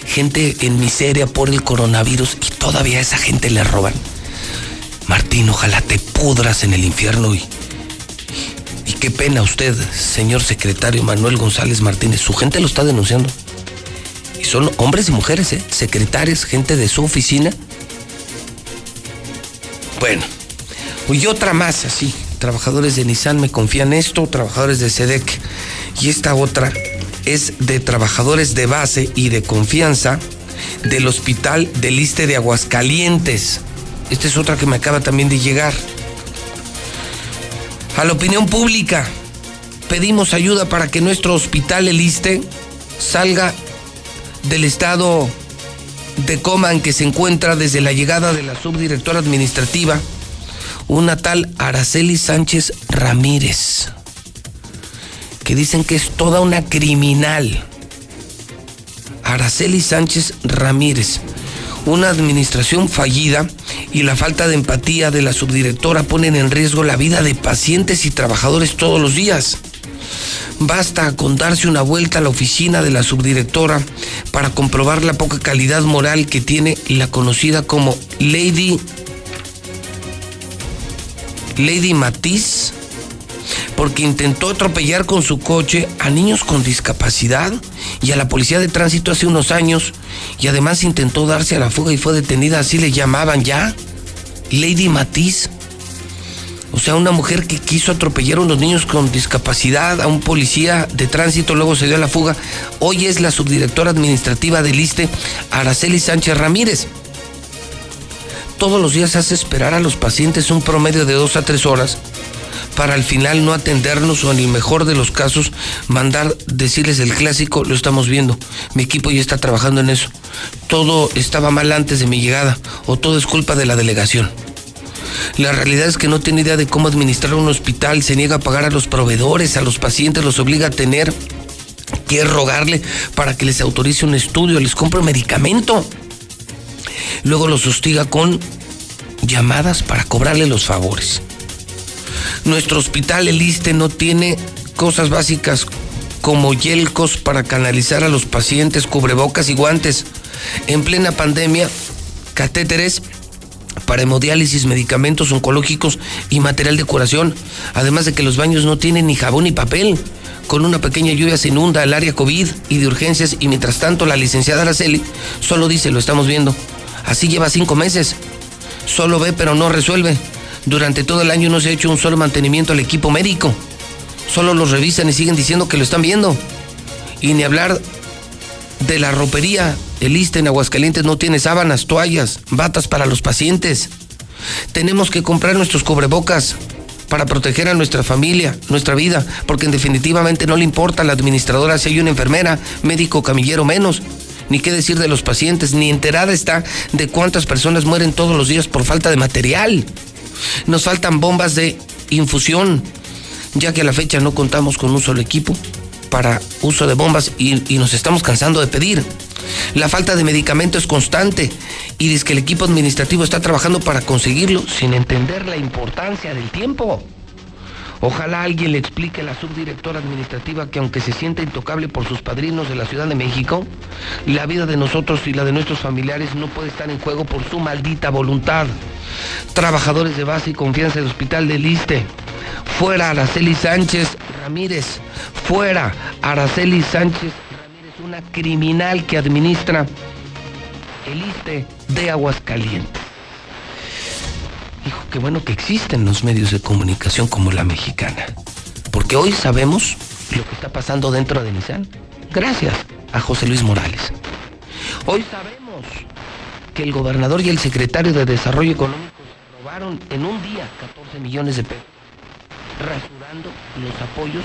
gente en miseria por el coronavirus, y todavía a esa gente le roban. Martín, ojalá te pudras en el infierno y, y qué pena usted, señor secretario Manuel González Martínez. Su gente lo está denunciando. Y son hombres y mujeres, ¿eh? secretarios, gente de su oficina. Bueno, y otra más así. Trabajadores de Nissan me confían esto, trabajadores de SEDEC. Y esta otra es de trabajadores de base y de confianza del Hospital del Liste de Aguascalientes. Esta es otra que me acaba también de llegar. A la opinión pública, pedimos ayuda para que nuestro hospital Eliste salga del estado de coma en que se encuentra desde la llegada de la subdirectora administrativa, una tal Araceli Sánchez Ramírez, que dicen que es toda una criminal. Araceli Sánchez Ramírez, una administración fallida y la falta de empatía de la subdirectora ponen en riesgo la vida de pacientes y trabajadores todos los días. Basta con darse una vuelta a la oficina de la subdirectora para comprobar la poca calidad moral que tiene la conocida como Lady Lady Matiz porque intentó atropellar con su coche a niños con discapacidad y a la policía de tránsito hace unos años y además intentó darse a la fuga y fue detenida, así le llamaban ya, Lady Matiz. O sea, una mujer que quiso atropellar a unos niños con discapacidad, a un policía de tránsito, luego se dio a la fuga. Hoy es la subdirectora administrativa del ISTE, Araceli Sánchez Ramírez. Todos los días hace esperar a los pacientes un promedio de dos a tres horas para al final no atendernos o en el mejor de los casos mandar decirles el clásico, lo estamos viendo, mi equipo ya está trabajando en eso, todo estaba mal antes de mi llegada o todo es culpa de la delegación. La realidad es que no tiene idea de cómo administrar un hospital, se niega a pagar a los proveedores, a los pacientes, los obliga a tener que rogarle para que les autorice un estudio, les compre medicamento. Luego los hostiga con llamadas para cobrarle los favores. Nuestro hospital, el ISTE, no tiene cosas básicas como yelcos para canalizar a los pacientes, cubrebocas y guantes. En plena pandemia, catéteres para hemodiálisis, medicamentos oncológicos y material de curación. Además de que los baños no tienen ni jabón ni papel. Con una pequeña lluvia se inunda el área COVID y de urgencias y mientras tanto la licenciada Araceli solo dice, lo estamos viendo. Así lleva cinco meses. Solo ve pero no resuelve. Durante todo el año no se ha hecho un solo mantenimiento al equipo médico. Solo los revisan y siguen diciendo que lo están viendo. Y ni hablar de la ropería. El ISTE en Aguascalientes no tiene sábanas, toallas, batas para los pacientes. Tenemos que comprar nuestros cubrebocas para proteger a nuestra familia, nuestra vida, porque en definitivamente no le importa a la administradora si hay una enfermera, médico, camillero menos. Ni qué decir de los pacientes, ni enterada está de cuántas personas mueren todos los días por falta de material. Nos faltan bombas de infusión, ya que a la fecha no contamos con un solo equipo para uso de bombas y, nos estamos cansando de pedir. La falta de medicamento es constante y dice que el equipo administrativo está trabajando para conseguirlo sin entender la importancia del tiempo. Ojalá alguien le explique a la subdirectora administrativa que aunque se sienta intocable por sus padrinos de la Ciudad de México, la vida de nosotros y la de nuestros familiares no puede estar en juego por su maldita voluntad. Trabajadores de base y confianza del Hospital del Liste. Fuera Araceli Sánchez Ramírez. Fuera Araceli Sánchez Ramírez, una criminal que administra el ISTE de Aguascalientes. Hijo, qué bueno que existen los medios de comunicación como la mexicana. Porque hoy sabemos lo que está pasando dentro de Nissan. Gracias a José Luis Morales. Hoy sabemos que el gobernador y el secretario de Desarrollo Económico se robaron en un día 14 millones de pesos, rasurando los apoyos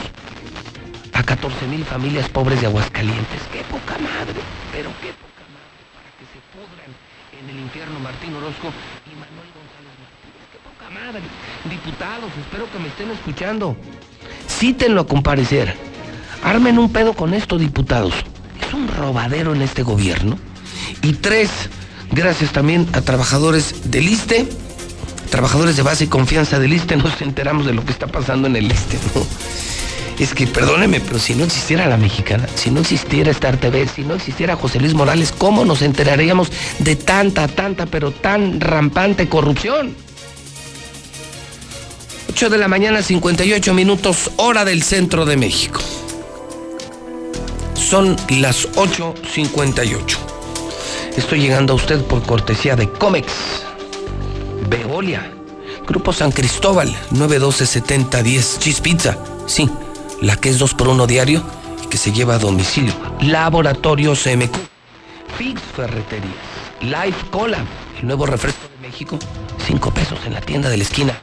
a 14 mil familias pobres de Aguascalientes. ¡Qué poca madre! Pero qué poca madre para que se pudran en el infierno Martín Orozco y Manuel González Martínez. Diputados, espero que me estén escuchando. Cítenlo a comparecer. Armen un pedo con esto, diputados. Es un robadero en este gobierno. Y tres, gracias también a trabajadores del ISTE, trabajadores de base y confianza del ISTE, nos enteramos de lo que está pasando en el ISTE. Es que perdóneme, pero si no existiera la mexicana, si no existiera Star TV, si no existiera José Luis Morales, ¿cómo nos enteraríamos de tanta, tanta, pero tan rampante corrupción? 8 de la mañana, 58 minutos, hora del centro de México. Son las 8.58. Estoy llegando a usted por cortesía de Comex, Veolia, Grupo San Cristóbal, 912-7010, Cheese Pizza, sí, la que es 2 por 1 diario y que se lleva a domicilio. Laboratorio CMQ, Fix Ferreterías, Life Cola, el nuevo refresco de México, 5 pesos en la tienda de la esquina.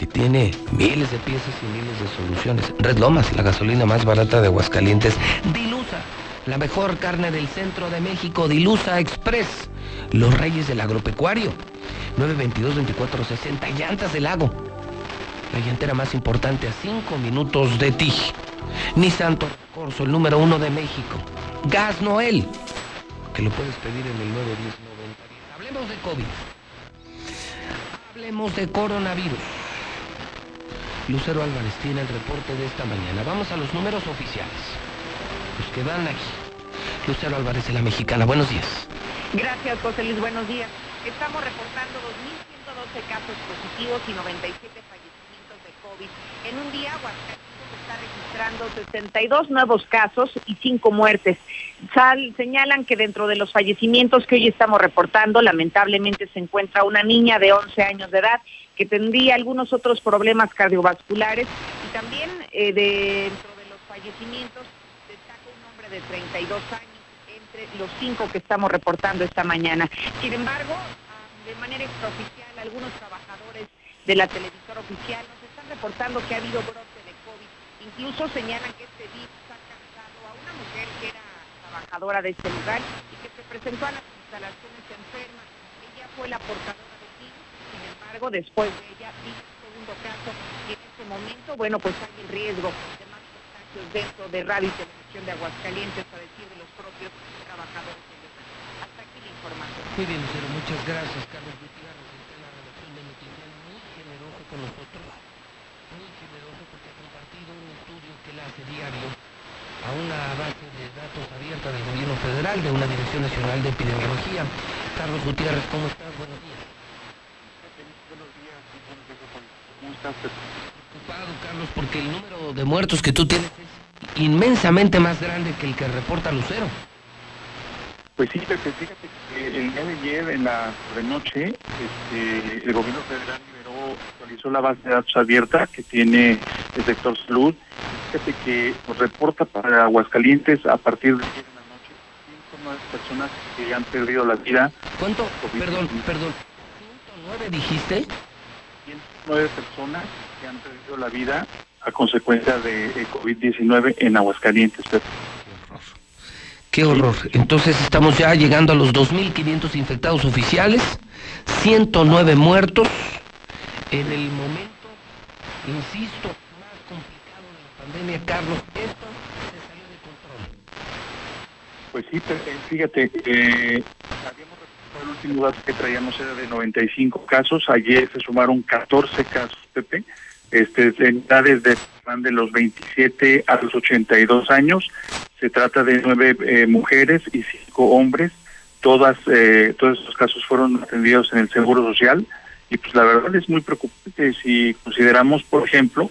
Que tiene miles de piezas y miles de soluciones. Red Lomas, la gasolina más barata de Aguascalientes. Dilusa, la mejor carne del centro de México. Dilusa Express, los reyes del agropecuario. 922-2460, llantas del lago. La llantera más importante a 5 minutos de ti. Nissan Corso, el número uno de México. Gas Noel, que lo puedes pedir en el 910 Hablemos de COVID. Hablemos de coronavirus. Lucero Álvarez tiene el reporte de esta mañana. Vamos a los números oficiales. Los que dan aquí. Lucero Álvarez de la Mexicana. Buenos días. Gracias, José Luis. Buenos días. Estamos reportando 2.112 casos positivos y 97 fallecimientos de COVID. En un día, Aguascalientes está registrando 62 nuevos casos y 5 muertes. Señalan que dentro de los fallecimientos que hoy estamos reportando, lamentablemente se encuentra una niña de 11 años de edad que tendría algunos otros problemas cardiovasculares y también eh, dentro de los fallecimientos destaca un hombre de 32 años entre los cinco que estamos reportando esta mañana. Sin embargo, ah, de manera extraoficial, algunos trabajadores de la televisora oficial nos están reportando que ha habido brote de COVID. Incluso señalan que este virus ha alcanzado a una mujer que era trabajadora de este lugar y que se presentó a las instalaciones enferma. Ella fue la portadora después de ella un segundo caso y en este momento, bueno, pues hay el riesgo de más contagios dentro de Radio y Televisión de Aguascalientes, a decir de los propios trabajadores. Hasta aquí la información. Muy bien, Lucero. Muchas gracias, Carlos Gutiérrez, en la redacción de Noticias, muy generoso con nosotros. Muy generoso porque ha compartido un estudio que él hace diario a una base de datos abierta del gobierno federal, de una Dirección Nacional de Epidemiología. Carlos Gutiérrez, ¿cómo estás? Buenos días. ¿Cómo estás? Preocupado, Carlos, porque el número de muertos que tú tienes es inmensamente más grande que el que reporta Lucero. Pues sí, Pepe, fíjate que el día de ayer, en la noche, este, el gobierno federal liberó, actualizó la base de datos abierta que tiene el sector salud. Fíjate que nos reporta para Aguascalientes a partir de 10 de la noche 109 personas que han perdido la vida. ¿Cuánto? Perdón, perdón. ¿109 dijiste? Nueve personas que han perdido la vida a consecuencia de eh, COVID-19 en Aguascalientes. Pepe. Qué horror. Entonces estamos ya llegando a los 2.500 infectados oficiales, 109 muertos. En el momento, insisto, más complicado de la pandemia, Carlos, esto se salió de control. Pues sí, fíjate, eh, habíamos el último dato que traíamos era de 95 casos, ayer se sumaron 14 casos, Pepe, este, de edades de, de los 27 a los 82 años, se trata de nueve eh, mujeres y cinco hombres, todas, eh, todos estos casos fueron atendidos en el Seguro Social, y pues la verdad es muy preocupante si consideramos, por ejemplo,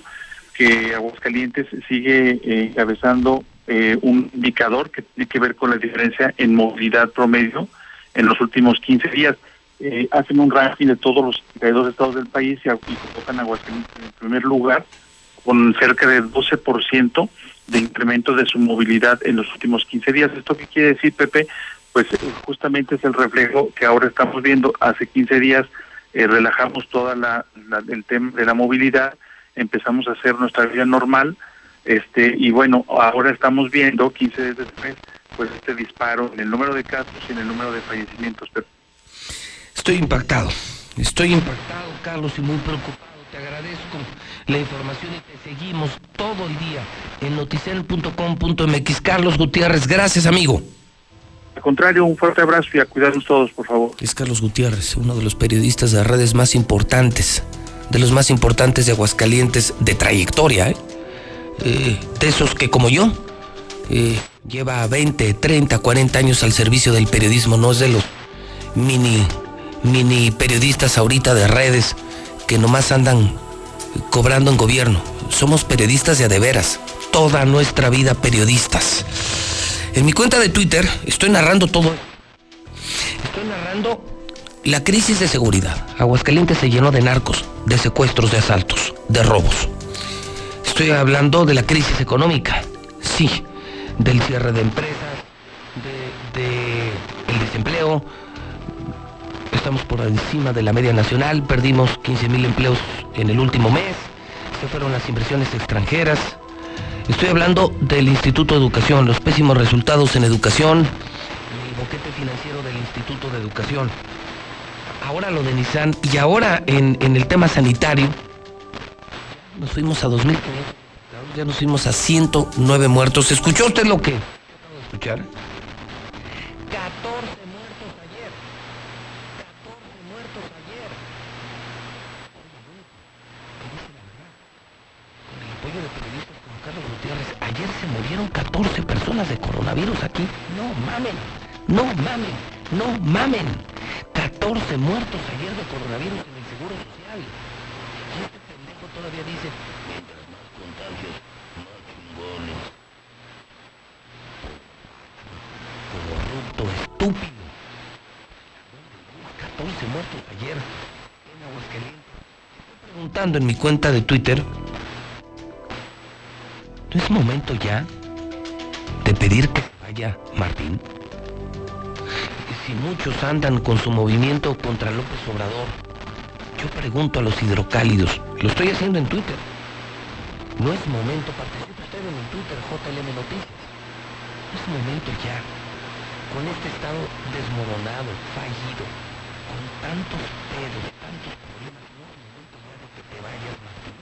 que Aguascalientes sigue eh, encabezando eh, un indicador que tiene que ver con la diferencia en movilidad promedio en los últimos 15 días. Eh, hacen un ranking de todos los 32 estados del país y, y colocan a Aguascalientes en primer lugar con cerca de 12% de incremento de su movilidad en los últimos 15 días. ¿Esto qué quiere decir, Pepe? Pues eh, justamente es el reflejo que ahora estamos viendo. Hace 15 días eh, relajamos toda la, la- el tema de la movilidad, empezamos a hacer nuestra vida normal, este y bueno, ahora estamos viendo 15 días después, pues este disparo en el número de casos y en el número de fallecimientos. Estoy impactado. Estoy impactado, Carlos, y muy preocupado. Te agradezco la información y te seguimos todo el día en noticel.com.mx. Carlos Gutiérrez, gracias, amigo. Al contrario, un fuerte abrazo y a cuidarnos todos, por favor. Es Carlos Gutiérrez, uno de los periodistas de redes más importantes, de los más importantes de Aguascalientes de trayectoria, ¿eh? Eh, de esos que como yo, eh, lleva 20, 30, 40 años al servicio del periodismo, no es de los mini, mini periodistas ahorita de redes que nomás andan cobrando en gobierno. Somos periodistas de a de veras, toda nuestra vida periodistas. En mi cuenta de Twitter estoy narrando todo. Estoy narrando la crisis de seguridad. Aguascalientes se llenó de narcos, de secuestros, de asaltos, de robos. Estoy hablando de la crisis económica, sí, del cierre de empresas, de, de el desempleo. Estamos por encima de la media nacional, perdimos 15 mil empleos en el último mes, se fueron las inversiones extranjeras. Estoy hablando del Instituto de Educación, los pésimos resultados en educación, el boquete financiero del Instituto de Educación. Ahora lo de Nissan y ahora en, en el tema sanitario, nos fuimos a 2.500, ya nos fuimos a 109 muertos. ¿Escuchó usted lo que acabo de escuchar? 14 muertos ayer. 14 muertos ayer. Con el apoyo de periodistas como Carlos Gutiérrez, ayer se murieron 14 personas de coronavirus aquí. No mamen, no mamen, no mamen. 14 muertos ayer de coronavirus en el Seguro Social. Y este pendejo todavía dice, mientras más contagios, más chingones. Corrupto, estúpido. 14 muertos ayer en Aguascalientes. Estoy preguntando en mi cuenta de Twitter, ¿no es momento ya de pedir que vaya Martín? Si muchos andan con su movimiento contra López Obrador, yo pregunto a los hidrocálidos, lo estoy haciendo en Twitter. No es momento, participe usted en Twitter JLM Noticias. No es momento ya, con este estado desmoronado, fallido, con tantos pedos, tantos problemas, no es momento ya de que te vayas, Martín.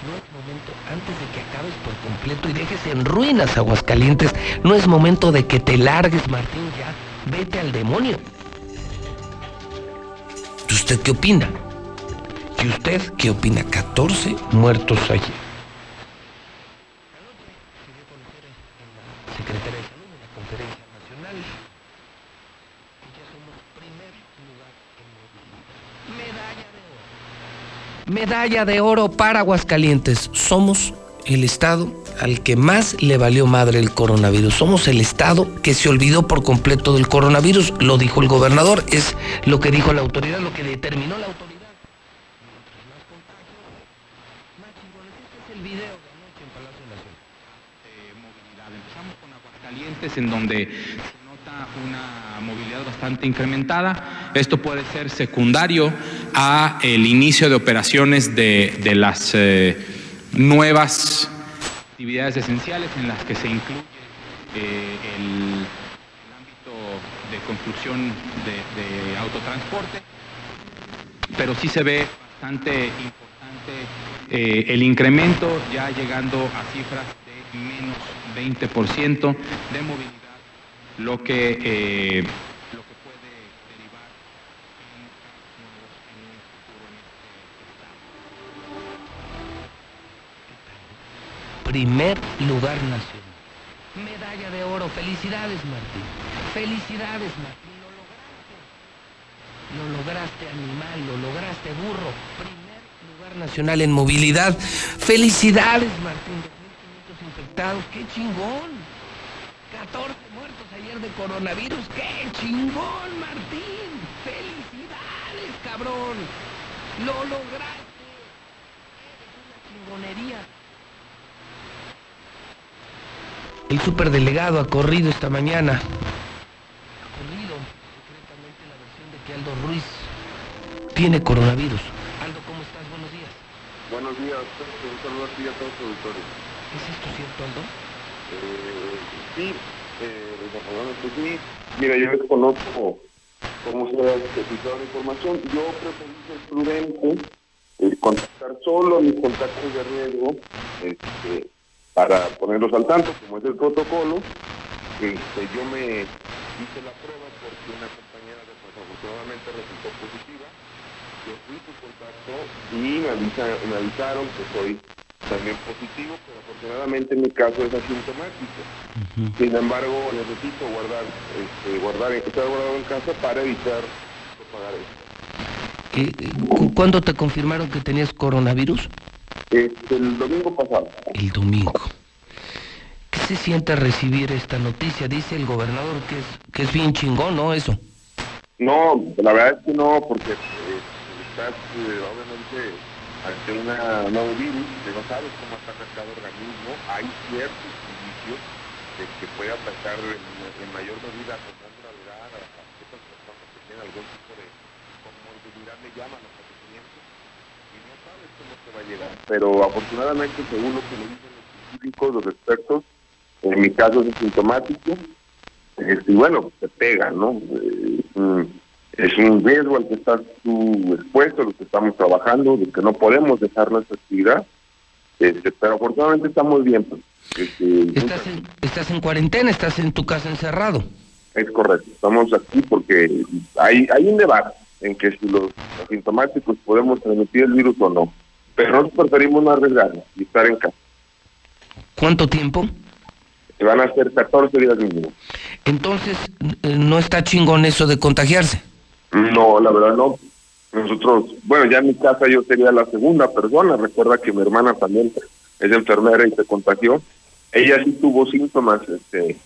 No es momento, antes de que acabes por completo y dejes en ruinas Aguascalientes, no es momento de que te largues, Martín, ya. Vete al demonio. ¿Y ¿Usted qué opina? ¿Y usted qué opina? 14 muertos ayer de Salud en la Conferencia Nacional. que ya somos primer lugar en Medalla de oro. Medalla de oro para Aguascalientes. Somos el estado al que más le valió madre el coronavirus. Somos el estado que se olvidó por completo del coronavirus. Lo dijo el gobernador, es lo que dijo la autoridad, lo que determinó la autoridad. Aguascalientes, en donde se nota una bastante incrementada. Esto puede ser secundario a el inicio de operaciones de, las eh, nuevas actividades esenciales en las que se incluye eh, el, ámbito de construcción de, de autotransporte, pero sí se ve bastante importante eh, el incremento ya llegando a cifras de menos 20% de movilidad, lo que puede derivar en casos nuevos en un futuro en este estado. Primer lugar nacional. Medalla de oro. Felicidades, Martín. Felicidades, Martín. Lo lograste. Lo lograste, animal. Lo lograste, burro. Primer lugar nacional en movilidad. Felicidades, Martín. 2.500 infectados. ¡Qué chingón! 14 muertos ayer de coronavirus. ¡Qué chingón, Martín! ¡Felicidades, cabrón! ¡Lo lograste! Eres una chingonería. El superdelegado ha corrido esta mañana. Ha corrido secretamente la versión de que Aldo Ruiz tiene coronavirus. Aldo, ¿cómo estás? Buenos días. Buenos días, un saludo a ti y a todos los auditores. ¿Es esto cierto, Aldo? Eh, sí, eh. Mira, yo desconozco cómo se ha filtrado la información. Yo preferí ser prudente, eh, contactar solo a mis contactos de riesgo este, para ponerlos al tanto, como es el protocolo. Este, yo me hice la prueba porque una compañera desafortunadamente resultó positiva. Yo fui su contacto y me, avisa- me avisaron que soy también positivo, pero afortunadamente mi caso es asintomático. Sin embargo, necesito guardar, este, guardar, estar guardado en casa para evitar propagar esto. ¿cu- ¿Cuándo te confirmaron que tenías coronavirus? Este, el domingo pasado. El domingo. ¿Qué se siente recibir esta noticia? Dice el gobernador que es, que es bien chingón, ¿no? Eso. No, la verdad es que no, porque eh, estás eh, obviamente ante una nuevo virus que no sabes cómo ataca cada organismo. Hay ciertos indicios de que puede atacar en, en mayor medida con más gravedad a, a ciertas personas que tienen algún tipo de comorbilidad, le llaman los padecimientos, y no sabes cómo te va a llegar. Pero afortunadamente, según lo que me dicen los científicos, los expertos, en mi caso es asintomático, este, y bueno, te pega, ¿no? Eh, es un riesgo al que estás tú expuesto, lo que estamos trabajando, de que no podemos dejar nuestra actividad, este, pero afortunadamente estamos bien. Pues. Este, Estás en, estás en cuarentena, estás en tu casa encerrado. es correcto, estamos aquí porque hay, hay un debate en que si los asintomáticos podemos transmitir el virus o no, pero nosotros preferimos no arriesgarnos y estar en casa. ¿Cuánto tiempo? Van a ser 14 días mínimo. Entonces, eh, no está chingón eso de contagiarse. No, la verdad no. Nosotros, bueno, ya en mi casa yo sería la segunda persona. Recuerda que mi hermana también es enfermera y se contagió. Ella sí tuvo síntomas, este,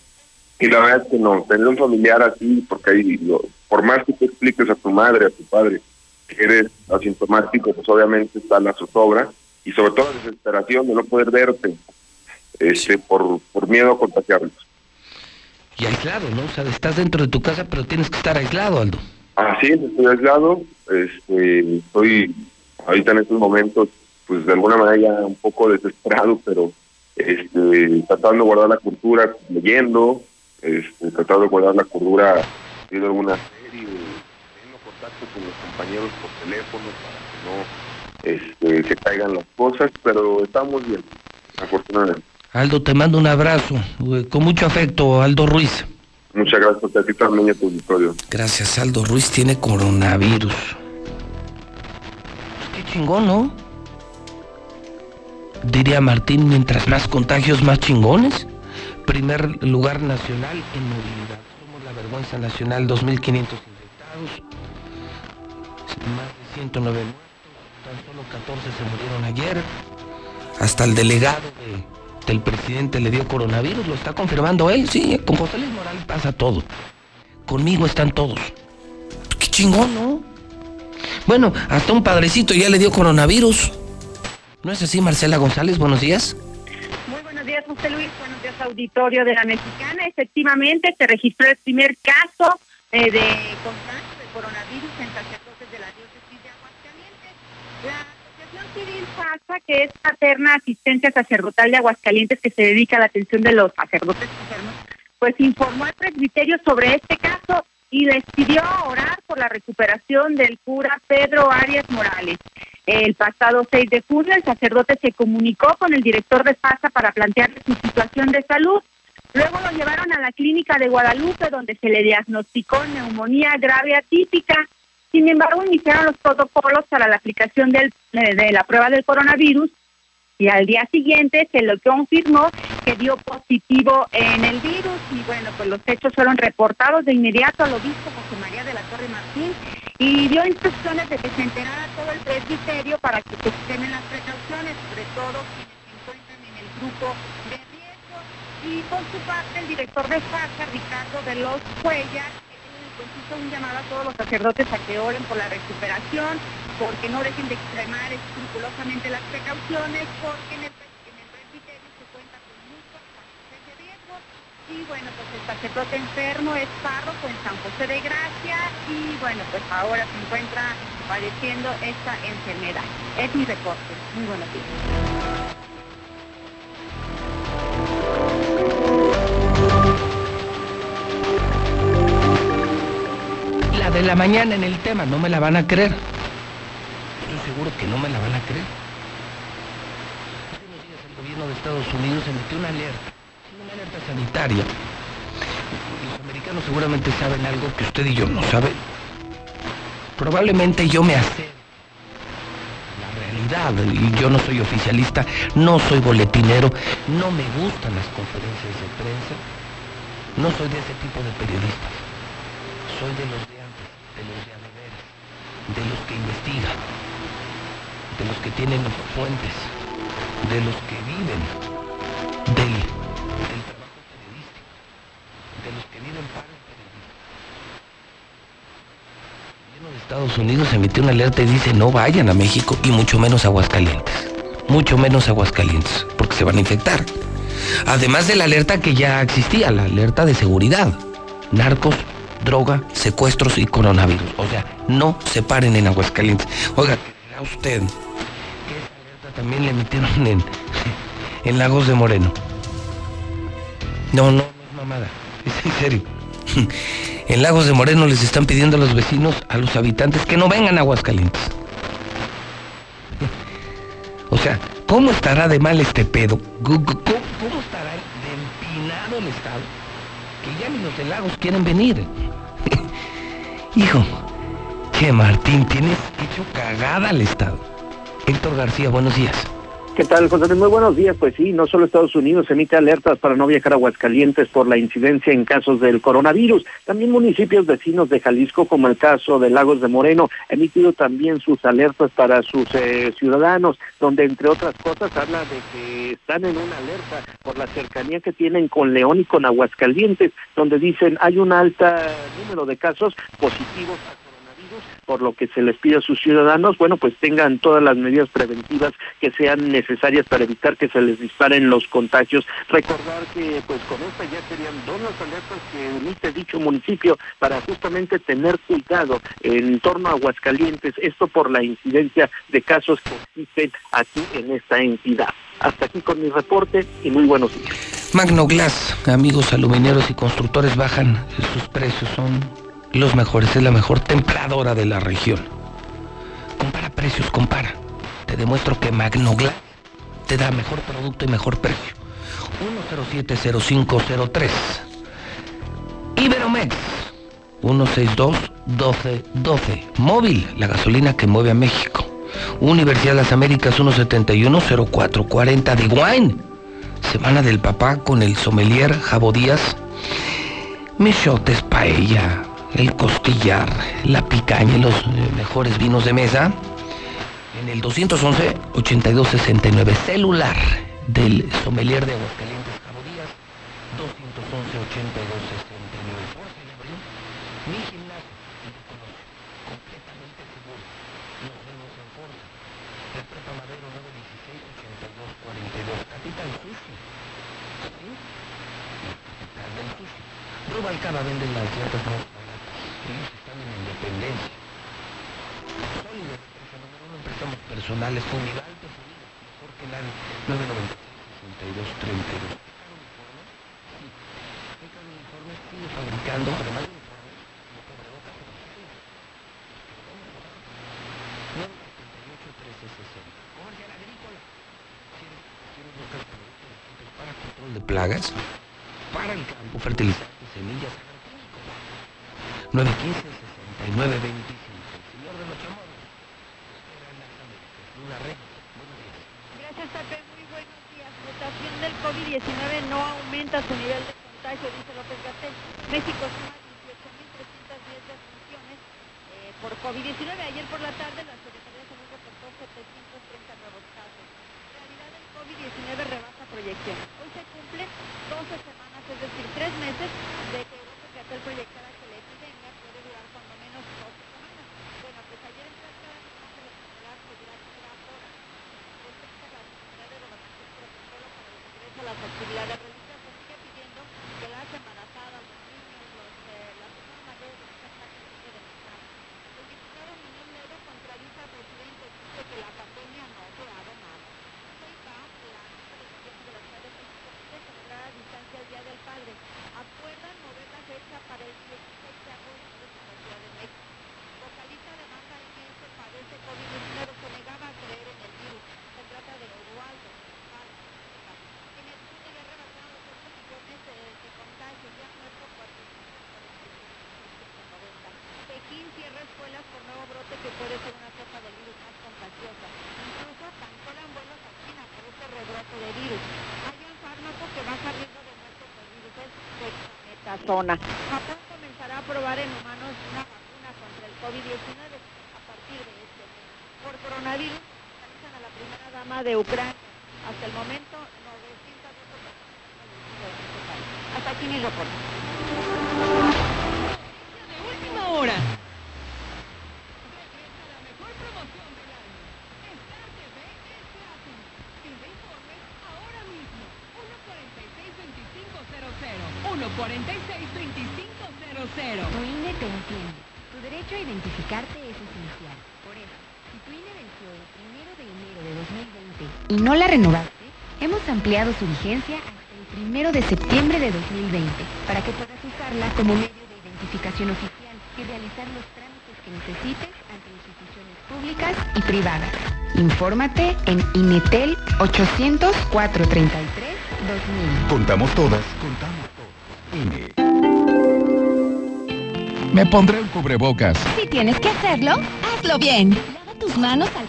y la verdad es que no, tener un familiar así, porque ahí, lo- por más que te expliques a tu madre, a tu padre, que eres asintomático, pues obviamente está la zozobra y sobre todo la desesperación de no poder verte, este, por, por miedo a contagiarlos. Y aislado, ¿no? O sea, estás dentro de tu casa, pero tienes que estar aislado, Aldo. Así es, estoy aislado, este, estoy ahorita en estos momentos, pues de alguna manera ya un poco desesperado, pero este, tratando de guardar la cordura, leyendo, este, tratando de guardar la cordura, viendo alguna serie, teniendo contacto con los compañeros por teléfono para que no este, se caigan las cosas, pero estamos bien, afortunadamente. Aldo, te mando un abrazo. eh, Con mucho afecto, Aldo Ruiz. Muchas gracias a ti también y a tu auditorio. Gracias, Aldo Ruiz tiene coronavirus. Qué chingón, ¿no? Diría Martín, mientras más contagios, más chingones. Primer lugar nacional en movilidad. Somos la vergüenza nacional, 2.500 infectados. Más de 109 muertos. Tan solo 14 se murieron ayer. Hasta el delegado de- del presidente le dio coronavirus, lo está confirmando él. Sí, con José Luis Morales pasa todo. Conmigo están todos. Qué chingón, ¿no? Bueno, hasta un padrecito ya le dio coronavirus. ¿No es así, Marcela González? Buenos días. Muy buenos días, José Luis. Buenos días, auditorio de la Mexicana. Efectivamente, se registró el primer caso eh, de contagio de coronavirus en sacerdotes de la diócesis de Aguascalientes. FASA, que es Paterna Asistencia Sacerdotal de Aguascalientes, que se dedica a la atención de los sacerdotes pues informó al presbiterio sobre este caso y les pidió orar por la recuperación del cura Pedro Arias Morales. El pasado 6 de junio, el sacerdote se comunicó con el director de FASA para plantearle su situación de salud. Luego lo llevaron a la clínica de Guadalupe, donde se le diagnosticó neumonía grave atípica. Sin embargo, iniciaron los protocolos para la aplicación eh, de la prueba del coronavirus y al día siguiente se lo confirmó que dio positivo en el virus y bueno, pues los hechos fueron reportados de inmediato al obispo José María de la Torre Martín y dio instrucciones de que se enterara todo el presbiterio para que se extremen las precauciones, sobre todo quienes se encuentran en el grupo de riesgo. Y por su parte, el director de FASA, Ricardo de los Un llamado a todos los sacerdotes a que oren por la recuperación, porque no dejen de extremar escrupulosamente las precauciones, porque en el, en el presbiterio se cuenta con muchos factores de riesgo. Y bueno, pues el sacerdote enfermo es párroco en San José de Gracia y bueno, pues ahora se encuentra padeciendo esta enfermedad. Es mi reporte. Muy buenos días. La de la mañana en el tema, no me la van a creer. Estoy seguro que no me la van a creer. Hace unos días el gobierno de Estados Unidos emitió una alerta, una alerta sanitaria. Los americanos seguramente saben algo que usted y yo no saben. Probablemente yo me realidad y yo no soy oficialista, no soy boletinero, no me gustan las conferencias de prensa, no soy de ese tipo de periodistas, soy de los de a de veras, de los que investigan, de los que tienen fuentes, de los que viven del, trabajo periodístico, de los que viven para el periodismo. El gobierno de Estados Unidos emitió una alerta y dice no vayan a México y mucho menos a Aguascalientes. Mucho menos a Aguascalientes, porque se van a infectar. Además de la alerta que ya existía, la alerta de seguridad. Narcos, droga, secuestros y coronavirus. O sea, no se paren en Aguascalientes. Oiga, ¿creerá usted también le emitieron en, en Lagos de Moreno? No, no, no es mamada. Es en serio. En Lagos de Moreno les están pidiendo a los vecinos, a los habitantes, que no vengan a Aguascalientes. O sea, ¿cómo estará de mal este pedo? ¿Cómo, cómo estará de empinado el Estado? Que ya ni los de Lagos quieren venir. Hijo, che Martín, tienes hecho cagada al Estado. Héctor García, buenos días. ¿Qué tal, José? Muy buenos días. Pues sí, no solo Estados Unidos emite alertas para no viajar a Aguascalientes por la incidencia en casos del coronavirus. También municipios vecinos de Jalisco, como el caso de Lagos de Moreno, han emitido también sus alertas para sus eh, ciudadanos, donde entre otras cosas habla de que están en una alerta por la cercanía que tienen con León y con Aguascalientes, donde dicen hay un alta número de casos positivos por lo que se les pide a sus ciudadanos, bueno, pues tengan todas las medidas preventivas que sean necesarias para evitar que se les disparen los contagios. Recordar que pues con esta ya serían dos las alertas que emite dicho municipio para justamente tener cuidado en torno a Aguascalientes, esto por la incidencia de casos que existen aquí en esta entidad. Hasta aquí con mi reporte y muy buenos días. Magno Glass, amigos alumineros y constructores bajan sus precios, son los mejores, es la mejor templadora de la región. Compara precios, compara. Te demuestro que Magnoglass te da mejor producto y mejor precio. 1070503. Iberomex 162-1212. Móvil, la gasolina que mueve a México. Universidad de las Américas 171-0440 de Wine. Semana del papá con el sommelier Jabo Díaz. Michotes paella, el costillar, la picaña y los eh, mejores vinos de mesa. En el 211-8269 celular del sommelier de Aguascalientes, Cabo Díaz, 211-8269. Jorge Lebrón, mi gimnasio, y te conoce, completamente seguro. Nos vemos en Forza. El Prepa Madero 916-8242. Capital Sushi. ¿Sí? La capital del sushi. Rubalcaba vende las más baratas. Ellos están en Independencia. Sólido de número uno en personales con nivel alto, mejor que la 996 62 32. Beca de uniformes sigue fabricando, además de uniformes, como cubrebocas o protección. 978 1360. Comercial agrícola. ¿Quieres, quieres buscar productos para control de plagas? Para el campo, fertilizantes, semillas, agroquímicos. 915 6925. El señor de los chamorros. Espera en las Américas. Luna Rey. Buenos días. Gracias, Pepe. Muy buenos días. Mutación del COVID-19 no aumenta su nivel de contagio, dice López Gatel. México suma 18.310 defunciones eh, por COVID-19. Ayer por la tarde la Secretaría de Salud reportó 730 nuevos casos. En realidad el COVID-19 rebasa proyecciones. Hoy se cumple 12 semanas, es decir, 3 meses de que López Gatel proyectara que la epidemia puede durar cuando menos 12 semanas. Bueno, pues ayer en Tlaxcala se le titular que durará horas. Respecto a la necesidad de levantar un protocolo para el regreso a las actividades religiosas, sigue pidiendo que las embarazadas, los niños, los, eh, las personas mayores de muchas clases se queden en casa. El diputado Miguel Ledo contradice al presidente, dice que la pandemia no ha durado nada. Sheinbaum, la jefa de gobierno de la Ciudad de México, pide celebrar a distancia el Día del Padre. Acuerdan mover la fecha para el 16 de agosto desde la Ciudad de México. Vocalista de banda MS padece COVID-19, se negaba a creer en el virus. Se trata de Eduardo. En el sur ya rebasaron los 8 millones de, de contagios, ya han muerto 490. Pekín cierra escuelas por nuevo brote que puede ser una cepa del virus más contagiosa. Incluso cancelan vuelos a China por este rebrote de virus. Hay un fármaco que baja riesgo de muerte por virus, es dexametasona. Japón comenzará a probar en humanos una vacuna contra el COVID-19 a partir de este mes. Por coronavirus, hospitalizan a la primera dama de Ucrania. Hasta el momento, 912 personas han fallecido en este país. Hasta aquí mi reporte. Última hora. Tu INE te entiende. Tu derecho a identificarte es esencial. Por eso, si tu INE venció el primero de enero de 2020 y no la renovaste, hemos ampliado su vigencia hasta el primero de septiembre de 2020 para que puedas usarla como medio de identificación oficial y realizar los trámites que necesites ante instituciones públicas y privadas. Infórmate en INETEL 800 433 2000. Contamos todas, contamos todos. INE. Me pondré un cubrebocas. Si tienes que hacerlo, hazlo bien. Lava tus manos al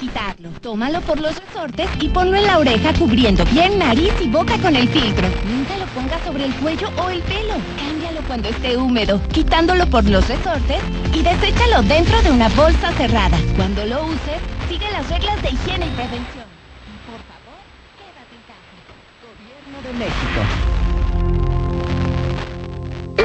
quitarlo. Tómalo por los resortes y ponlo en la oreja cubriendo bien nariz y boca con el filtro. Nunca lo pongas sobre el cuello o el pelo. Cámbialo cuando esté húmedo, quitándolo por los resortes y deséchalo dentro de una bolsa cerrada. Cuando lo uses, sigue las reglas de higiene y prevención. Y por favor, quédate en casa. Gobierno de México.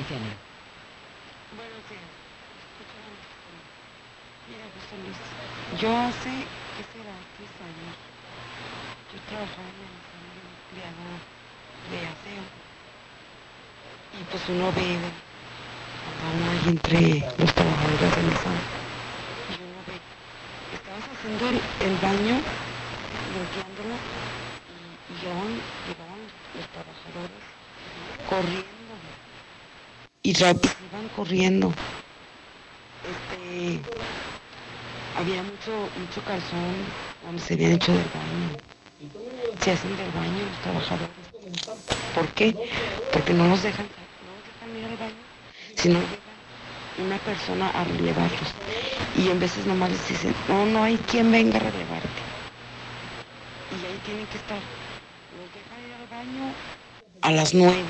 La. Buenos días. Mira, José Luis, yo hace, ¿qué será? Tres años, yo trabajaba en el de empleado de aseo. Y pues uno ve cuando uno hay entre los trabajadores de mesa. Y uno ve, estabas haciendo el, el baño, limpiándolo, y, y llegaban, llegaban los trabajadores corriendo. Y rápido iban corriendo. Este, había mucho, mucho calzón donde se habían hecho del baño. Se hacen del baño los trabajadores. ¿Por qué? Porque no los dejan, no los dejan ir al baño, sino una persona a relevarlos. Y en veces nomás les dicen, no, no hay quien venga a relevarte. Y ahí tienen que estar. Los dejan ir al baño a las nueve,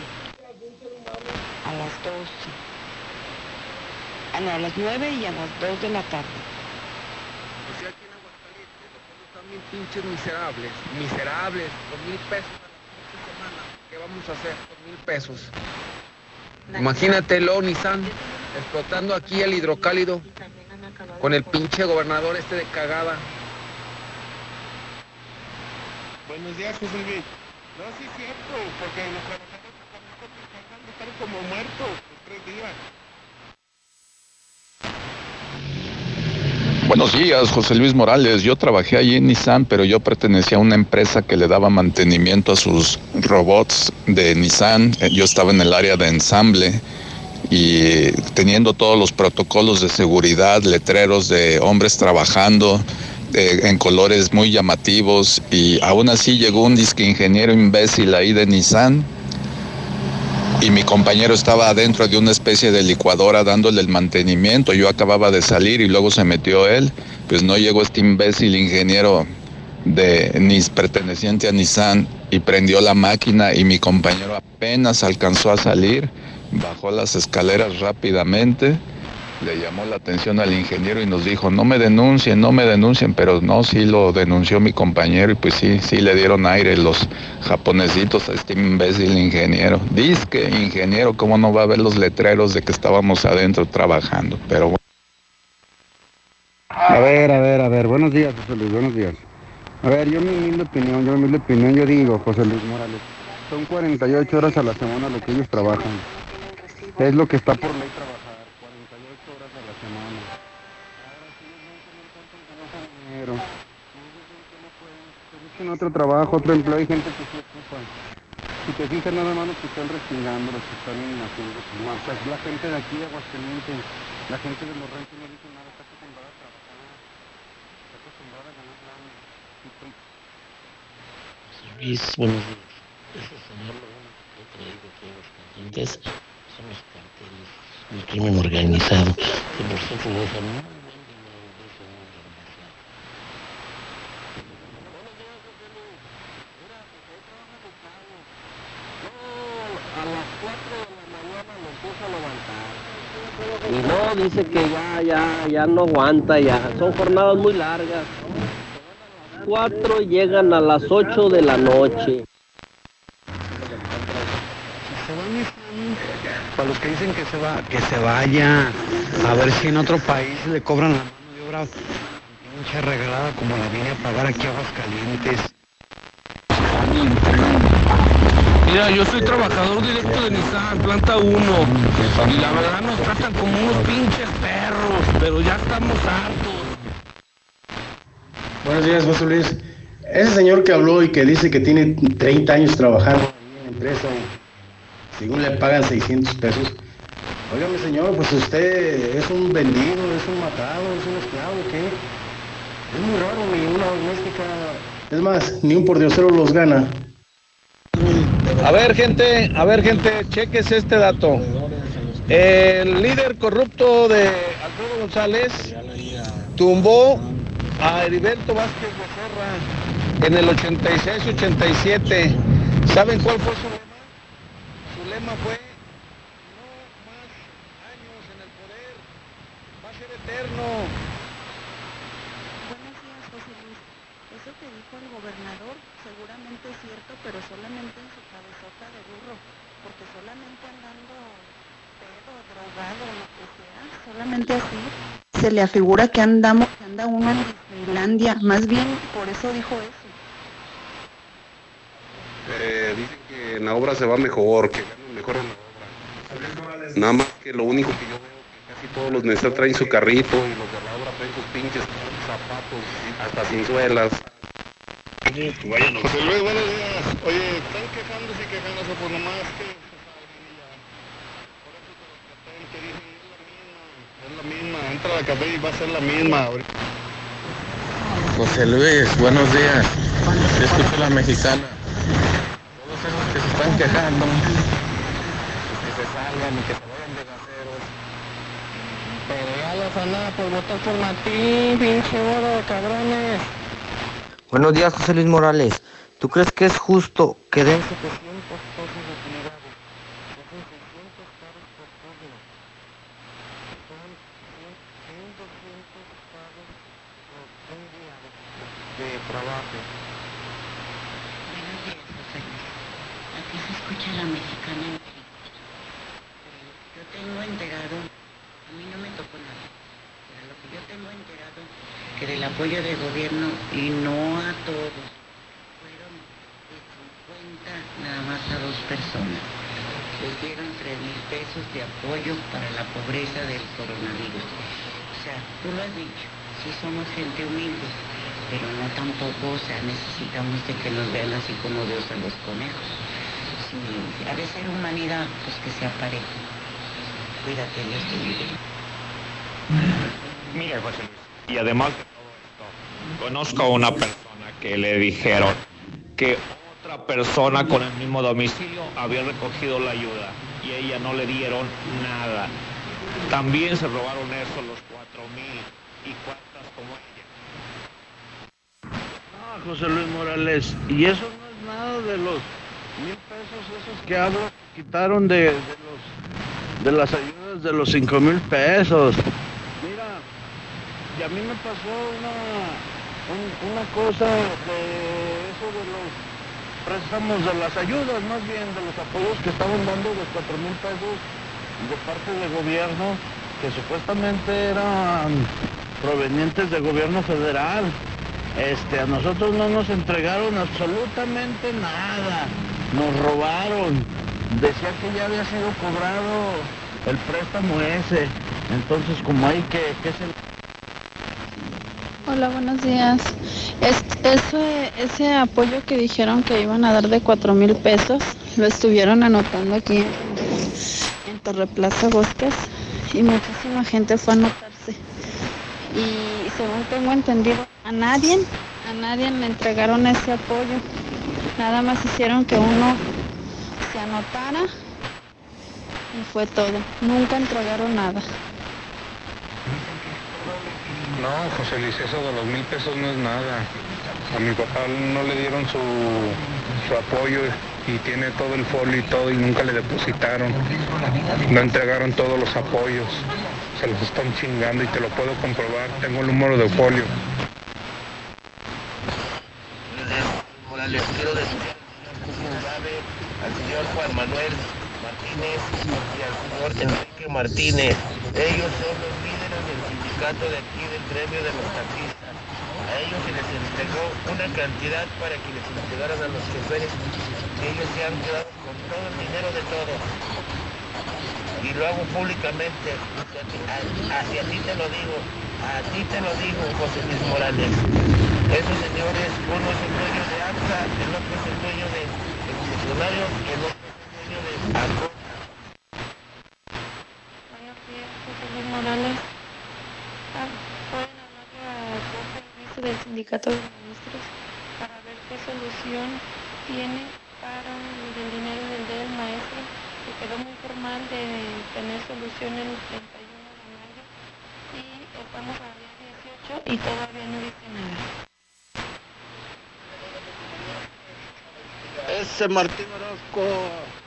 a las doce. Ah, no, a las nueve y a las dos de la tarde. O sea, aquí en Aguascalientes los pueblos están bien pinches miserables, miserables, con mil pesos a la pinche semana. ¿Qué vamos a hacer con mil pesos? Imagínate lo Nissan explotando aquí el hidrocálido con el pinche gobernador este de cagada. Buenos días, José Luis. No, sí es cierto, porque como tres días. Buenos días, José Luis Morales. Yo trabajé allí en Nissan, pero yo pertenecía a una empresa que le daba mantenimiento a sus robots de Nissan. Yo estaba en el área de ensamble y teniendo todos los protocolos de seguridad, letreros de hombres trabajando eh, en colores muy llamativos y aún así llegó un disque ingeniero imbécil ahí de Nissan y mi compañero estaba adentro de una especie de licuadora dándole el mantenimiento. Yo acababa de salir y luego se metió él. Pues no llegó este imbécil ingeniero de perteneciente a Nissan y prendió la máquina y mi compañero apenas alcanzó a salir, bajó las escaleras rápidamente, le llamó la atención al ingeniero y nos dijo, no me denuncien, no me denuncien, pero no, sí lo denunció mi compañero y pues sí, sí le dieron aire los japonesitos a este imbécil ingeniero. Dice ingeniero, ¿cómo no va a ver los letreros de que estábamos adentro trabajando? Pero bueno. A ver, a ver, a ver, buenos días, José Luis, buenos días. A ver, yo mi humilde opinión, yo mi opinión, yo digo, José Luis Morales, son 48 horas a la semana lo que ellos trabajan. Es lo que está por ley trabajar, 48 horas a la semana. Pero, busquen otro trabajo, otro empleo, hay gente que se ocupa. Si te fijas nada más los que están respingando, los que están en las más, es la gente de aquí de Aguascalientes, la gente de los ranchos no dice nada, está acostumbrada a trabajar, está acostumbrada a ganar lana. Luis, buenos días. Ese señor lo único que ha traído aquí a los calientes son los carteles, el crimen organizado, que por cierto le dejan muy buen dinero de ese mundo organizado. a las 4 de la mañana me empiezo a levantar. Y no, dice que ya, ya, ya no aguanta ya. Son jornadas muy largas. Cuatro llegan a las 8 de la noche. Para los que dicen que se va, que se vaya. A ver si en otro país le cobran la mano de obra pinche regalada como la viene a pagar aquí a Aguascalientes. Mira, yo soy trabajador directo de Nissan, planta 1. Y la verdad nos tratan como unos pinches perros, pero ya estamos hartos. Buenos días, José Luis. Ese señor que habló y que dice que tiene 30 años trabajando en la empresa según le pagan 600 pesos. Óigame, señor, pues usted es un vendido, es un matado, es un esclavo, ¿qué? Es muy raro, ni una doméstica. Es más, ni un pordiosero los gana. A ver, gente, a ver, gente, cheques este dato. El líder corrupto de Alfredo González tumbó a Heriberto Vázquez Becerra en el 86-87. ¿Saben cuál fue su lema? Su lema fue no más años en el poder, va a ser eterno. Buenos días, José Luis. Eso que dijo el gobernador seguramente es cierto, pero solamente en su cabezota de burro, porque solamente andando pedo, drogado, lo que sea, solamente así se le afigura que andamos, que anda uno en Disneylandia. Más bien, por eso dijo eso. Eh, dicen que en la obra se va mejor, que ganan mejor en la obra. Nada más que lo único que yo veo que casi todos los necesitan traen su carrito y los de la obra traen sus pinches zapatos, hasta sin suelas. José Luis, buenos días. Oye, están quejándose y quejándose por nomás que es la misma, entra a la café y va a ser la misma. José Luis, buenos días. Yo escucho la mexicana. Todos esos que se están quejando, que se salgan y que se vayan de gaseros. Pero ya los andaba por votar por Martín, pinche de cabrones. Buenos días, José Luis Morales. ¿Tú crees que es justo que den 700 pesos de utilidades? Son 600 caros por turno. Son 1.200 pagos por un día de, de trabajo. Buenos días, José Luis. Aquí se escucha la mexicana en México. Yo tengo enterado, a mí no me tocó nada, pero lo que yo tengo enterado, que del apoyo del gobierno, y no a todos, fueron de 50 nada más a dos personas. Les dieron 3 mil pesos de apoyo para la pobreza del coronavirus. O sea, tú lo has dicho, sí somos gente humilde, pero no tampoco, o sea, necesitamos de que nos vean así como Dios a los conejos. Si ha de ser humanidad, pues que sea parejo. Cuídate, Dios te libre. Mire, José Luis, y además conozco a una persona que le dijeron que otra persona con el mismo domicilio había recogido la ayuda y ella no le dieron nada. También se robaron eso los cuatro mil y cuántas como ella. Ah, José Luis Morales, y eso no es nada de los mil pesos esos que hablo, quitaron de, de los de las ayudas de los cinco mil pesos. Y a mí me pasó una, un- una cosa de eso de los préstamos de las ayudas, más bien de los apoyos que estaban dando de cuatro mil pesos de parte del gobierno, que supuestamente eran provenientes del gobierno federal. Este, a nosotros no nos entregaron absolutamente nada, nos robaron. Decía que ya había sido cobrado el préstamo ese. Entonces, como hay que, Hola, buenos días. Es- ese, apoyo que dijeron que iban a dar de cuatro mil pesos, lo estuvieron anotando aquí en, en Torreplaza Bosques y muchísima gente fue a anotarse. Y según tengo entendido, a nadie, a nadie le entregaron ese apoyo. Nada más hicieron que uno se anotara y fue todo. Nunca entregaron nada. No, José Luis, eso de los mil pesos no es nada. A mi papá no le dieron su, su apoyo y tiene todo el folio y todo y nunca le depositaron. No entregaron todos los apoyos. Se los están chingando y te lo puedo comprobar. Tengo el número de folio. Al señor Juan Manuel Martínez y al señor Enrique Martínez. Ellos son los líderes del sindicato de aquí del gremio de los taxistas. A ellos se les entregó una cantidad para que les entregaran a los choferes. Ellos se han quedado con todo el dinero de todos. Y lo hago públicamente. Hacia ti te lo digo. A ti te lo digo, José Luis Morales. Esos señores, uno es el dueño de AXA, el otro es el dueño de, funcionarios el otro es el dueño de ACO. Buenos días, José Luis Morales. Ah, Pueden hablarle a Jorge Luis del Sindicato de Ministros para ver qué solución tiene para el dinero del día del maestro, que quedó muy formal de tener solución el 31 de mayo y estamos a día 18 y todavía no dice nada. Ese Martín Orozco.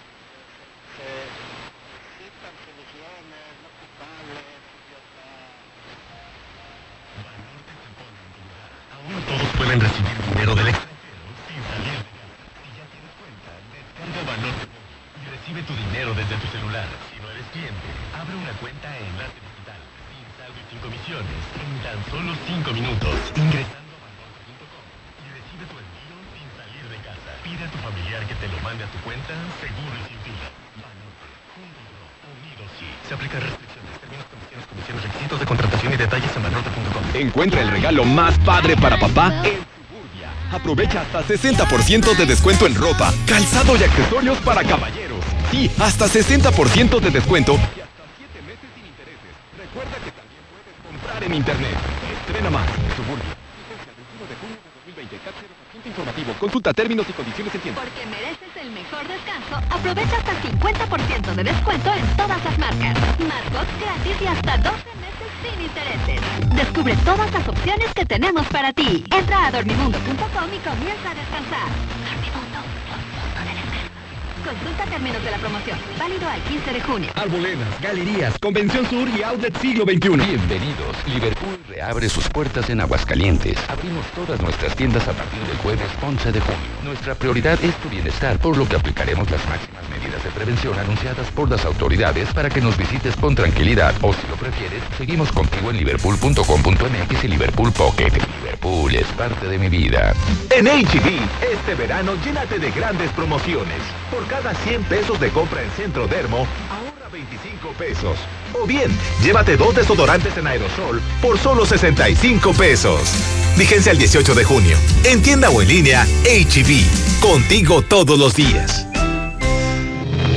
Todos pueden recibir dinero del extranjero sin salir de casa. Si ya tienes cuenta, descarga Móvil y recibe tu dinero desde tu celular. Si no eres cliente, abre una cuenta en Enlace Digital, sin saldo y sin comisiones, en tan solo 5 minutos, ingresando a banorte.com y recibe tu envío sin salir de casa. Pide a tu familiar que te lo mande a tu cuenta, seguro y sin fila. No, unidos sí. Se aplican restricciones, términos, condiciones, requisitos de contratación y detalles en. Encuentra el regalo más padre para papá en Suburbia. Aprovecha hasta 60% de descuento en ropa, calzado y accesorios para caballeros. Sí, hasta 60% de descuento y hasta 7 meses sin intereses. Recuerda que también puedes comprar en internet. Estrena más Suburbia. Vigencia del 1 de 2020. CAT 0% informativo. Consulta términos y condiciones en tienda. Porque mereces el mejor descanso, aprovecha hasta 50% de descuento en todas las marcas. Marcos gratis y hasta 12 meses sin intereses. Descubre todas las opciones que tenemos para ti. Entra a dormimundo.com y comienza a descansar. Consulta términos de la promoción. Válido al 15 de junio. Arboledas, galerías, Convención Sur y Outlet Siglo XXI. Bienvenidos. Liverpool reabre sus puertas en Aguascalientes. Abrimos todas nuestras tiendas a partir del jueves 11 de junio. Nuestra prioridad es tu bienestar, por lo que aplicaremos las máximas medidas de prevención anunciadas por las autoridades para que nos visites con tranquilidad o si lo prefieres, seguimos contigo en liverpool.com.mx y Liverpool Pocket. Liverpool es parte de mi vida. En HB, este verano llénate de grandes promociones. Por cada 100 pesos de compra en Centro Dermo, ahorra 25 pesos. O bien, llévate dos desodorantes en aerosol por solo 65 pesos. Vigencia el 18 de junio. En tienda o en línea, HB. Contigo todos los días.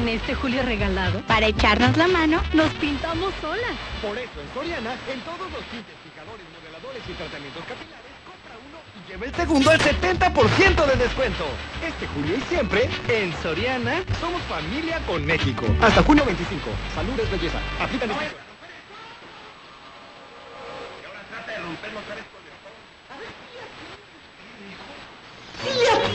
En este julio regalado, para echarnos la mano, nos pintamos solas. Por eso, en Soriana, en todos los tintes, fijadores, modeladores y tratamientos capilares, compra uno y lleva el segundo al 70% de descuento. Este julio y siempre, en Soriana, somos familia con México. Hasta junio 25. Salud es belleza. Aplican este Aprovecha que estás en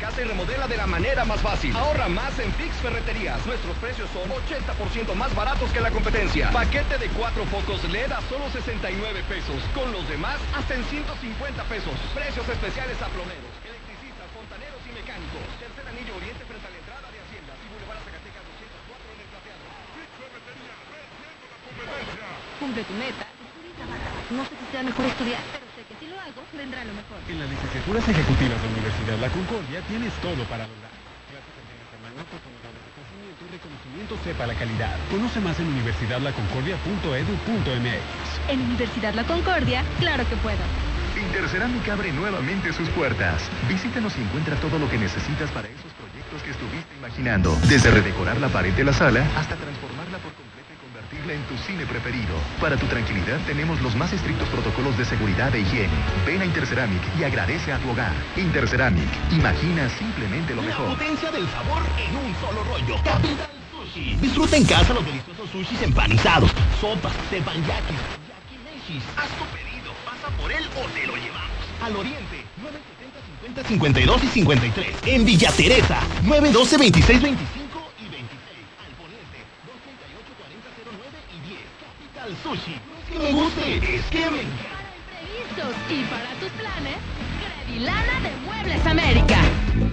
casa y remodela de la manera más fácil. Ahorra más en Fix Ferreterías. Nuestros precios son 80% más baratos que la competencia. Paquete de cuatro focos LED a solo 69 pesos. Con los demás, hasta en 150 pesos. Precios especiales a plomeros, electricistas, fontaneros y mecánicos. Tercer anillo oriente frente a la entrada de Hacienda. Y Boulevard Zacatecas 204 en el plateado. Fix Ferretería, la competencia. Cumple tu meta. No sé si sea mejor estudiar, sé que si lo hago, vendrá lo mejor. En las licenciaturas ejecutivas de Universidad La Concordia tienes todo para lograr. Clases de oportunidades de crecimiento y reconocimiento sepa la calidad. Conoce más en universidadlaconcordia.edu.mx. En Universidad La Concordia, claro que puedo. Intercerámica abre nuevamente sus puertas. Visítanos y encuentra todo lo que necesitas para esos proyectos que estuviste imaginando. Desde redecorar la pared de la sala hasta transformarla por completo en tu cine preferido. Para tu tranquilidad tenemos los más estrictos protocolos de seguridad e higiene. Ven a Interceramic y agradece a tu hogar. Interceramic, imagina simplemente lo mejor. potencia del sabor en un solo rollo. Capital Sushi. Disfruta en casa los deliciosos sushis empanizados, sopas, teppanyaki, yakimeshis. Haz tu pedido, pasa por él o te lo llevamos. Al oriente, 970 50 52 y 53. En Villa Teresa, 912 26 25 y 26. Al poniente, 238 40 09 y 10. Sushi. Que me guste, es que me y para tus planes, Credilana de Muebles América.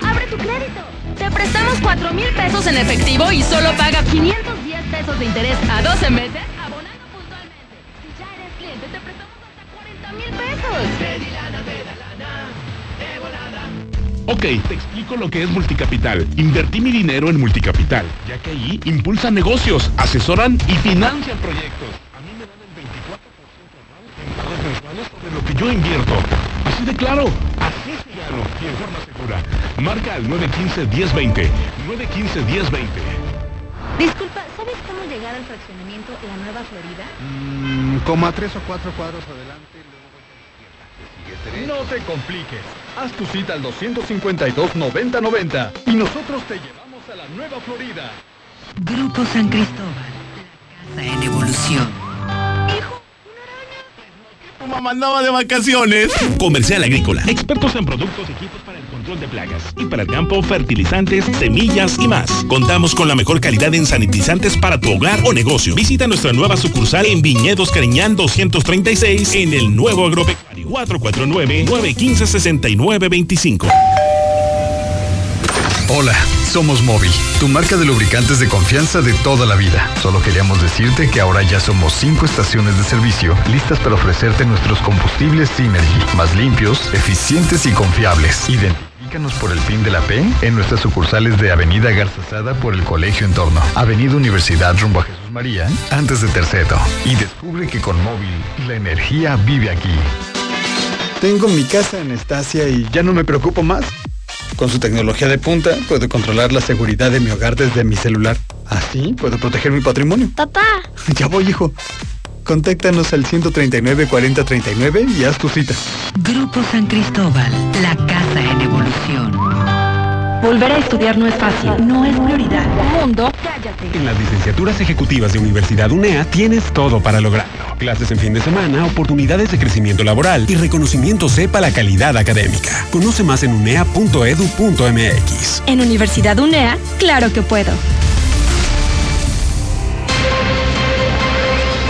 Abre tu crédito. Te prestamos 4 mil pesos en efectivo y solo paga 510 pesos de interés a 12 meses abonando puntualmente. Si ya eres cliente, te prestamos hasta 40 mil pesos. Credilana te da lana de volada. Ok, te explico lo que es multicapital. Invertí mi dinero en multicapital, ya que ahí impulsan negocios, asesoran y financian proyectos. A mí me dan el 24% en pagos mensuales sobre lo que yo invierto. Así de claro, así es gano y en forma segura. Marca al 915-1020. 915-1020. Disculpa, ¿sabes cómo llegar al fraccionamiento La Nueva Florida? Mm, como a tres o cuatro cuadros adelante, No te compliques. Haz tu cita al 252-9090 y nosotros te llevamos a la Nueva Florida. Grupo San Cristóbal, la casa en evolución. Mamá andaba de vacaciones. Comercial Agrícola. Expertos en productos y equipos para el control de plagas. Y para el campo, fertilizantes, semillas y más. Contamos con la mejor calidad en sanitizantes para tu hogar o negocio. Visita nuestra nueva sucursal en Viñedos Cariñán 236 en el nuevo agropecuario. 449-915-6925. Hola, somos Móvil, tu marca de lubricantes de confianza de toda la vida. Solo queríamos decirte que ahora ya somos cinco estaciones de servicio listas para ofrecerte nuestros combustibles Synergy, más limpios, eficientes y confiables. Identifícanos por el PIN de la P en nuestras sucursales de Avenida Garzazada por el Colegio Entorno, Avenida Universidad rumbo a Jesús María, antes de Terceto. Y descubre que con Móvil la energía vive aquí. Tengo mi casa en Estacia y ya no me preocupo más. Con su tecnología de punta, puedo controlar la seguridad de mi hogar desde mi celular. Así puedo proteger mi patrimonio. Papá. Ya voy, hijo. Contáctanos al 139 40 39 y haz tu cita. Grupo San Cristóbal, la casa en evolución. Volver a estudiar no es fácil, no es prioridad. Mundo, cállate. En las licenciaturas ejecutivas de Universidad UNEA tienes todo para lograrlo. Clases en fin de semana, oportunidades de crecimiento laboral y reconocimiento sepa la calidad académica. Conoce más en unea.edu.mx. En Universidad UNEA, claro que puedo.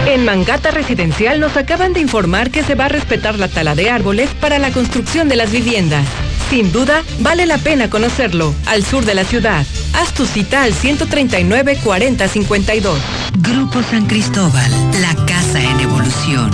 En Mangata Residencial nos acaban de informar que se va a respetar la tala de árboles para la construcción de las viviendas. Sin duda, vale la pena conocerlo, al sur de la ciudad. Haz tu cita al 139 40 52. Grupo San Cristóbal, la casa en evolución.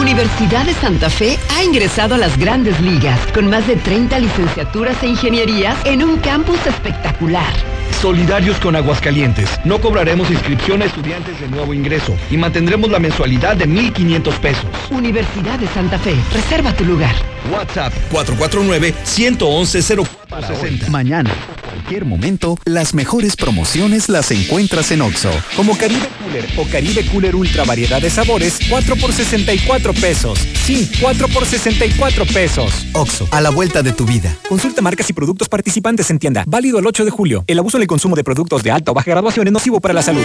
Universidad de Santa Fe ha ingresado a las grandes ligas con más de 30 licenciaturas e ingenierías en un campus espectacular. Solidarios con Aguascalientes. No cobraremos inscripción a estudiantes de nuevo ingreso y mantendremos la mensualidad de 1.500 pesos. Universidad de Santa Fe. Reserva tu lugar. WhatsApp 449-111-0460. Mañana, cualquier momento, las mejores promociones las encuentras en Oxo. Como Caribe Cooler o Caribe Cooler Ultra variedad de sabores, 4 por 64 pesos. Sí, 4 por 64 pesos. Oxo, a la vuelta de tu vida. Consulta marcas y productos participantes en tienda. Válido el 8 de julio. El abuso en el consumo de productos de alta o baja graduación es nocivo para la salud.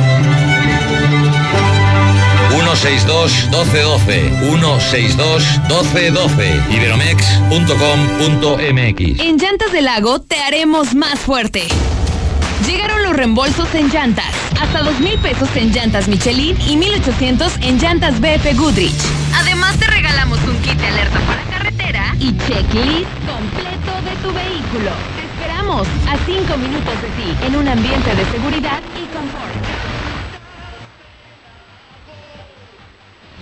162 1212 162 1212 iberomex.com.mx En Llantas del Lago te haremos más fuerte. Llegaron los reembolsos en llantas. Hasta dos mil pesos en llantas Michelin y 1800 en llantas BP Goodrich. Además te regalamos un kit de alerta para carretera y checklist completo de tu vehículo. Te esperamos a cinco minutos de ti en un ambiente de seguridad y confort.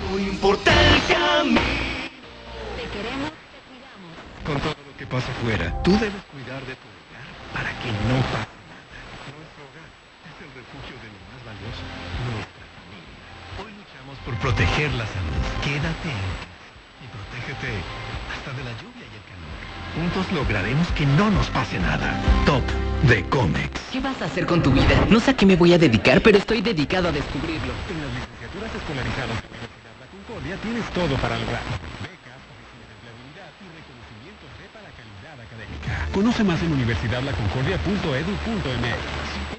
No importa el camino. Te queremos, te cuidamos. Con todo lo que pasa afuera, tú debes cuidar de tu hogar para que no pase nada. Nuestro hogar es el refugio de lo más valioso, nuestra familia. Hoy luchamos por proteger la salud. Quédate en casa y protégete hasta de la lluvia y el calor. Juntos lograremos que no nos pase nada. Top de Comex. ¿Qué vas a hacer con tu vida? No sé a qué me voy a dedicar, pero estoy dedicado a descubrirlo. En las licenciaturas escolarizadas de Concordia tienes todo para lograrlo. Becas, oficinas de empleabilidad y reconocimiento sepa la calidad académica. Conoce más en universidadlaconcordia.edu.mx.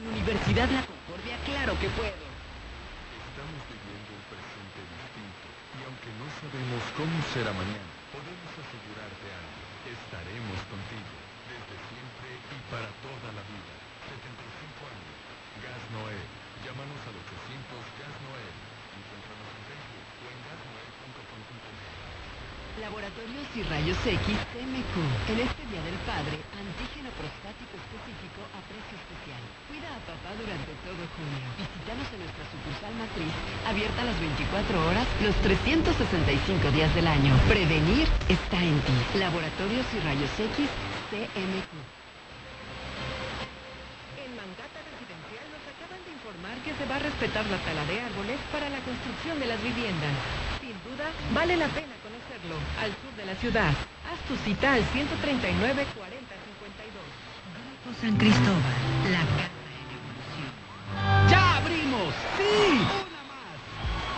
En Universidad La Concordia, claro que puedo. Estamos viviendo un presente distinto y aunque no sabemos cómo será mañana, podemos asegurarte algo. Estaremos contigo desde siempre y para toda la vida. 75 años. Gas Noel. Llámanos al 800 Gas Noel. Encuéntranos en Facebook o en gasnoel.com.mx. Laboratorios y Rayos X TMQ. En este Día del Padre, antígeno prostático específico a precio especial. Cuida a papá durante todo junio. Visítanos en nuestra sucursal matriz, abierta las 24 horas, los 365 días del año. Prevenir está en ti. Laboratorios y Rayos X TMQ. En Mangata Residencial nos acaban de informar que se va a respetar la tala de árboles para la construcción de las viviendas. Sin duda, vale la pena al sur de la ciudad. Haz tu cita al 139 40 52. Grupo San Cristóbal, la casa en evolución. ¡Ya abrimos! ¡Sí! ¡Una más!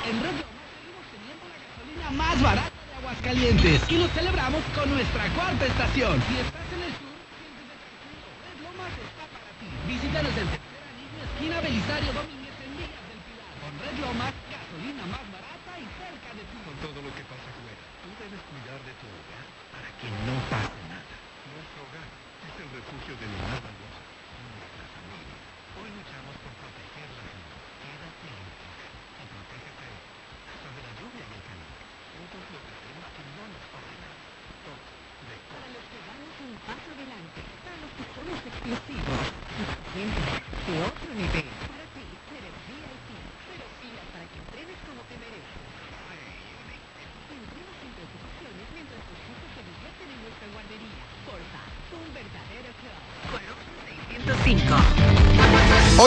En Lomas seguimos teniendo la gasolina más barata de Aguascalientes y lo celebramos con nuestra cuarta estación. Si estás en el sur, siéntete está para ti. Visítanos en tercer anillo, esquina Belisario Domínguez en Villas del Pilar. Con Red Lomas, in no time.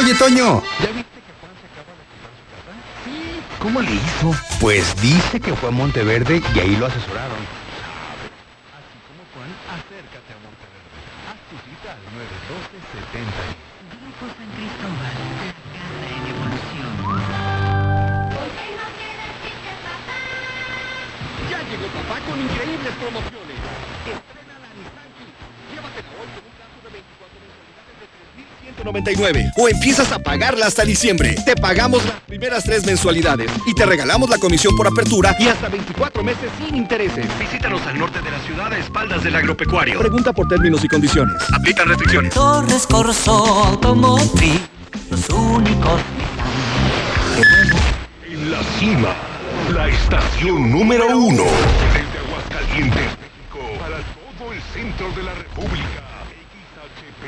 Oye, Toño. ¿Ya viste que Juan se acaba de comprar su casa? Sí. ¿Cómo le hizo? Pues dice que fue a Monteverde y ahí lo asesoraron. Así como Juan, acércate a Monteverde. Haz tu cita al 912-70. Grupo San Cristóbal, la casa en evolución. Ya llegó papá con increíbles promociones. Estrena la Nissan Kicks. Llévatela hoy con un plazo de 24 mensualidades de 3.199. O empiezas a pagarla hasta diciembre. Te pagamos las primeras tres mensualidades y te regalamos la comisión por apertura y hasta 24 meses sin intereses. Visítanos al norte de la ciudad a espaldas del agropecuario. Pregunta por términos y condiciones. Aplican restricciones. Torres Corso Automotriz, los únicos En la cima, la estación número uno. Desde Aguascalientes, México, para todo el centro de la República.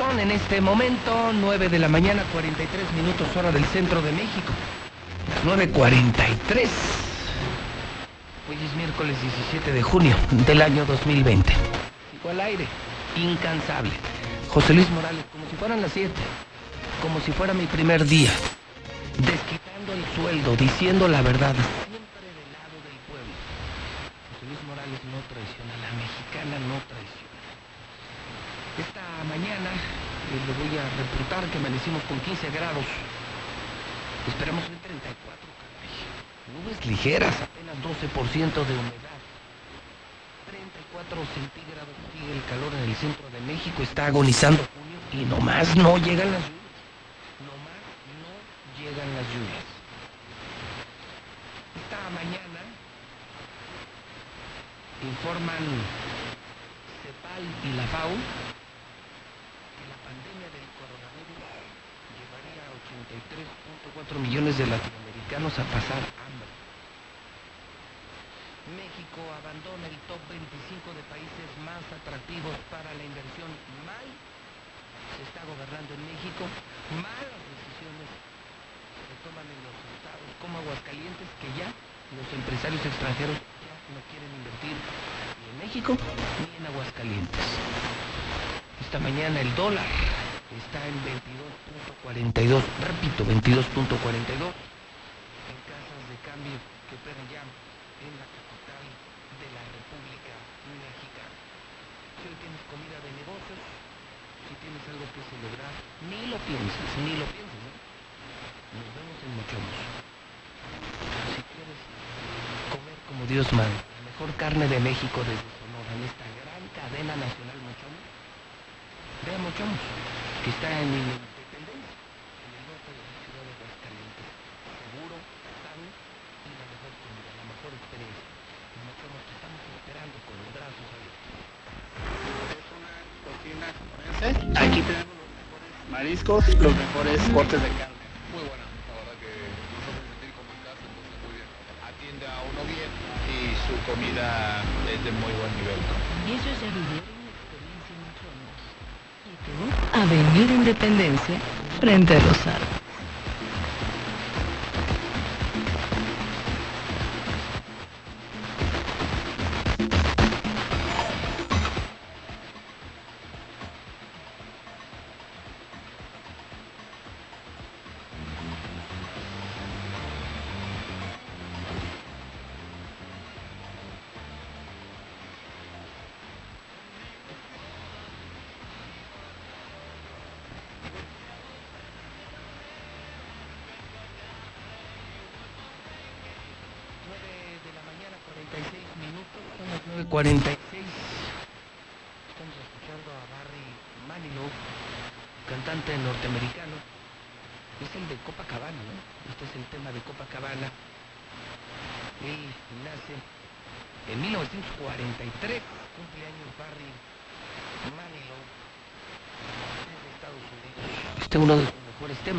Son en este momento 9 de la mañana, 43 minutos hora del centro de México. Las 9.43. Hoy es miércoles 17 de junio del año 2020. Sigo al aire, incansable. José Luis Morales, como si fueran las 7. Como si fuera mi primer día. Desquitando el sueldo, diciendo la verdad. Siempre del lado del pueblo. José Luis Morales no traiciona, la mexicana no traiciona. Mañana le voy a reportar que amanecimos con 15 grados. Esperamos hoy 34, caray. Nubes ligeras, apenas 12% de humedad. 34 centígrados sigue el calor en el centro de México. Está agonizando junio y nomás no llegan las lluvias. Nomás no llegan las lluvias. Esta mañana informan CEPAL y la FAO que la pandemia del coronavirus llevaría a 83.4 millones de latinoamericanos a pasar hambre. México abandona el top 25 de países más atractivos para la inversión. Mal se está gobernando en México, malas decisiones se toman en los estados como Aguascalientes que ya los empresarios extranjeros ya no quieren invertir ni en México ni en Aguascalientes. Esta mañana el dólar está en 22.42, repito, 22.42 en casas de cambio que operan ya en la capital de la República Mexicana. Si hoy tienes comida de negocios, si tienes algo que celebrar, ni lo pienses, ni lo pienses. ¿eh? Nos vemos en Mochomos. Si quieres comer como Dios manda, la mejor carne de México desde Sonora, en esta gran cadena nacional Mochomos, ve a Mochomos, que está en Independencia, en el norte de la ciudad de Aguascalientes. Seguro, sano y la mejor comida, la mejor experiencia. En Mochomos te estamos esperando con los brazos abiertos. Cocina Aquí tenemos los mejores mariscos, los mejores cortes de carne. Muy buena, la verdad que nos hace sentir como en casa, entonces muy bien. Atiende a uno bien y su comida es de muy buen nivel. Y ellos ya vivieron experiencia en Mochomos. Y tú, Avenida Independencia, frente a los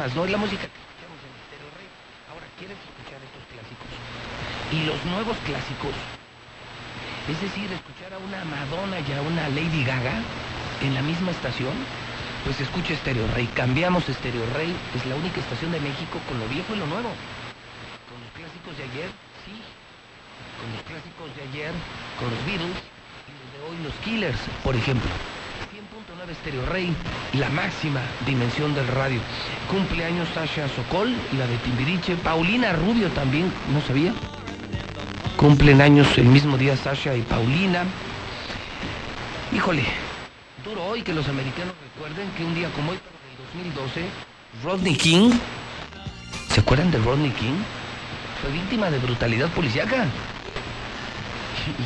¿no? Es la música que escuchamos en Rey. Ahora, ¿quieres escuchar estos clásicos? Y los nuevos clásicos. Es decir, escuchar a una Madonna y a una Lady Gaga en la misma estación, pues escucha Estéreo Rey. Cambiamos Estéreo Rey, es la única estación de México con lo viejo y lo nuevo. Con los clásicos de ayer, sí. Con los clásicos de ayer, con los Beatles y los de hoy, los Killers, por ejemplo. 100.9 Estéreo Rey, la máxima dimensión del radio. Cumpleaños Sasha Sokol, la de Timbiriche. Paulina Rubio también, ¿no sabía? Cumplen años el mismo día Sasha y Paulina. Híjole, duro hoy que los americanos recuerden que un día como hoy, pero del 2012, Rodney King, ¿se acuerdan de Rodney King? Fue víctima de brutalidad policíaca.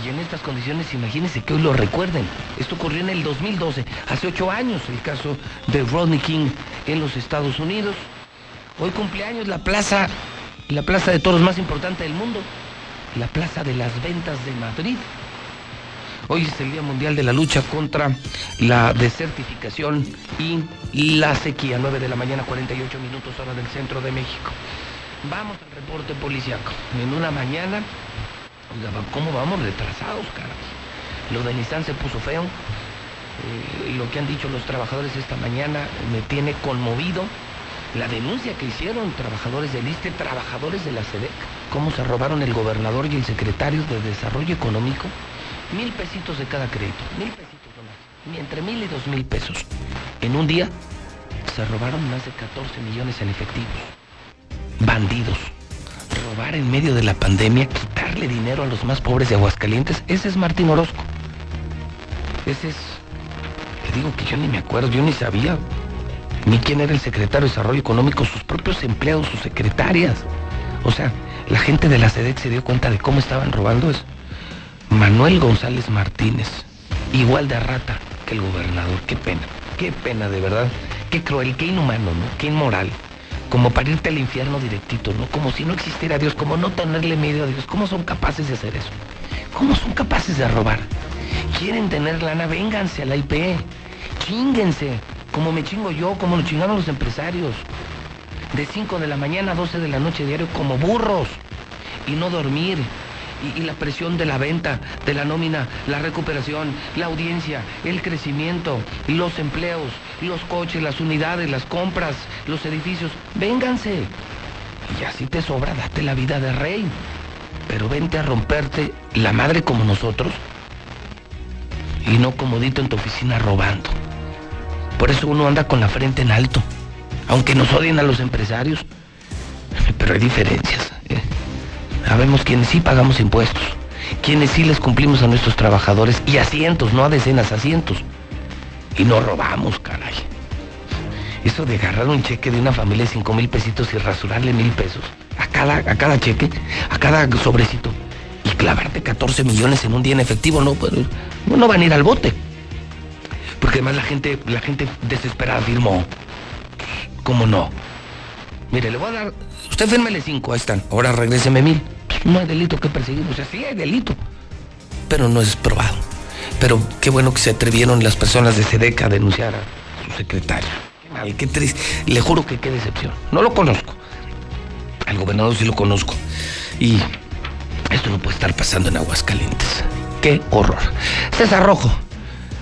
Y en estas condiciones, imagínense que hoy lo recuerden. Esto ocurrió en el 2012, hace ocho años, el caso de Rodney King en los Estados Unidos. Hoy cumpleaños la plaza, la plaza de toros más importante del mundo, la Plaza de las Ventas de Madrid. Hoy es el Día Mundial de la Lucha contra la Desertificación y la sequía. 9 de la mañana, 48 minutos hora del centro de México. Vamos al reporte policiaco. En una mañana, ¿cómo vamos retrasados, cara? Lo de Nissan se puso feo. Eh, lo que han dicho los trabajadores esta mañana me tiene conmovido. La denuncia que hicieron trabajadores del ISTE, trabajadores de la SEDEC, cómo se robaron el gobernador y el secretario de Desarrollo Económico, mil pesitos de cada crédito, mil pesitos nomás, entre mil y dos mil pesos. En un día se robaron más de 14 millones en efectivos. Bandidos. En medio de la pandemia, quitarle dinero a los más pobres de Aguascalientes, ese es Martín Orozco. Ese es... Le digo que yo ni me acuerdo, yo ni sabía ni quién era el secretario de Desarrollo Económico, sus propios empleados, sus secretarias. O sea, la gente de la SEDEC se dio cuenta de cómo estaban robando eso. Manuel González Martínez, igual de rata que el gobernador. Qué pena, qué pena de verdad. Qué cruel, qué inhumano, ¿no? Qué inmoral. Como para irte al infierno directito, ¿no? Como si no existiera Dios, como no tenerle miedo a Dios. ¿Cómo son capaces de hacer eso? ¿Cómo son capaces de robar? Quieren tener lana, vénganse a la IP. Chinguense como me chingo yo, como lo chingaron los empresarios. De 5 de la mañana a 12 de la noche diario como burros. Y no dormir. Y, la presión de la venta, de la nómina, la recuperación, la audiencia, el crecimiento, los empleos, los coches, las unidades, las compras, los edificios. Vénganse. Y así te sobra, date la vida de rey. Pero vente a romperte la madre como nosotros. Y no comodito en tu oficina robando. Por eso uno anda con la frente en alto. Aunque nos odien a los empresarios. Pero hay diferencias. Sabemos quienes sí pagamos impuestos. Quienes sí les cumplimos a nuestros trabajadores. Y a cientos, no a decenas, a cientos. Y no robamos, caray. Eso de agarrar un cheque de una familia de 5 mil pesitos y rasurarle mil pesos. A cada, a cada cheque, a cada sobrecito. Y clavarte 14 millones en un día en efectivo. No, pues, no, van a ir al bote porque además la gente, la gente desesperada firmó. ¿Cómo no? Mire, le voy a dar. Usted fírmele cinco, ahí están. Ahora regréseme mil. No hay delito que perseguir. O sea, sí hay delito. Pero no es probado. Pero qué bueno que se atrevieron las personas de SEDECA a denunciar a su secretario. Qué mal, qué triste. Le juro que qué decepción. No lo conozco. Al gobernador sí lo conozco. Y esto no puede estar pasando en Aguascalientes. Qué horror. César Rojo,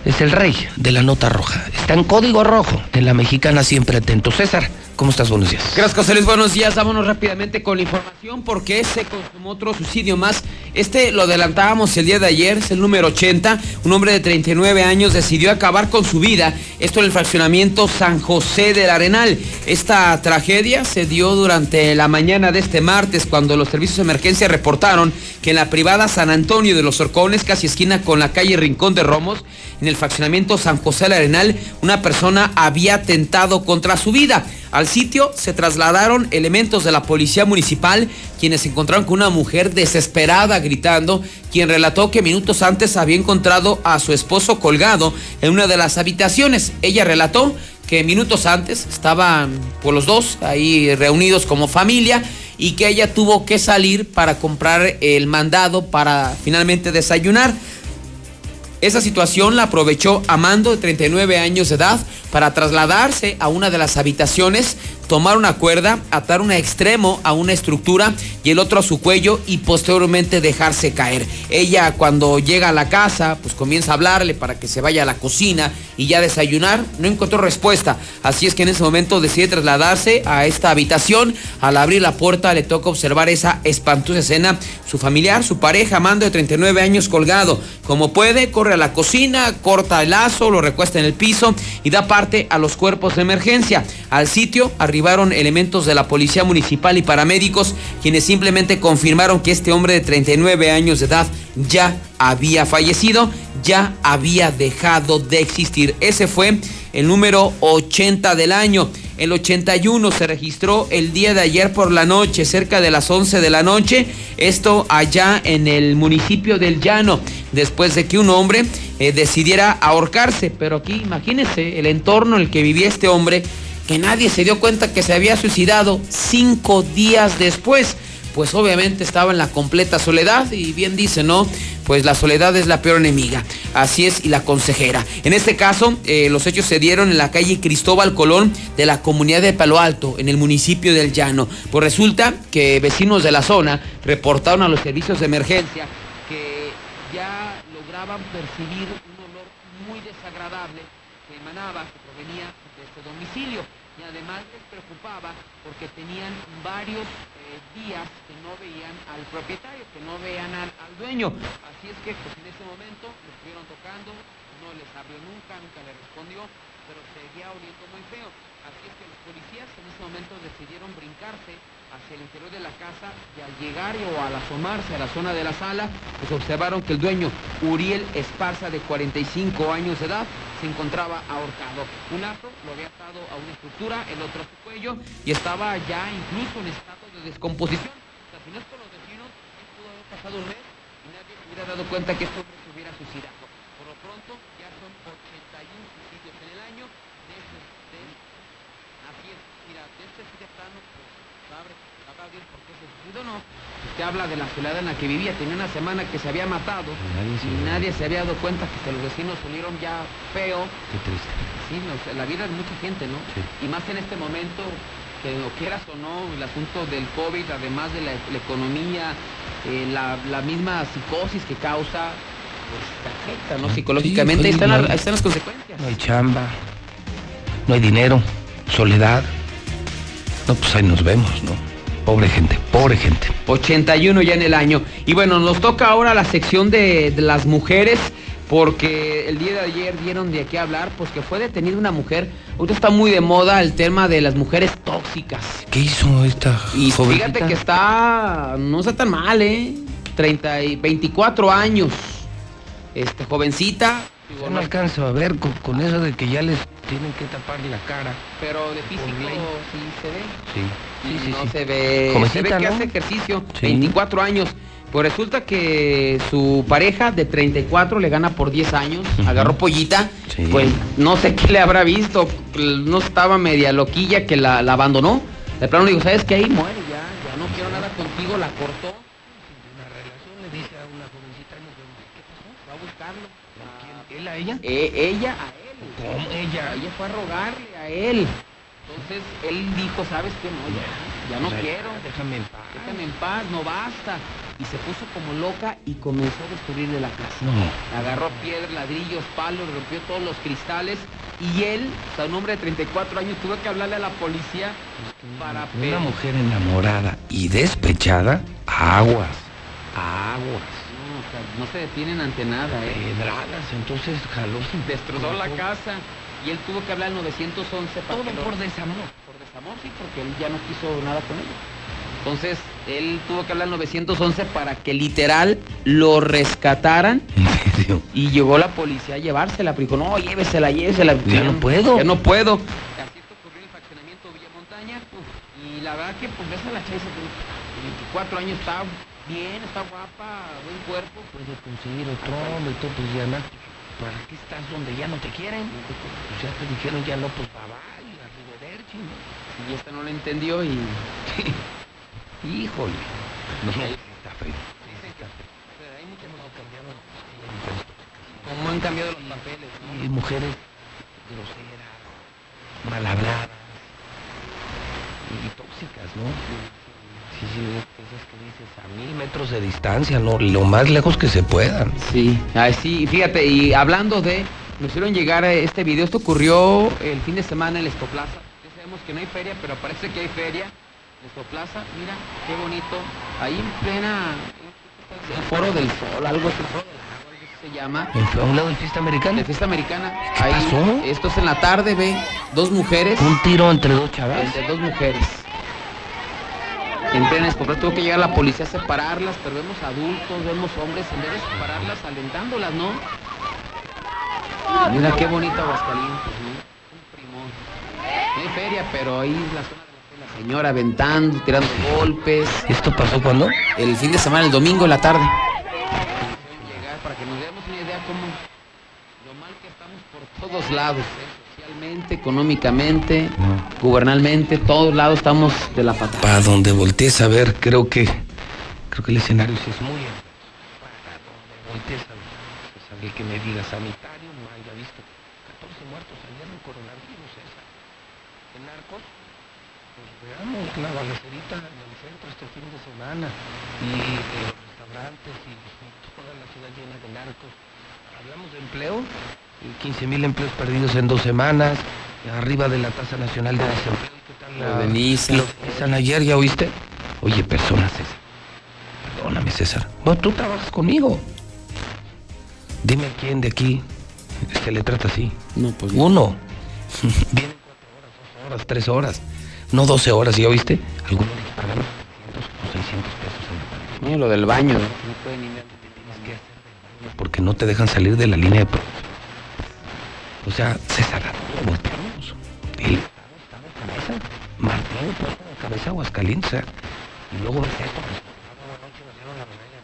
es el rey de la nota roja. Está en código rojo, en la mexicana siempre atento. César, ¿cómo estás? Buenos días. Gracias, José Luis. Buenos días. Vámonos rápidamente con la información porque se consumó otro suicidio más. Este lo adelantábamos el día de ayer, es el número 80. Un hombre de 39 años decidió acabar con su vida. Esto en el fraccionamiento San José del Arenal. Esta tragedia se dio durante la mañana de este martes cuando los servicios de emergencia reportaron que en la privada San Antonio de los Orcones, casi esquina con la calle Rincón de Romos, en el fraccionamiento San José del Arenal, una persona había atentado contra su vida. Sitio se trasladaron elementos de la policía municipal, quienes se encontraron con una mujer desesperada gritando, quien relató que minutos antes había encontrado a su esposo colgado en una de las habitaciones. Ella relató que minutos antes estaban por los dos ahí reunidos como familia y que ella tuvo que salir para comprar el mandado para finalmente desayunar. Esa situación la aprovechó Amando, de 39 años de edad, para trasladarse a una de las habitaciones, tomar una cuerda, atar un extremo a una estructura y el otro a su cuello y posteriormente dejarse caer. Ella cuando llega a la casa, pues comienza a hablarle para que se vaya a la cocina y ya desayunar, no encontró respuesta. Así es que en ese momento decide trasladarse a esta habitación. Al abrir la puerta le toca observar esa espantosa escena. Su familiar, su pareja, Amando de 39 años colgado. Como puede, corre la cocina, corta el lazo, lo recuesta en el piso y da parte a los cuerpos de emergencia. Al sitio arribaron elementos de la policía municipal y paramédicos quienes simplemente confirmaron que este hombre de 39 años de edad ya había fallecido, ya había dejado de existir. Ese fue el número 80 del año. El 81 se registró el día de ayer por la noche, cerca de las 11 de la noche. Esto allá en el municipio del Llano, después de que un hombre eh, decidiera ahorcarse. Pero aquí imagínense el entorno en el que vivía este hombre, que nadie se dio cuenta que se había suicidado cinco días después pues obviamente estaba en la completa soledad y bien dice, ¿no? Pues la soledad es la peor enemiga. Así es, y la consejera. En este caso, eh, los hechos se dieron en la calle Cristóbal Colón de la comunidad de Palo Alto, en el municipio del Llano. Pues resulta que vecinos de la zona reportaron a los servicios de emergencia que ya lograban percibir un olor muy desagradable que emanaba, que provenía de este domicilio. Y además les preocupaba porque tenían varios eh, días veían al propietario, que no veían al, dueño. Así es que pues, en ese momento lo estuvieron tocando, no les abrió nunca, nunca le respondió, pero seguía oliendo muy feo. Así es que los policías en ese momento decidieron brincarse hacia el interior de la casa y al llegar o al asomarse a la zona de la sala, pues observaron que el dueño, Uriel Esparza, de 45 años de edad, se encontraba ahorcado. Un lazo lo había atado a una estructura, el otro a su cuello, y estaba ya incluso en estado de descomposición. O sea, si no es por los vecinos, él pudo haber pasado un mes y nadie se hubiera dado cuenta que este hombre se hubiera suicidado. Por lo pronto, ya son 81 suicidios en el año. De este, de- así es, mira, de este sí plano, pues, sabe, sabrá Dios por qué se suicidó, ¿no? Usted habla de la soledad en la que vivía, tenía una semana que se había matado y nadie se había dado cuenta que los vecinos salieron ya feo. Qué triste. Sí, no, o sea, la vida de mucha gente, ¿no? Y más en este momento, que lo quieras o no, el asunto del COVID, además de la, la economía, eh, la, la misma psicosis que causa, pues te afecta, ¿no? Psicológicamente, ahí oye, están, no las- hay- ahí están las consecuencias. No hay chamba, no hay dinero, soledad. No, pues ahí nos vemos, ¿no? Pobre gente, pobre gente. 81 ya en el año. Y bueno, nos toca ahora la sección de, de las mujeres, porque el día de ayer dieron de qué hablar, pues que fue detenida una mujer. Ahorita está muy de moda el tema de las mujeres tóxicas. ¿Qué hizo esta Y jovencita? fíjate que está, no está tan mal, ¿eh? 30 y 24 años. Este, jovencita. Yo no alcanzo a ver con, con eso de que ya les tienen que tapar la cara. Pero de físico sí se ve. Sí, sí, sí. no sí. se ve, Jovencita, se ve que ¿no? hace ejercicio, Sí. 24 años. Pues resulta que su pareja de 34 le gana por 10 años, agarró pollita, Sí. pues no sé qué le habrá visto, no estaba media loquilla que la, la abandonó. De plano le digo, ¿sabes qué? Ahí muere ya, ya no quiero nada contigo, la cortó. Una relación le dice a una jovencita. ¿qué pasó? Va a buscarlo. ¿Quién? ¿Él a ella? Eh, ella a él. ¿Cómo? Ella. Ella fue a rogarle a él. Entonces él dijo, ¿sabes qué? No, ya, ya no O sea, quiero. Déjame en paz. Déjame en paz, no basta. Y se puso como loca y comenzó a destruirle la casa. No. Agarró piedras, ladrillos, palos, rompió todos los cristales. Y él, o sea, un hombre de 34 años, tuvo que hablarle a la policía para Una mujer enamorada y despechada, aguas, aguas. No, o sea, no se detienen ante nada, ¿eh? Pedradas, entonces jaló. Destrozó la casa y él tuvo que hablar al 911 para Todo lo- por desamor. por desamor, sí, porque él ya no quiso nada con ella. Entonces, él tuvo que hablar al 911 para que literal lo rescataran. Y llegó la policía a llevársela, pero dijo, no, llévesela, llévesela. Ya no puedo. Ya no puedo. Así esto ocurrió el fraccionamiento Villa verdad que pues ves a la y "Pues, 24 años está bien, está guapa, buen cuerpo. Puede conseguir otro hombre y todo, pues ya no. ¿Para qué estás donde ya no te quieren? Pues ya te dijeron ya no, pues bye bye, arrivederci. Y esta no lo entendió y... Híjole. No, está feo. ¿Cómo han cambiado los papeles? Y mujeres groseras, mal habladas y tóxicas, ¿no? Sí, sí, esas que dices a mil metros de distancia, ¿no? Lo más lejos que se puedan. Sí, ah, sí, fíjate, y hablando de, nos hicieron llegar a este video, esto ocurrió el fin de semana en el Plaza. Ya sabemos que no hay feria, pero parece que hay feria. Plaza, mira, qué bonito. Ahí en plena, el foro del sol, algo así, se llama. ¿En- ¿A un lado de fiesta americana? De fiesta americana. ¿Qué Ahí, pasó? Esto es en la tarde, ve, dos mujeres. Un tiro entre dos chavas. Entre dos mujeres. En plena Escobar tuvo que llegar la policía a separarlas, pero vemos adultos, vemos hombres, en vez de separarlas, alentándolas, ¿no? Mira qué bonito Aguascalientes, ¿no? Un primón. No hay feria, pero ahí zona la señora aventando, tirando golpes. ¿Esto pasó cuándo? El fin de semana, el domingo en la tarde. Llegar para que nos demos una idea cómo lo mal que estamos por todos lados, ¿eh? socialmente, económicamente, gubernalmente, todos lados estamos de la patada. Para donde voltees a ver, creo que creo que el escenario sí es muy. Para donde voltees a ver, César, el que me diga sanitario, no haya visto 14 muertos ayer en coronavirus, César. En narcos, pues veamos la balacerita en el centro este fin de semana y de los restaurantes y, y toda la ciudad llena de narcos. Hablamos de empleo, y 15 mil empleos perdidos en dos semanas, arriba de la tasa nacional de desempleo. ¿Qué tal Lo de Nissan. Lo de Nissan ayer, ¿ya oíste? Oye, personas, César. Perdóname, César. Bueno, tú trabajas conmigo. Dime quién de aquí se le trata así. No, pues Uno. Vienen cuatro horas, dos horas, tres horas. No 12 horas, ¿ya oíste? Algunos les pagan 300 o 600 pesos en la pandemia. No, lo del baño, ¿no? No pueden ni ver. Tienes que hacer del baño porque no te dejan salir de la línea de producción. O sea, César, ¿a dónde volteamos? El Estado está de cabeza. Martín puesto de cabeza Aguascalientes. o sea, Y luego dieron la medalla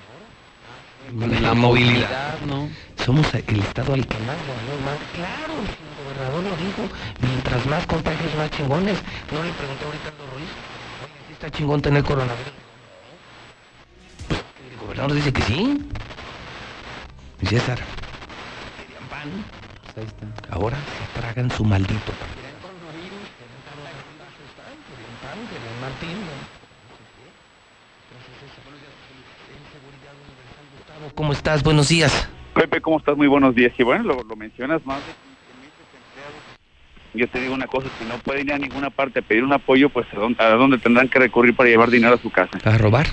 de oro. La movilidad, ¿no? Somos el estado al que más ganó más. Claro, gobernador lo dijo. Mientras más contagios, más chingones. No le pregunté ahorita a Aldo Ruiz. Oye, ¿sí está chingón tener coronavirus? El gobernador dice que sí. Y César. Querían pan. Pues ahí está. Ahora se tragan su maldito pan. Querían coronavirus, querían coronavirus, están, querían pan, querían Martín. ¿no? Entonces, César, buenos días. En Seguridad Universal, Gustavo, ¿Cómo estás? Buenos días. Pepe, ¿cómo estás? Muy buenos días. Y bueno, lo, lo mencionas, más de 15.000 desempleados. Yo te digo una cosa, si no pueden ir a ninguna parte a pedir un apoyo, pues ¿a dónde, a dónde tendrán que recurrir para llevar dinero a su casa? ¿A robar?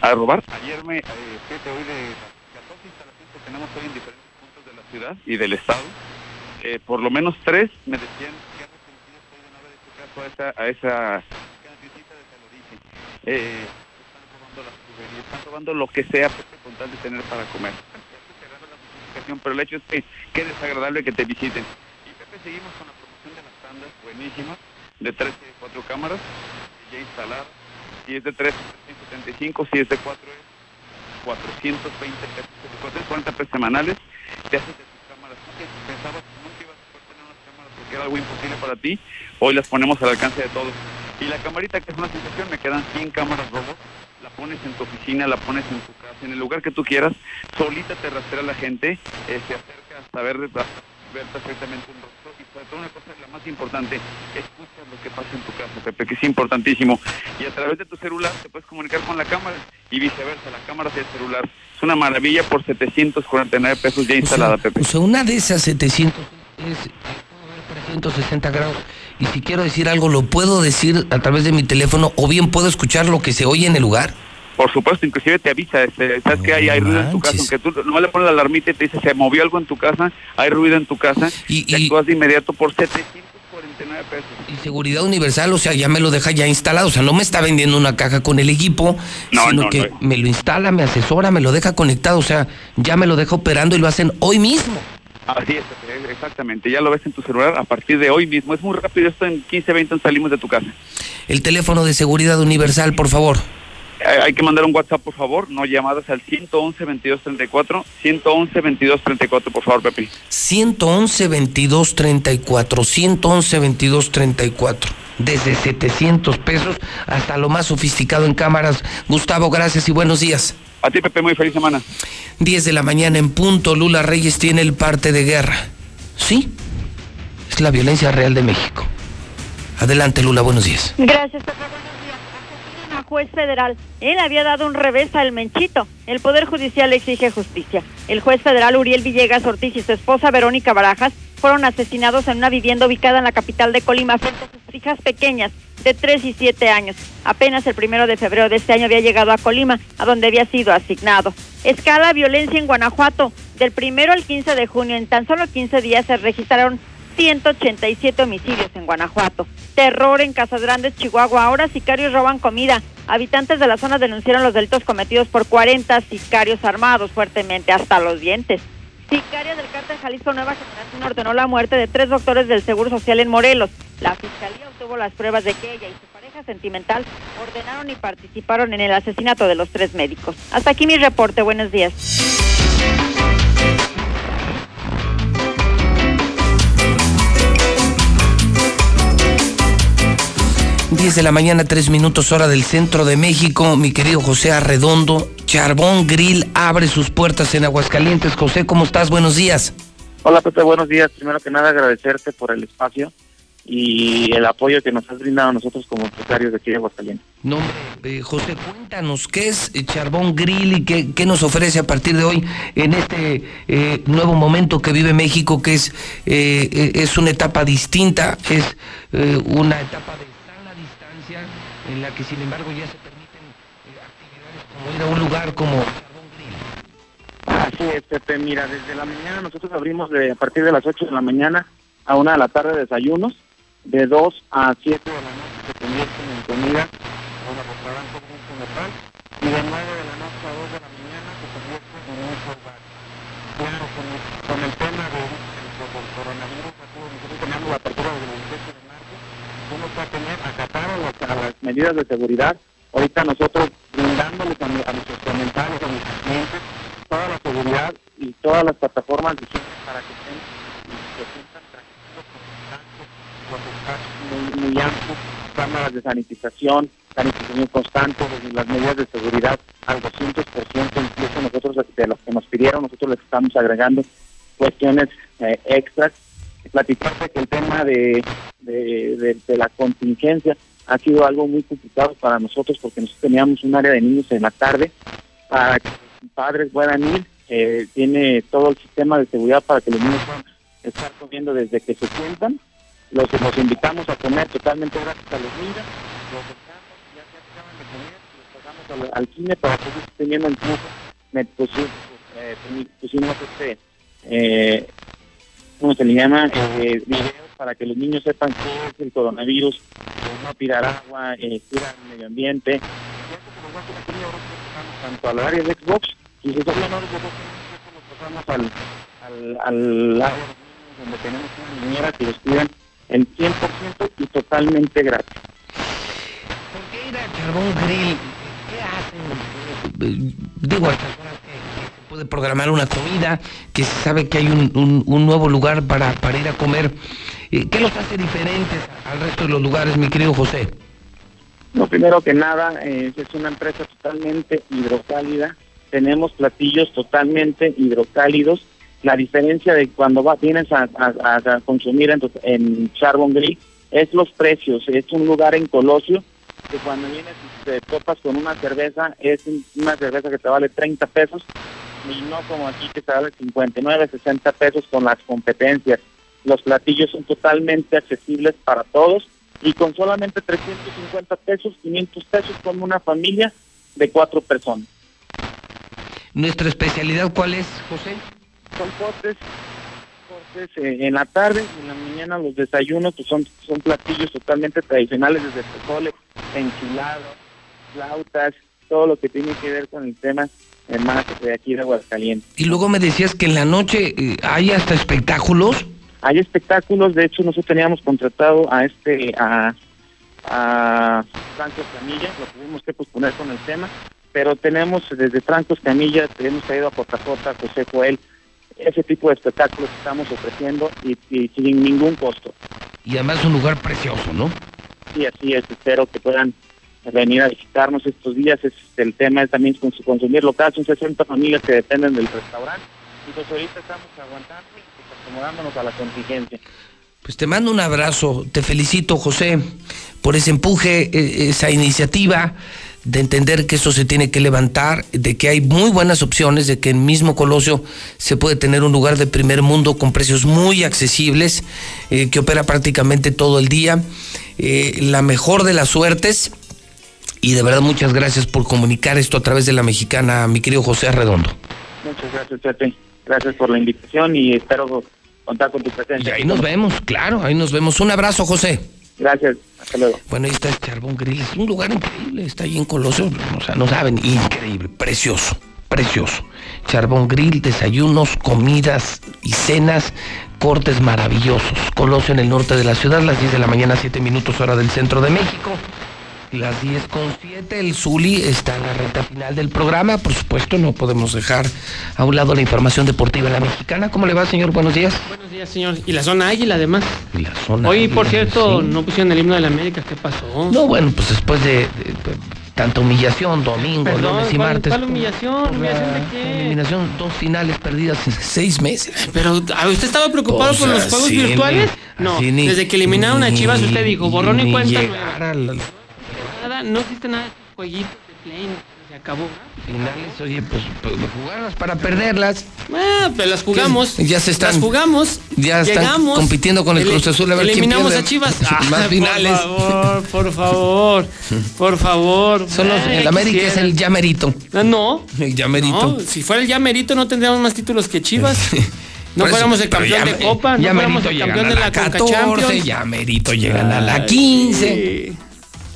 ¿A robar? Ayer me, eh, fíjate, hoy de las 14 instalaciones que tenemos hoy en diferentes puntos de la ciudad y del estado, eh, por lo menos tres me decían que arrepentido estoy de no haber hecho caso a esa, a esa cancioncita de. Eh, están robando las tuberías, están robando lo que sea Pepe, con tal de tener para comer. Pero el hecho es que qué desagradable que te visiten. Y Pepe, seguimos con la promoción de las tandas, buenísima, de 3 y de 4 cámaras, ya instalada. Si es de 3, 375, si es de 4 es 420 pesos, 440 pesos semanales. Te haces de tus cámaras. Pensabas que nunca ibas a poder tener unas cámaras porque era algo imposible para ti, hoy las ponemos al alcance de todos. Y la camarita, que es una sensación, me quedan 100 cámaras robot. La pones en tu oficina, la pones en tu casa, en el lugar que tú quieras. Solita te rastrea la gente, eh, se acerca ver, hasta ver perfectamente un sobre todo una cosa, la más importante, escucha lo que pasa en tu casa, Pepe, que es importantísimo. Y a través de tu celular te puedes comunicar con la cámara y viceversa, la cámara del celular. Es una maravilla por 749 pesos ya instalada, Pepe. O sea, una de esas 700 es eh, puedo ver 360 grados. Y si quiero decir algo, lo puedo decir a través de mi teléfono o bien puedo escuchar lo que se oye en el lugar. Por supuesto, inclusive te avisa, este, sabes que hay, hay ruido en tu casa, aunque tú no le pones la alarmita y te dice se movió algo en tu casa, hay ruido en tu casa, y, actúas de inmediato por 749 pesos. Y seguridad universal, o sea, ya me lo deja ya instalado. O sea, no me está vendiendo una caja con el equipo, No, sino no, que me lo instala, me asesora, me lo deja conectado. O sea, ya me lo deja operando y lo hacen hoy mismo. Así es, Pepe, exactamente. Ya lo ves en tu celular a partir de hoy mismo. Es muy rápido, esto en 15, 20 salimos de tu casa. El teléfono de seguridad universal, por favor. Hay hay que mandar un WhatsApp, por favor, no llamadas al 111 22 34, 111 22 34, por favor, Pepe. 111 22 34, 111 22 34. Desde 700 pesos hasta lo más sofisticado en cámaras. Gustavo, gracias y buenos días. A ti, Pepe, muy feliz semana. 10 de la mañana en punto, Lula Reyes tiene el parte de guerra. Sí, es la violencia real de México. Adelante, Lula, buenos días. Gracias, Pepe. Buenos días. Asesinan a juez federal. Él había dado un revés al Menchito. El Poder Judicial exige justicia. El juez federal Uriel Villegas Ortiz y su esposa Verónica Barajas fueron asesinados en una vivienda ubicada en la capital de Colima frente a sus hijas pequeñas de 3 y 7 años. Apenas el primero de febrero de este año había llegado a Colima, a donde había sido asignado. Escala violencia en Guanajuato. Del primero al 15 de junio, en tan solo 15 días, se registraron 187 homicidios en Guanajuato. Terror en Casas Grandes, Chihuahua. Ahora sicarios roban comida. Habitantes de la zona denunciaron los delitos cometidos por 40 sicarios armados fuertemente hasta los dientes. Sicaria del cártel Jalisco Nueva Generación ordenó la muerte de tres doctores del Seguro Social en Morelos. La fiscalía obtuvo las pruebas de que ella y su pareja sentimental ordenaron y participaron en el asesinato de los tres médicos. Hasta aquí mi reporte. Buenos días. 10 de la mañana, 3 minutos hora del centro de México. Mi querido José Arredondo, Charbón Grill abre sus puertas en Aguascalientes. José, ¿cómo estás? Buenos días. Hola Pepe, buenos días. Primero que nada agradecerte por el espacio y el apoyo que nos has brindado a nosotros como empresarios de aquí de Aguascalientes. No, eh, José, cuéntanos, ¿qué es Charbón Grill y qué, qué nos ofrece a partir de hoy en este eh, nuevo momento que vive México, que es, eh, eh, es una etapa distinta, es una etapa de en la que sin embargo ya se permiten eh, actividades como ir a un lugar como Así es, Pepe. Mira, desde la mañana nosotros abrimos de, a partir de las 8 de la mañana a 1 de la tarde desayunos, de 2 a 7 de la noche se convierten en comida, bueno, restaurante muy comercial, y de 9 de la noche a 2 de la mañana se convierte en un hogar. Claro, con el, con el tema de, de- del coronavirus, nosotros tenemos la apertura del 28 de marzo, uno va a las, medidas de seguridad. Ahorita nosotros brindándoles a, a nuestros comentarios, a nuestros clientes, toda la seguridad y todas las plataformas para que estén se sientan tranquilos con con espacios muy, muy amplios, cámaras de sanitización, sanitización constante, las medidas de seguridad al 200%, incluso nosotros de los que nos pidieron, nosotros les estamos agregando cuestiones eh, extras. Platicarte que el tema de, de, la contingencia ha sido algo muy complicado para nosotros porque nosotros teníamos un área de niños en la tarde para que los padres puedan ir. eh, tiene todo el sistema de seguridad para que los niños puedan estar comiendo desde que se sientan. Los, invitamos a comer totalmente gratis a los niños. Los ya se acaban de comer, los pasamos al, cine para que ellos estén viendo incluso me pusimos, eh, pusimos este, eh, ¿cómo se le llama? Eh, videos para que los niños sepan qué es el coronavirus, no tirar agua, eh, cuidar el medio ambiente. Tanto al área de Xbox y si son menores de 12 años, nos pasamos al, al, al niños donde tenemos una niñera que los cuidan el 100% y totalmente gratis. Grill, ¿qué hacen? Digo, a estas horas que, que se puede programar una comida, que se sabe que hay un, un- nuevo lugar para, para ir a comer. Eh, ¿Qué los hace diferentes al resto de los lugares, mi querido José? No, primero que nada, eh, es una empresa totalmente hidrocálida. Tenemos platillos totalmente hidrocálidos. La diferencia de cuando va, vienes a, a- consumir en, en Charbon Grill es los precios. Es un lugar en Colosio que cuando vienes y te topas con una cerveza, es un- una cerveza que te vale 30 pesos y no como aquí que te vale 59, 60 pesos con las competencias. Los platillos son totalmente accesibles para todos y con solamente 350 pesos, 500 pesos con una familia de cuatro personas. ¿Nuestra especialidad cuál es, José? Son cortes, cortes eh, en la tarde y en la mañana los desayunos pues son, son platillos totalmente tradicionales desde pozole, enchilados, flautas, todo lo que tiene que ver con el tema más de aquí de Aguascalientes. Y luego me decías que en la noche eh, hay hasta espectáculos. Hay espectáculos, de hecho nosotros teníamos contratado a este, a, a Franco Camilla, lo tuvimos que posponer con el tema, pero tenemos desde Franco Camilla, hemos traído a JJ, José Joel, ese tipo de espectáculos que estamos ofreciendo y, y sin ningún costo. Y además un lugar precioso, ¿no? Sí, así es, espero que puedan venir a visitarnos estos días. Es, el tema es también con su consumir local, son 60 familias que dependen del restaurante y pues ahorita estamos aguantando y pues, acomodándonos a la contingencia. Pues te mando un abrazo, te felicito José por ese empuje, eh, esa iniciativa de entender que eso se tiene que levantar, de que hay muy buenas opciones, de que en mismo Colosio se puede tener un lugar de primer mundo con precios muy accesibles, eh, que opera prácticamente todo el día. Eh, la mejor de las suertes. Y de verdad muchas gracias por comunicar esto a través de la mexicana, mi querido José Arredondo. Muchas gracias, Pepe. Gracias por la invitación y espero contar con tu presencia. Y ahí nos vemos, claro, ahí nos vemos. Un abrazo, José. Gracias, hasta luego. Bueno, ahí está el Charbón Grill, es un lugar increíble, está ahí en Colosio, o sea, no saben, increíble, precioso, precioso. Charbón Grill, desayunos, comidas y cenas, cortes maravillosos. Colosio en el norte de la ciudad, las 10 de la mañana, 7 minutos hora del centro de México. Las 10 con 7, el Zuli está en la recta final del programa. Por supuesto, no podemos dejar a un lado la información deportiva en la mexicana. ¿Cómo le va, señor? Buenos días. Buenos días, señor. Y la zona águila, además. Y la zona Hoy, por cierto, sí. no pusieron el himno de la América. ¿Qué pasó? No, bueno, pues después de, de- de tanta humillación, domingo, Perdón, lunes y ¿cuál- martes. cuál humillación? ¿Humillación de qué? Eliminación, dos finales perdidas en seis meses. Pero, ¿a ¿usted estaba preocupado Pues por los juegos virtuales? no, ni- desde que eliminaron a Chivas, usted dijo, borrón y cuenta llegar nueva. a la- Nada, no existe nada de estos jueguitos de play, se acabó. finales, oye, pues, pues jugarlas para perderlas. Ah, pero las jugamos. Ya se están- Las jugamos. ya están llegamos, compitiendo con el Cruz Azul a ver quién Eliminamos pierde a Chivas. más Ah, finales. Por favor, por favor, por favor. Son los- Ay, el América es el llamerito. Ah, No. El llamerito. No, si fuera el llamerito no tendríamos más títulos que Chivas. No fuéramos el campeón ya- de Copa, no fuéramos el campeón de la la Conca 14, Champions. ya merito llegan a la Ay, 15. sí.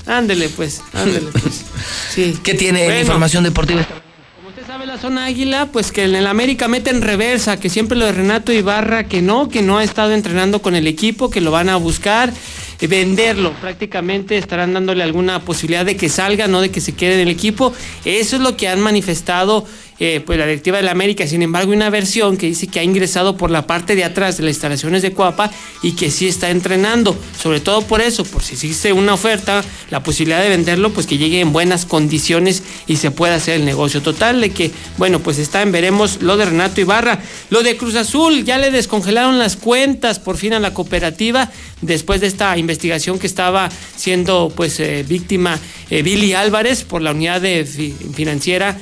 Ándele pues, ándele pues. Sí. ¿Qué tiene Bueno. información deportiva? Como usted sabe, la zona águila, pues que en el América mete en reversa, que siempre lo de Renato Ibarra, que no, que no ha estado entrenando con el equipo, que lo van a buscar, eh, venderlo. Prácticamente estarán dándole alguna posibilidad de que salga, no de que se quede en el equipo. Eso es lo que han manifestado. Eh, pues la directiva del América, sin embargo, una versión que dice que ha ingresado por la parte de atrás de las instalaciones de Coapa y que sí está entrenando, sobre todo por eso, por si existe una oferta, la posibilidad de venderlo, pues que llegue en buenas condiciones y se pueda hacer el negocio. Total de que, bueno, pues está en veremos lo de Renato Ibarra, lo de Cruz Azul, ya le descongelaron las cuentas por fin a la cooperativa después de esta investigación que estaba siendo pues eh, víctima eh, Billy Álvarez por la unidad de fi- financiera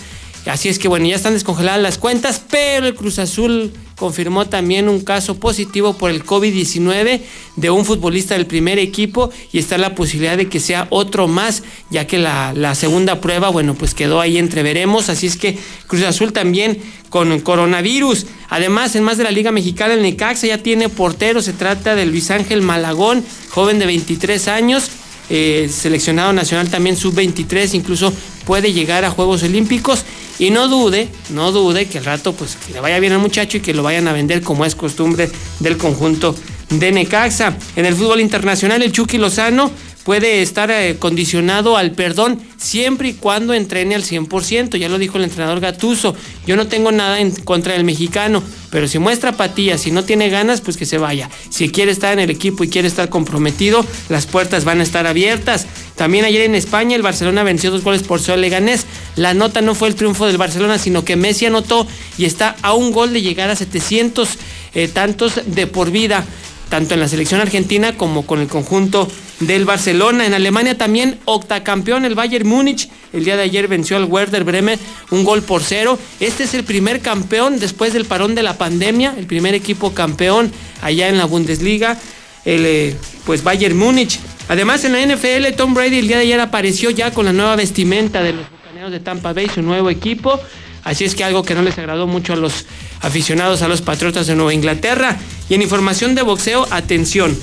Así es que bueno, ya están descongeladas las cuentas, pero el Cruz Azul confirmó también un caso positivo por el COVID-19 de un futbolista del primer equipo y está la posibilidad de que sea otro más, ya que la, segunda prueba, bueno, pues quedó ahí entreveremos. Así es que Cruz Azul también con coronavirus. Además, en más de la Liga Mexicana, el Necaxa ya tiene portero, se trata de Luis Ángel Malagón, joven de 23 años eh, seleccionado nacional también sub-23, incluso puede llegar a Juegos Olímpicos y no dude, no dude que al rato pues que le vaya bien al muchacho y que lo vayan a vender como es costumbre del conjunto de Necaxa. En el fútbol internacional el Chucky Lozano puede estar eh, condicionado al perdón siempre y cuando entrene al 100%, ya lo dijo el entrenador Gatuso. Yo no tengo nada en contra del mexicano, pero si muestra apatía, si no tiene ganas, pues que se vaya. Si quiere estar en el equipo y quiere estar comprometido, las puertas van a estar abiertas. También ayer en España el Barcelona venció dos goles por al Leganés. La nota no fue el triunfo del Barcelona, sino que Messi anotó y está a un gol de llegar a 700 eh, tantos de por vida tanto en la selección argentina como con el conjunto del Barcelona. En Alemania también octacampeón el Bayern Múnich. El día de ayer venció al Werder Bremen un gol por cero. Este es el primer campeón después del parón de la pandemia, el primer equipo campeón allá en la Bundesliga, el eh, pues Bayern Múnich. Además en la NFL Tom Brady el día de ayer apareció ya con la nueva vestimenta de los Bucaneros de Tampa Bay, su nuevo equipo. Así es que algo que no les agradó mucho a los aficionados a los Patriotas de Nueva Inglaterra. Y en información de boxeo, atención.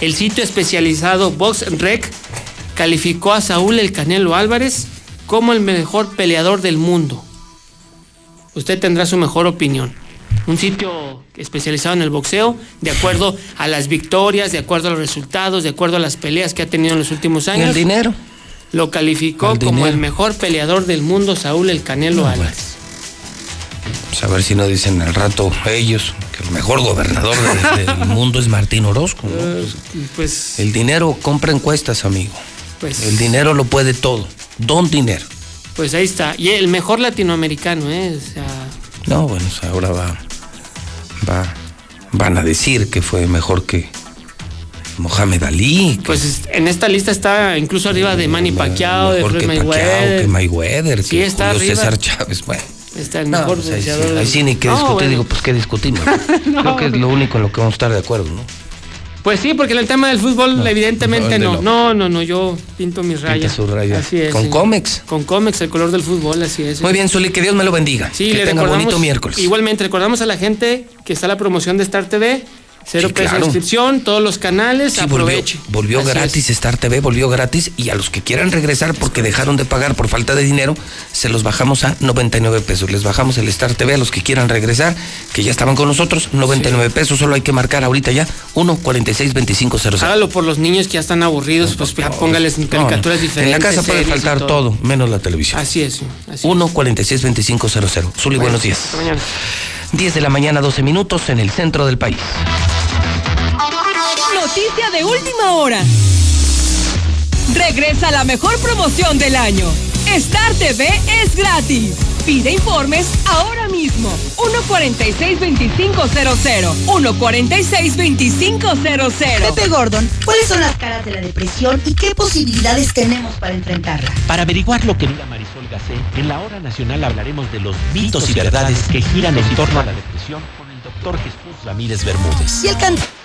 El sitio especializado BoxRec calificó a Saúl El Canelo Álvarez como el mejor peleador del mundo. usted tendrá su mejor opinión. Un sitio especializado en el boxeo, de acuerdo a las victorias, de acuerdo a los resultados, de acuerdo a las peleas que ha tenido en los últimos ¿Y años. el dinero? Lo calificó El como dinero. el mejor peleador del mundo, Saúl El Canelo Álvarez. Pues a ver si no dicen al rato ellos que el mejor gobernador de- del mundo es Martín Orozco. ¿no? Eh, pues, El dinero compra encuestas, amigo. pues, El dinero lo puede todo. Don dinero. pues ahí está. Y el mejor latinoamericano, ¿eh? O sea, No, bueno, o sea, ahora va, va, van a decir que fue mejor que Mohamed Ali. que pues en esta lista está incluso arriba de Manny Pacquiao, de Floyd que Pacquiao, Mayweather. que Mayweather, Sí, que está Julio arriba. César Chávez. Bueno, Está el no, mejor pues ahí, sí, ahí sí ni que No, discutir, bueno. digo, pues qué discutimos. Creo que es lo único en lo que vamos a estar de acuerdo, ¿no? Pues sí, porque en el tema del fútbol, evidentemente no, no. No, no, yo pinto mis rayas. su raya. Así es. Con sí. cómics. Con cómics, el color del fútbol, así es. Muy bien, Zuli, que Dios me lo bendiga. Sí, que le tenga recordamos. bonito miércoles. Igualmente, recordamos a la gente que está la promoción de Star TV. Cero Sí, pesos claro. de inscripción, todos los canales, Sí, aproveche. volvió gratis, Star TV volvió gratis y a los que quieran regresar porque dejaron de pagar por falta de dinero, se los bajamos a 99 pesos. Les bajamos el Star TV a los que quieran regresar, que ya estaban con nosotros, 99 pesos, solo hay que marcar ahorita ya 1 46 2500. Hágalo por los niños que ya están aburridos, pues ya póngales caricaturas En diferentes. la casa puede faltar todo. menos la televisión. Así es. sí, así 1 46 2500. Zuli, buenos días. Hasta mañana. 10 de la mañana, 12 minutos en el centro del país. Noticia de última hora. Regresa la mejor promoción del año. Star TV es gratis. Pide informes ahora mismo. 146-2500. 146-2500. Pepe Gordon, ¿cuáles son las caras de la depresión y qué posibilidades tenemos para enfrentarla? Para averiguar lo que diga Marisol En la hora nacional hablaremos de los mitos y verdades que giran en torno a la depresión con el doctor Jesús Ramírez Bermúdez. Y el cantante